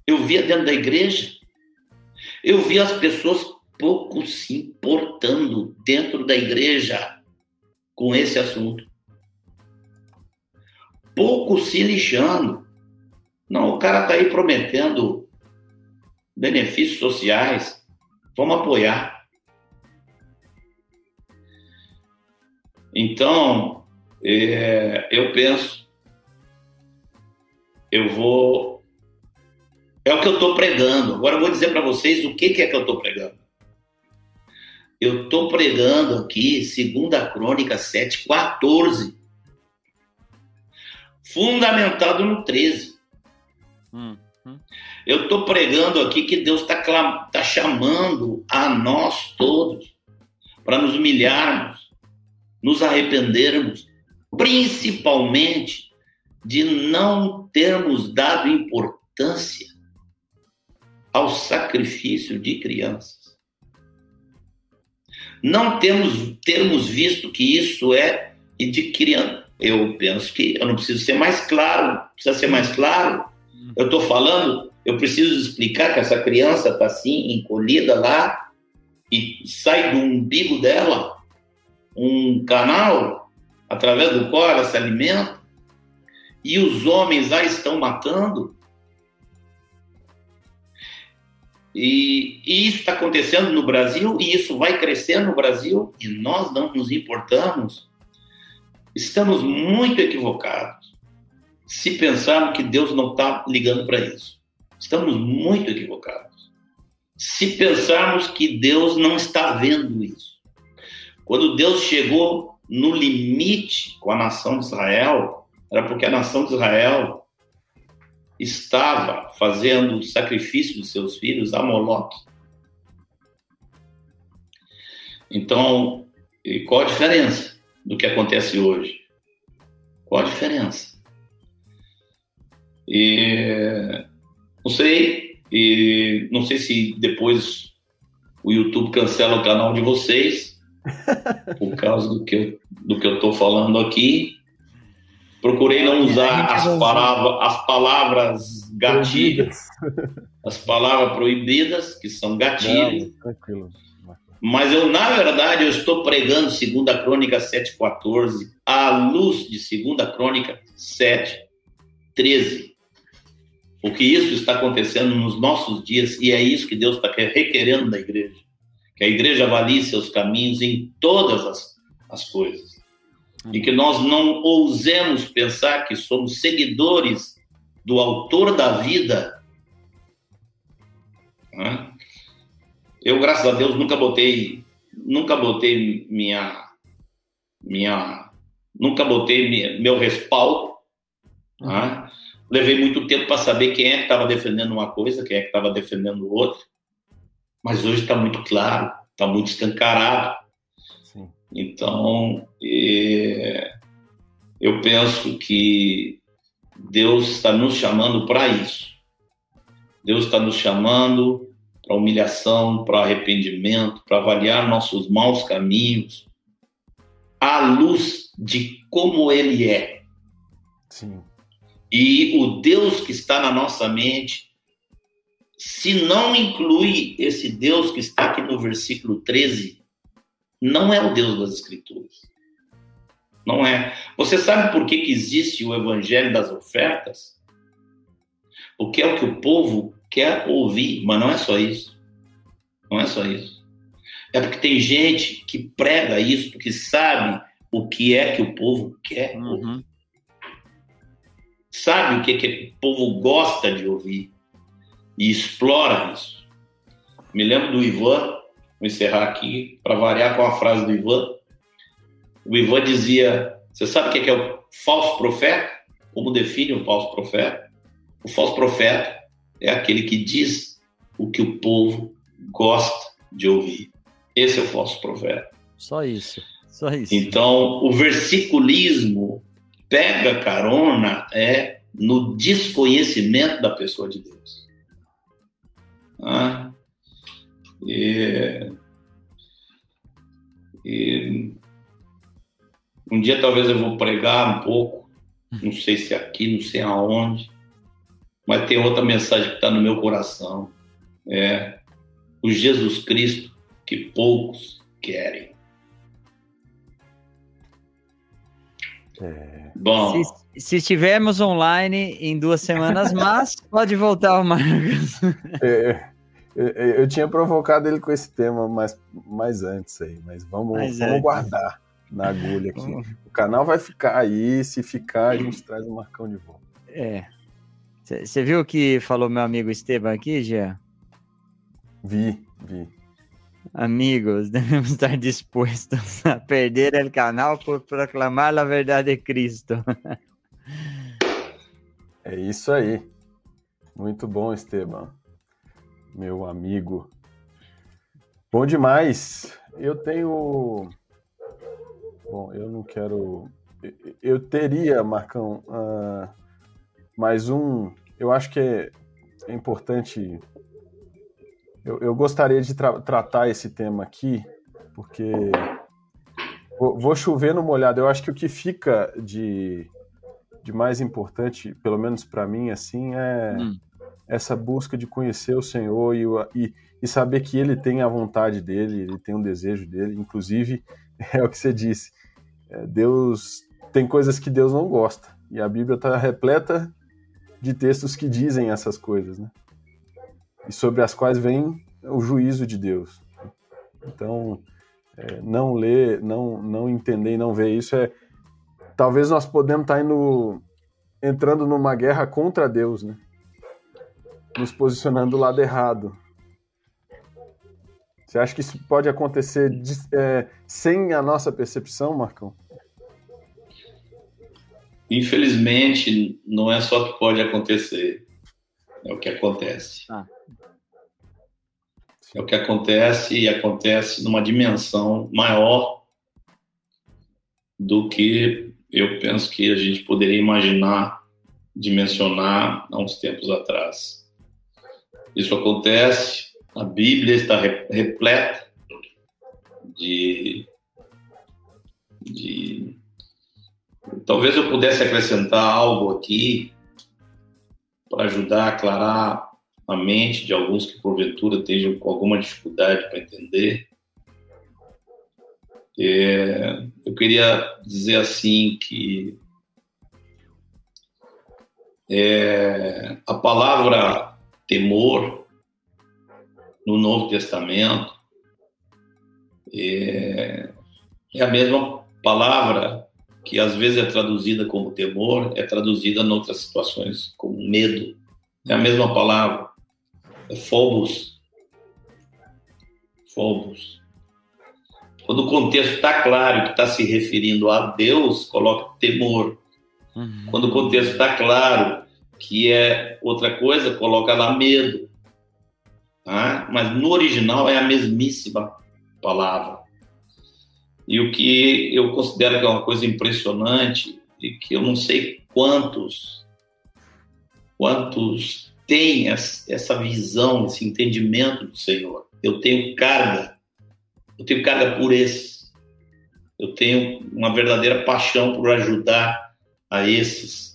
eu via dentro da igreja, eu via as pessoas pouco se importando dentro da igreja com esse assunto. Pouco se lixando. Não, o cara está aí prometendo benefícios sociais. Vamos apoiar. Então, é, eu penso, eu vou. É o que eu estou pregando. Agora eu vou dizer para vocês o que, que é que eu estou pregando. Eu estou pregando aqui, 2 Crônica 7, 14. Fundamentado no 13. Hum, hum. Eu estou pregando aqui que Deus está tá chamando a nós todos para nos humilharmos, nos arrependermos, principalmente de não termos dado importância ao sacrifício de crianças. Não temos termos visto que isso é de criança. Eu penso que eu não preciso ser mais claro, precisa ser mais claro. Eu estou falando, eu preciso explicar que essa criança está assim, encolhida lá, e sai do umbigo dela um canal através do qual ela se alimenta, e os homens a estão matando. E, e isso está acontecendo no Brasil, e isso vai crescer no Brasil, e nós não nos importamos. Estamos muito equivocados se pensarmos que Deus não está ligando para isso. Estamos muito equivocados. Se pensarmos que Deus não está vendo isso. Quando Deus chegou no limite com a nação de Israel, era porque a nação de Israel estava fazendo o sacrifício de seus filhos a Moloque. Então, qual a diferença do que acontece hoje? Qual a diferença? E, não sei, e não sei se depois o YouTube cancela o canal de vocês, por causa do que, do que eu estou falando aqui. Procurei não usar as, palavras, as palavras gatilho, as palavras proibidas, que são gatilho. Não, Mas eu, na verdade, eu estou pregando 2 Crônica 7,14 à luz de 2 Crônica 7,13. Porque isso está acontecendo nos nossos dias e é isso que Deus está requerendo da igreja que a igreja avalie seus caminhos em todas as, as coisas. E que nós não ousemos pensar que somos seguidores do autor da vida. Eu, graças a Deus, nunca botei, nunca botei minha, minha, nunca botei minha, meu respaldo. Uhum. Levei muito tempo para saber quem é que estava defendendo uma coisa, quem é que estava defendendo outra mas hoje está muito claro, está muito escancarado. Então, é, eu penso que Deus está nos chamando para isso. Deus está nos chamando para humilhação, para arrependimento, para avaliar nossos maus caminhos, à luz de como Ele é. Sim. E o Deus que está na nossa mente se não inclui esse Deus que está aqui no versículo 13, não é o Deus das Escrituras. Não é. Você sabe por que, que existe o evangelho das ofertas? Porque é o que o povo quer ouvir, mas não é só isso. Não é só isso. É porque tem gente que prega isso, porque sabe o que é que o povo quer uhum. ouvir. Sabe o que, que o povo gosta de ouvir e explora isso. Me lembro do Ivan, Vou encerrar aqui para variar com a frase do Ivan. O Ivan dizia: Você sabe o que é o falso profeta? Como define o falso profeta? O falso profeta é aquele que diz o que o povo gosta de ouvir. Esse é o falso profeta. Só isso. Só isso. Então, o versiculismo pega carona é no desconhecimento da pessoa de Deus. Ah, e, e, um dia talvez eu vou pregar um pouco, não sei se aqui, não sei aonde, mas tem outra mensagem que está no meu coração. É o Jesus Cristo que poucos querem. É. Bom. Se, se estivermos online em duas semanas, mas pode voltar o Marcos. É, eu, eu, tinha provocado ele com esse tema mais, mais antes aí, mas vamos, mais vamos guardar na agulha aqui. O canal vai ficar aí, se ficar, a gente traz o Marcão de volta. É. Você viu o que falou meu amigo Esteban aqui, Jean? Vi, vi. Amigos, devemos estar dispostos a perder o canal por proclamar a verdade de Cristo. É isso aí. Muito bom, Esteban. Meu amigo. Bom demais. Eu tenho. Bom, eu não quero. Eu teria, Marcão, uh, mais um. Eu acho que é, é importante eu, eu gostaria de tra tratar esse tema aqui, porque vou, chover no molhado. Eu acho que o que fica de, de mais importante, pelo menos para mim, assim, é hum. Essa busca de conhecer o Senhor e, e, e saber que Ele tem a vontade dele, Ele tem um desejo dele. Inclusive, é o que você disse, é, Deus tem coisas que Deus não gosta. E a Bíblia está repleta de textos que dizem essas coisas, né? e sobre as quais vem o juízo de Deus. Então, é, não ler, não, não entender e não ver isso é. Talvez nós podemos estar indo, entrando numa guerra contra Deus, né? Nos posicionando do lado errado. Você acha que isso pode acontecer de, é, sem a nossa percepção, Marcão? Infelizmente, não é só que pode acontecer, é o que acontece. Ah. É o que acontece e acontece numa dimensão maior do que eu penso que a gente poderia imaginar, dimensionar há uns tempos atrás. Isso acontece, a Bíblia está repleta de, de. Talvez eu pudesse acrescentar algo aqui para ajudar a aclarar a mente de alguns que porventura estejam com alguma dificuldade para entender. É, eu queria dizer assim que é, a palavra temor no Novo Testamento é, é a mesma palavra que às vezes é traduzida como temor, é traduzida em outras situações como medo. É a mesma palavra. É Phobos. Phobos. Quando o contexto está claro que está se referindo a Deus, coloca temor. Uhum. Quando o contexto está claro que é outra coisa, coloca lá medo. Tá? Mas no original é a mesmíssima palavra. E o que eu considero que é uma coisa impressionante e que eu não sei quantos quantos tem essa visão, esse entendimento do Senhor. Eu tenho carga, eu tenho carga por esses. Eu tenho uma verdadeira paixão por ajudar a esses.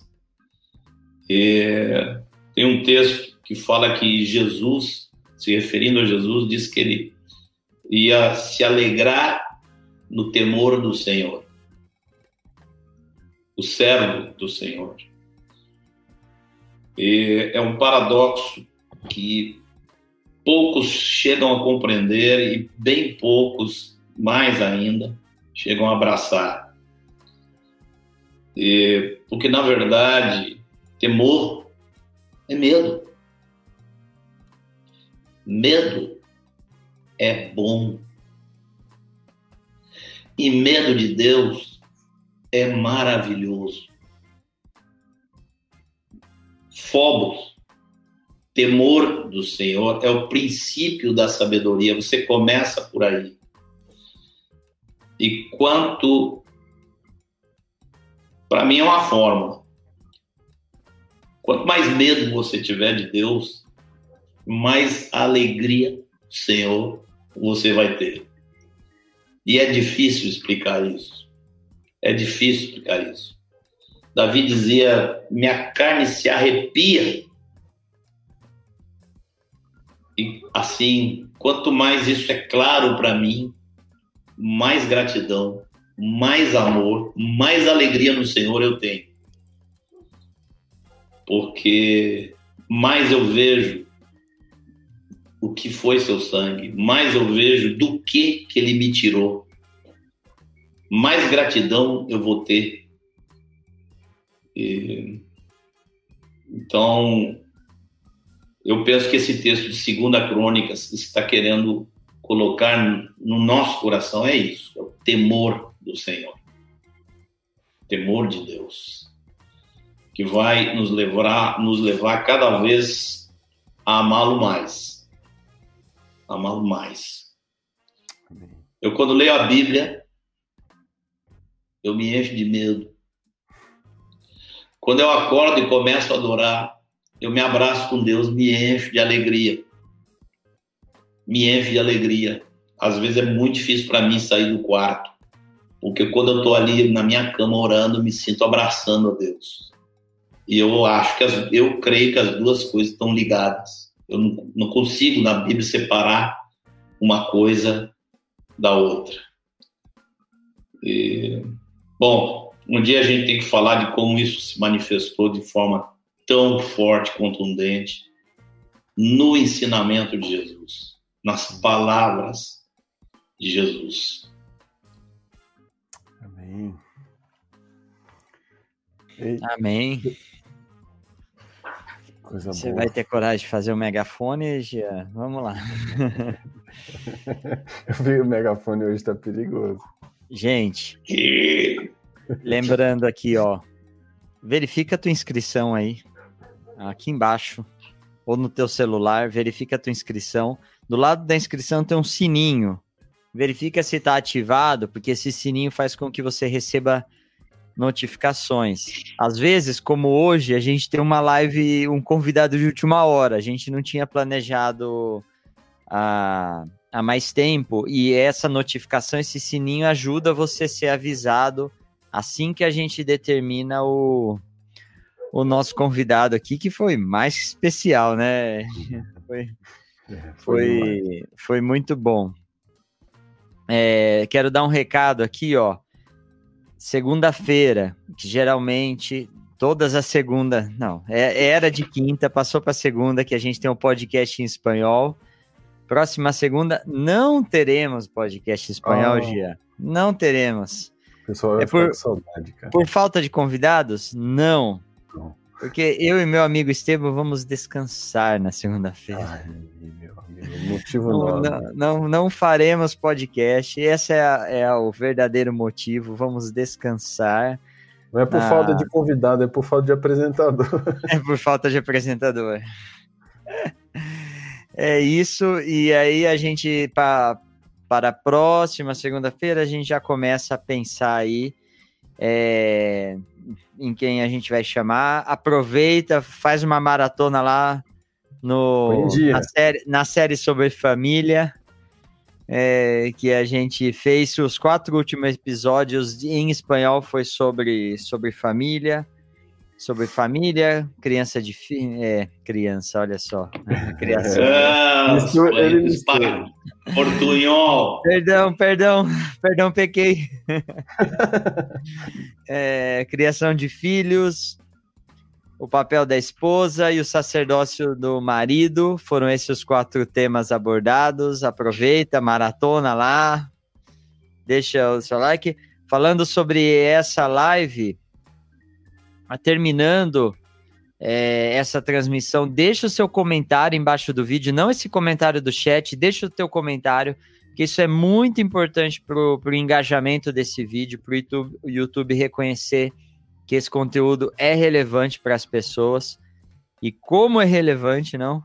É, tem um texto que fala que Jesus, se referindo a Jesus, diz que ele ia se alegrar no temor do Senhor, o servo do Senhor. E é um paradoxo que poucos chegam a compreender e bem poucos, mais ainda, chegam a abraçar. Porque, na verdade, temor é medo. Medo é bom. E medo de Deus é maravilhoso. Fobos, temor do Senhor, é o princípio da sabedoria. Você começa por aí. E quanto. Para mim é uma fórmula. Quanto mais medo você tiver de Deus, mais alegria do Senhor você vai ter. E é difícil explicar isso. É difícil explicar isso. Davi dizia: minha carne se arrepia. E assim, quanto mais isso é claro para mim, mais gratidão, mais amor, mais alegria no Senhor eu tenho. Porque mais eu vejo o que foi seu sangue, mais eu vejo do que que ele me tirou. Mais gratidão eu vou ter. E... Então, eu penso que esse texto de Segunda Crônicas está querendo colocar no nosso coração é isso, é o temor do Senhor. Temor de Deus. Que vai nos levar, nos levar cada vez a amá-lo mais. Amá-lo mais. Eu, quando leio a Bíblia, eu me encho de medo. Quando eu acordo e começo a adorar, eu me abraço com Deus, me encho de alegria me enche de alegria. Às vezes é muito difícil para mim sair do quarto, porque quando eu estou ali na minha cama orando, me sinto abraçando a Deus. E eu acho que as, eu creio que as duas coisas estão ligadas. Eu não, não consigo na Bíblia separar uma coisa da outra. E, bom, um dia a gente tem que falar de como isso se manifestou de forma tão forte, contundente no ensinamento de Jesus nas palavras de Jesus. Amém. Amém. Coisa Você boa. vai ter coragem de fazer o megafone, Gia? Vamos lá. Eu vi o megafone hoje, tá perigoso. Gente, lembrando aqui, ó, verifica a tua inscrição aí, aqui embaixo, ou no teu celular, verifica a tua inscrição. Do lado da inscrição tem um sininho. Verifica se está ativado, porque esse sininho faz com que você receba notificações. Às vezes, como hoje, a gente tem uma live, um convidado de última hora. A gente não tinha planejado há, há mais tempo. E essa notificação, esse sininho ajuda você a ser avisado assim que a gente determina o, o nosso convidado aqui, que foi mais especial, né? Foi, é, foi, foi, muito bom. É, quero dar um recado aqui, ó. Segunda-feira, que geralmente todas as segunda, não, é, era de quinta, passou para segunda que a gente tem um podcast em espanhol. Próxima segunda não teremos podcast em espanhol, oh. Gia. Não teremos. pessoal é por, saudade, cara. Por falta de convidados? Não. não. Porque eu e meu amigo Esteban vamos descansar na segunda-feira. Motivo não, não, não, não, faremos podcast. Esse é, a, é o verdadeiro motivo. Vamos descansar. Não é por ah, falta de convidado, é por falta de apresentador. É por falta de apresentador. É isso. E aí a gente, pra, para a próxima segunda-feira, a gente já começa a pensar aí é, em quem a gente vai chamar. Aproveita, faz uma maratona lá no, na, série, na série sobre família. É, que a gente fez os quatro últimos episódios em espanhol foi sobre, sobre família sobre família, criança de fi... é, criança, olha só, criação. Ah, ele Portunhol. Perdão, perdão, perdão, pequei. é, criação de filhos, o papel da esposa e o sacerdócio do marido. Foram esses os quatro temas abordados. Aproveita, maratona lá, deixa o seu like. Falando sobre essa live, terminando é, essa transmissão, deixa o seu comentário embaixo do vídeo, não esse comentário do chat, deixa o teu comentário, que isso é muito importante para o engajamento desse vídeo, para o YouTube, YouTube reconhecer que esse conteúdo é relevante para as pessoas. E como é relevante, não?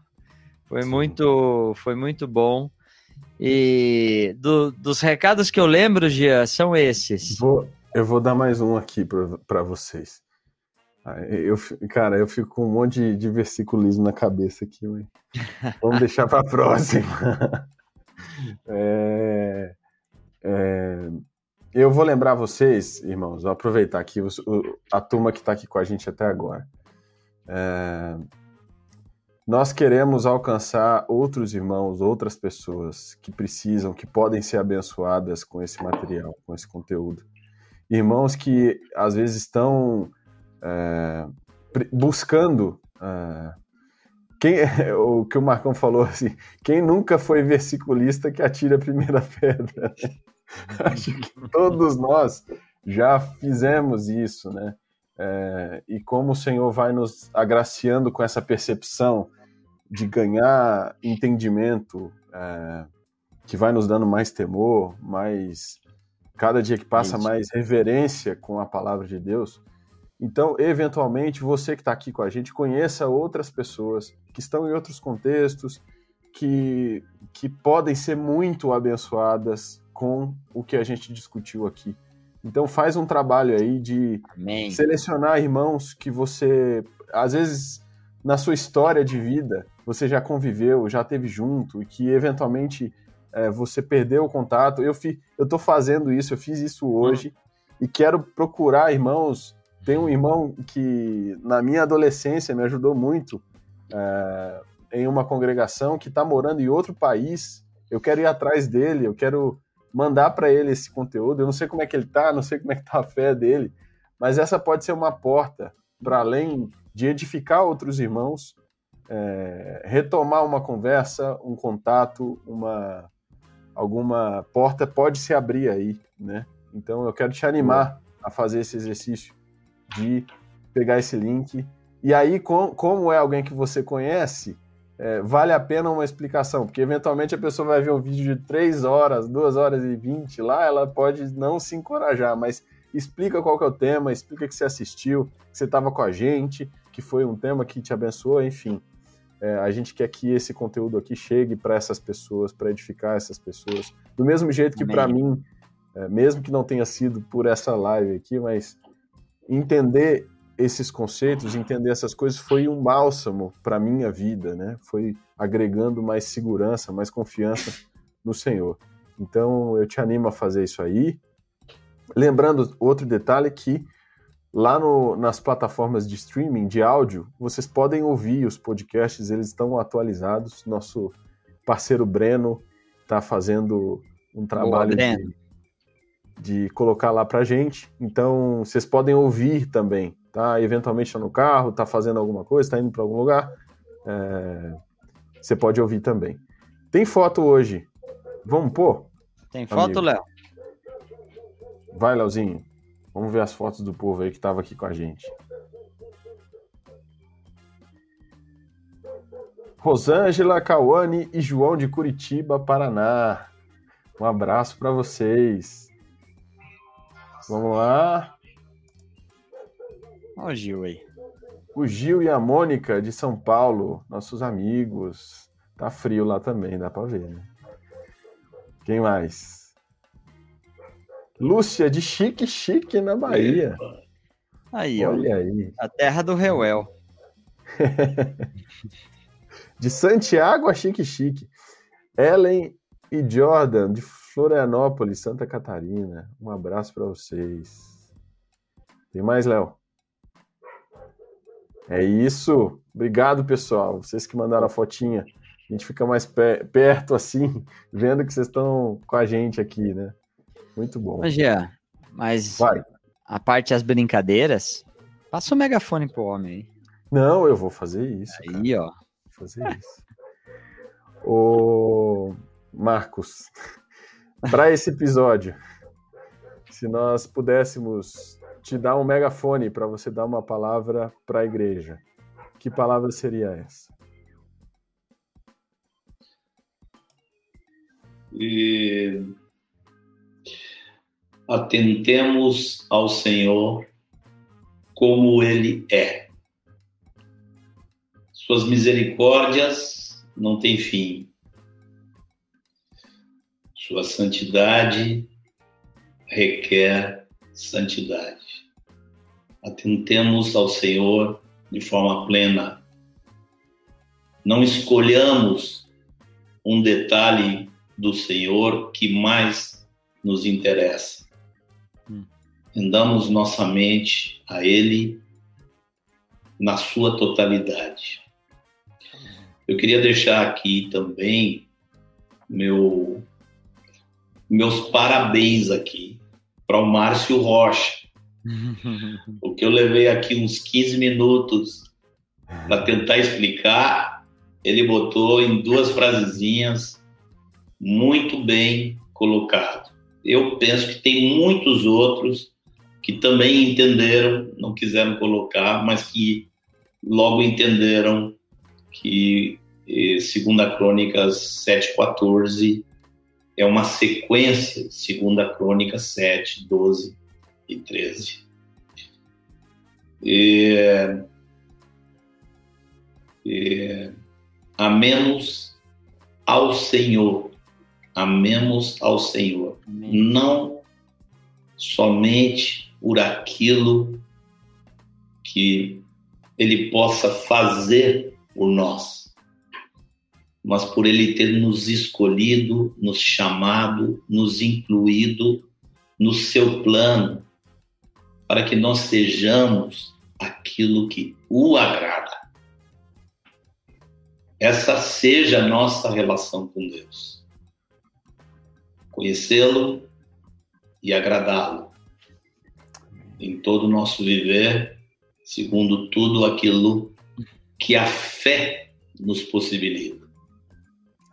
Foi Sim. muito, foi muito bom. E do, dos recados que eu lembro, Gia, são esses. Vou, eu vou dar mais um aqui para vocês. Eu, cara, eu fico com um monte de, de versiculismo na cabeça aqui, mas vamos deixar para a próxima. É, é, eu vou lembrar vocês, irmãos, vou aproveitar aqui a turma que está aqui com a gente até agora. É, nós queremos alcançar outros irmãos, outras pessoas que precisam, que podem ser abençoadas com esse material, com esse conteúdo. Irmãos que às vezes estão é, buscando é, quem, o que o Marcão falou assim, quem nunca foi versiculista que atira a primeira pedra. Né? Acho que todos nós já fizemos isso, né? É, e como o Senhor vai nos agraciando com essa percepção de ganhar entendimento, é, que vai nos dando mais temor, mais cada dia que passa mais reverência com a palavra de Deus. Então, eventualmente, você que está aqui com a gente conheça outras pessoas que estão em outros contextos, que, que podem ser muito abençoadas com o que a gente discutiu aqui. Então faz um trabalho aí de Amém. selecionar irmãos que você, às vezes, na sua história de vida, você já conviveu, já teve junto e que eventualmente é, você perdeu o contato. Eu fi, eu tô fazendo isso, eu fiz isso hoje hum. e quero procurar irmãos. Tem um irmão que na minha adolescência me ajudou muito é, em uma congregação que está morando em outro país. Eu quero ir atrás dele, eu quero mandar para ele esse conteúdo. Eu não sei como é que ele tá, não sei como é que tá a fé dele, mas essa pode ser uma porta para além de edificar outros irmãos, é, retomar uma conversa, um contato, uma alguma porta pode se abrir aí, né? Então eu quero te animar a fazer esse exercício de pegar esse link e aí com, como é alguém que você conhece, é, vale a pena uma explicação, porque eventualmente a pessoa vai ver um vídeo de 3 horas, 2 horas e 20 lá, ela pode não se encorajar, mas explica qual que é o tema, explica que você assistiu, que você estava com a gente, que foi um tema que te abençoou, enfim. É, a gente quer que esse conteúdo aqui chegue para essas pessoas, para edificar essas pessoas. Do mesmo jeito que para mim, é, mesmo que não tenha sido por essa live aqui, mas entender esses conceitos, entender essas coisas foi um bálsamo para minha vida, né? Foi agregando mais segurança, mais confiança no Senhor. Então eu te animo a fazer isso aí. Lembrando outro detalhe que lá no, nas plataformas de streaming de áudio, vocês podem ouvir os podcasts, eles estão atualizados. Nosso parceiro Breno está fazendo um trabalho Boa, de, de colocar lá para gente. Então vocês podem ouvir também tá eventualmente está no carro, está fazendo alguma coisa, está indo para algum lugar, é, você pode ouvir também. Tem foto hoje. Vamos pôr? Tem foto, Léo? Vai, Léozinho. Vamos ver as fotos do povo aí que estava aqui com a gente. Rosângela, Cauane e João de Curitiba, Paraná. Um abraço para vocês. Vamos lá. Olha o Gil aí. O Gil e a Mônica de São Paulo, nossos amigos. Tá frio lá também, dá pra ver, né? Quem mais? Lúcia de Chique Chique na Bahia. Aí, Olha ó. aí. A terra do Reuel. de Santiago a Chique Chique. Ellen e Jordan de Florianópolis, Santa Catarina. Um abraço para vocês. Tem mais, Léo? É isso. Obrigado, pessoal. Vocês que mandaram a fotinha. A gente fica mais perto assim, vendo que vocês estão com a gente aqui, né? Muito bom. Mas, Jean, mas Vai. a parte das brincadeiras, passa o megafone pro homem aí. Não, eu vou fazer isso. Aí, cara. ó. Vou fazer isso. Ô, Marcos, para esse episódio, se nós pudéssemos te dar um megafone para você dar uma palavra para a igreja. Que palavra seria essa? E atentemos ao Senhor como Ele é. Suas misericórdias não têm fim. Sua santidade requer santidade. Atentemos ao Senhor de forma plena. Não escolhamos um detalhe do Senhor que mais nos interessa. Hum. Rendamos nossa mente a Ele na sua totalidade. Eu queria deixar aqui também meu, meus parabéns aqui para o Márcio Rocha, porque eu levei aqui uns 15 minutos para tentar explicar, ele botou em duas frasezinhas muito bem colocado. Eu penso que tem muitos outros que também entenderam, não quiseram colocar, mas que logo entenderam que eh, segunda Crônicas 7:14 é uma sequência de segunda Crônica 7, 12 e 13. E, e, amemos ao Senhor amemos ao Senhor, Amém. não somente por aquilo que Ele possa fazer por nós, mas por Ele ter nos escolhido, nos chamado, nos incluído no seu plano, para que nós sejamos aquilo que o agrada. Essa seja a nossa relação com Deus conhecê-lo e agradá-lo em todo o nosso viver, segundo tudo aquilo que a fé nos possibilita.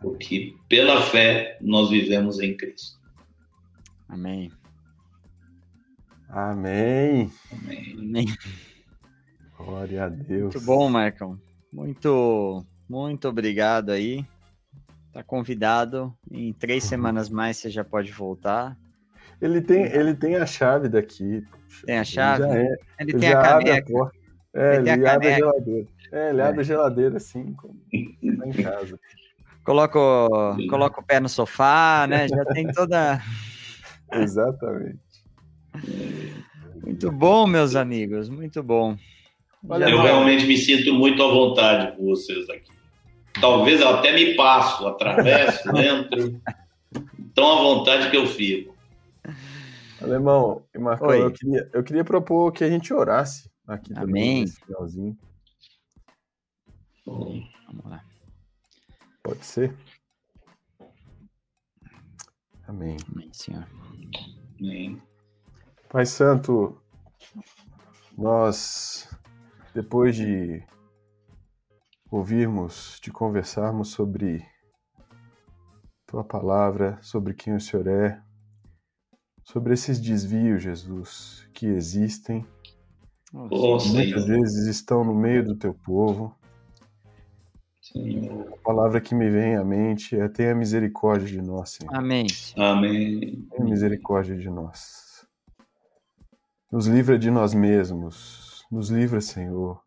Porque pela fé nós vivemos em Cristo. Amém. Amém. Amém. Glória a Deus. Muito bom, Marcão. Muito, muito obrigado aí. Tá convidado. Em três uhum. semanas mais você já pode voltar. Ele tem, ele tem a chave daqui. Tem a chave? Ele, é, ele, tem a caneca. A é, ele, ele abre a geladeira. É, ele é. abre a geladeira assim, como tá em casa. Coloca o, coloca o pé no sofá, né? Já tem toda. Exatamente. Muito bom, meus amigos, muito bom. Valeu, eu realmente me sinto muito à vontade com vocês aqui. Talvez eu até me passo, atravesso, entro. Tão à vontade que eu fico. Alemão e Marcão, eu queria, eu queria propor que a gente orasse aqui Amém. também, finalzinho. Vamos lá. Pode ser? Amém. Amém, Senhor. Amém. Pai Santo, nós, depois de ouvirmos, de conversarmos sobre tua palavra, sobre quem o Senhor é, sobre esses desvios, Jesus, que existem, oh, muitas vezes estão no meio do teu povo. Senhor. A palavra que me vem à mente é tenha misericórdia de nós, Senhor. Amém. Amém. Tenha misericórdia de nós. Nos livra de nós mesmos. Nos livra, Senhor,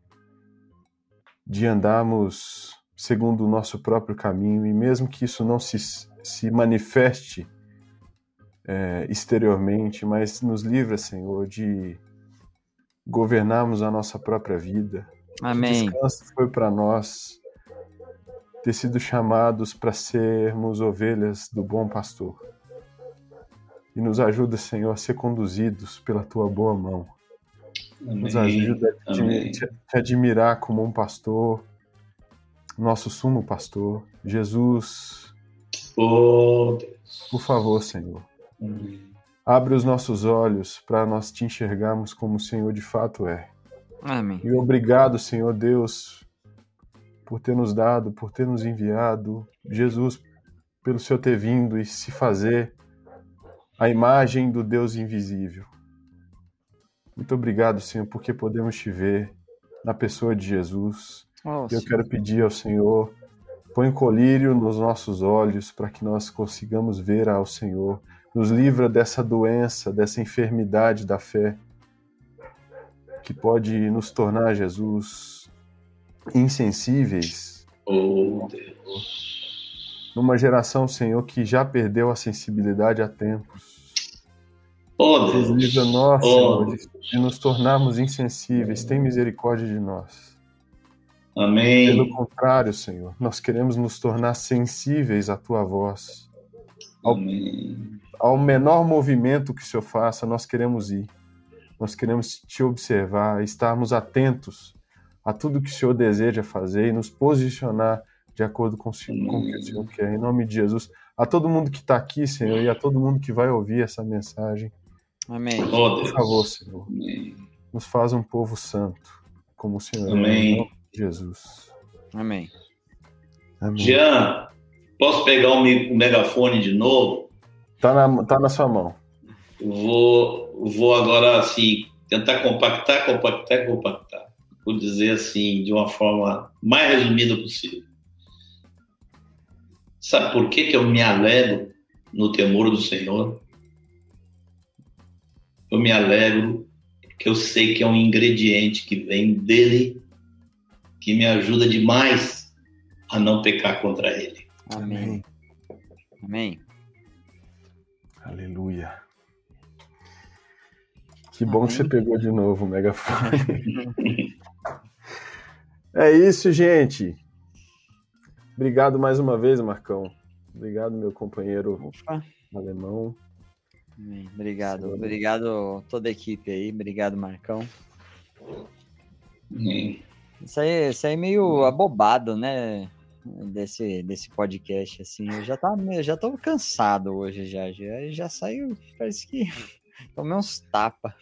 de andarmos segundo o nosso próprio caminho, e mesmo que isso não se, se manifeste é, exteriormente, mas nos livra, Senhor, de governarmos a nossa própria vida. Amém. O descanso foi para nós ter sido chamados para sermos ovelhas do bom pastor. E nos ajuda, Senhor, a ser conduzidos pela tua boa mão. Amém. Nos ajuda a te, te, admirar como um pastor, nosso sumo pastor, Jesus. Oh, Por favor, Senhor. Amém. Abre os nossos olhos para nós te enxergarmos como o Senhor de fato é. Amém. E obrigado, Senhor Deus, por ter nos dado, por ter nos enviado, Jesus, pelo Senhor ter vindo e se fazer a imagem do Deus invisível. Muito obrigado, Senhor, porque podemos te ver na pessoa de Jesus. Eu quero pedir ao Senhor, põe colírio nos nossos olhos para que nós consigamos ver ao Senhor. Nos livra dessa doença, dessa enfermidade da fé, que pode nos tornar, Jesus, insensíveis. Oh, Deus. Numa geração, Senhor, que já perdeu a sensibilidade há tempos. Oh, Deus. Livra nós, oh, Senhor, de, de nos tornarmos insensíveis. Tem misericórdia de nós. Amém. Pelo contrário, Senhor, nós queremos nos tornar sensíveis à tua voz. Ao, ao, menor movimento que o Senhor faça, nós queremos ir. Nós queremos te observar, estarmos atentos a tudo que o Senhor deseja fazer e nos posicionar de acordo com, com o que o Senhor quer. Em nome de Jesus. A todo mundo que está aqui, Senhor, e a todo mundo que vai ouvir essa mensagem. Amém. Oh, Por favor, Senhor. Amém. Nos faz um povo santo, como o Senhor. Amém. Jesus. Amém. Amém. Jean, posso pegar o megafone de novo? Tá na, tá na sua mão. Vou, vou agora, assim, tentar compactar, compactar, compactar. Vou dizer assim, de uma forma mais resumida possível. Sabe por que, que eu me alegro no temor do Senhor? Eu me alegro porque eu sei que é um ingrediente que vem dele que me ajuda demais a não pecar contra ele. Amém. Amém. Aleluia. Que bom Amém. que você pegou de novo o megafone. é isso, gente. Obrigado mais uma vez, Marcão. Obrigado, meu companheiro Opa. alemão. Obrigado. Sim. Obrigado toda a equipe aí. Obrigado, Marcão. Isso aí, isso aí é meio abobado, né? Desse, desse podcast, assim. Eu já, tá, eu já tô cansado hoje, já. Já, já saiu, parece que tomei uns tapas.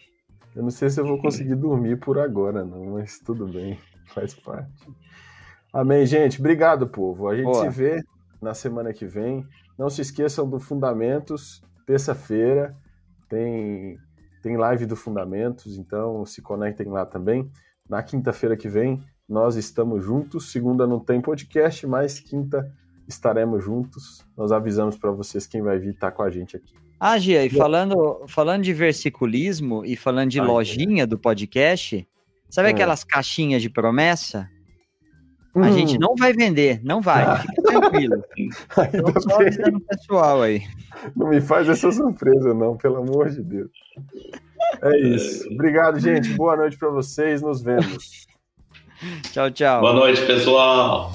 Eu não sei se eu vou conseguir dormir por agora, não, mas tudo bem, faz parte. Amém, gente. Obrigado, povo. A gente Boa. se vê na semana que vem. Não se esqueçam do Fundamentos, terça-feira. Tem, tem live do Fundamentos, então se conectem lá também. Na quinta-feira que vem, nós estamos juntos. Segunda não tem podcast, mas quinta estaremos juntos. Nós avisamos para vocês quem vai vir estar tá com a gente aqui. Ah, Gia, e falando, falando de versiculismo e falando de lojinha do podcast, sabe é. aquelas caixinhas de promessa? A hum. gente não vai vender, não vai, fica tranquilo. Ainda só avisando o pessoal aí. Não me faz essa surpresa, não, pelo amor de Deus. É isso. Obrigado, gente. Boa noite para vocês. Nos vemos. Tchau, tchau. Boa noite, pessoal.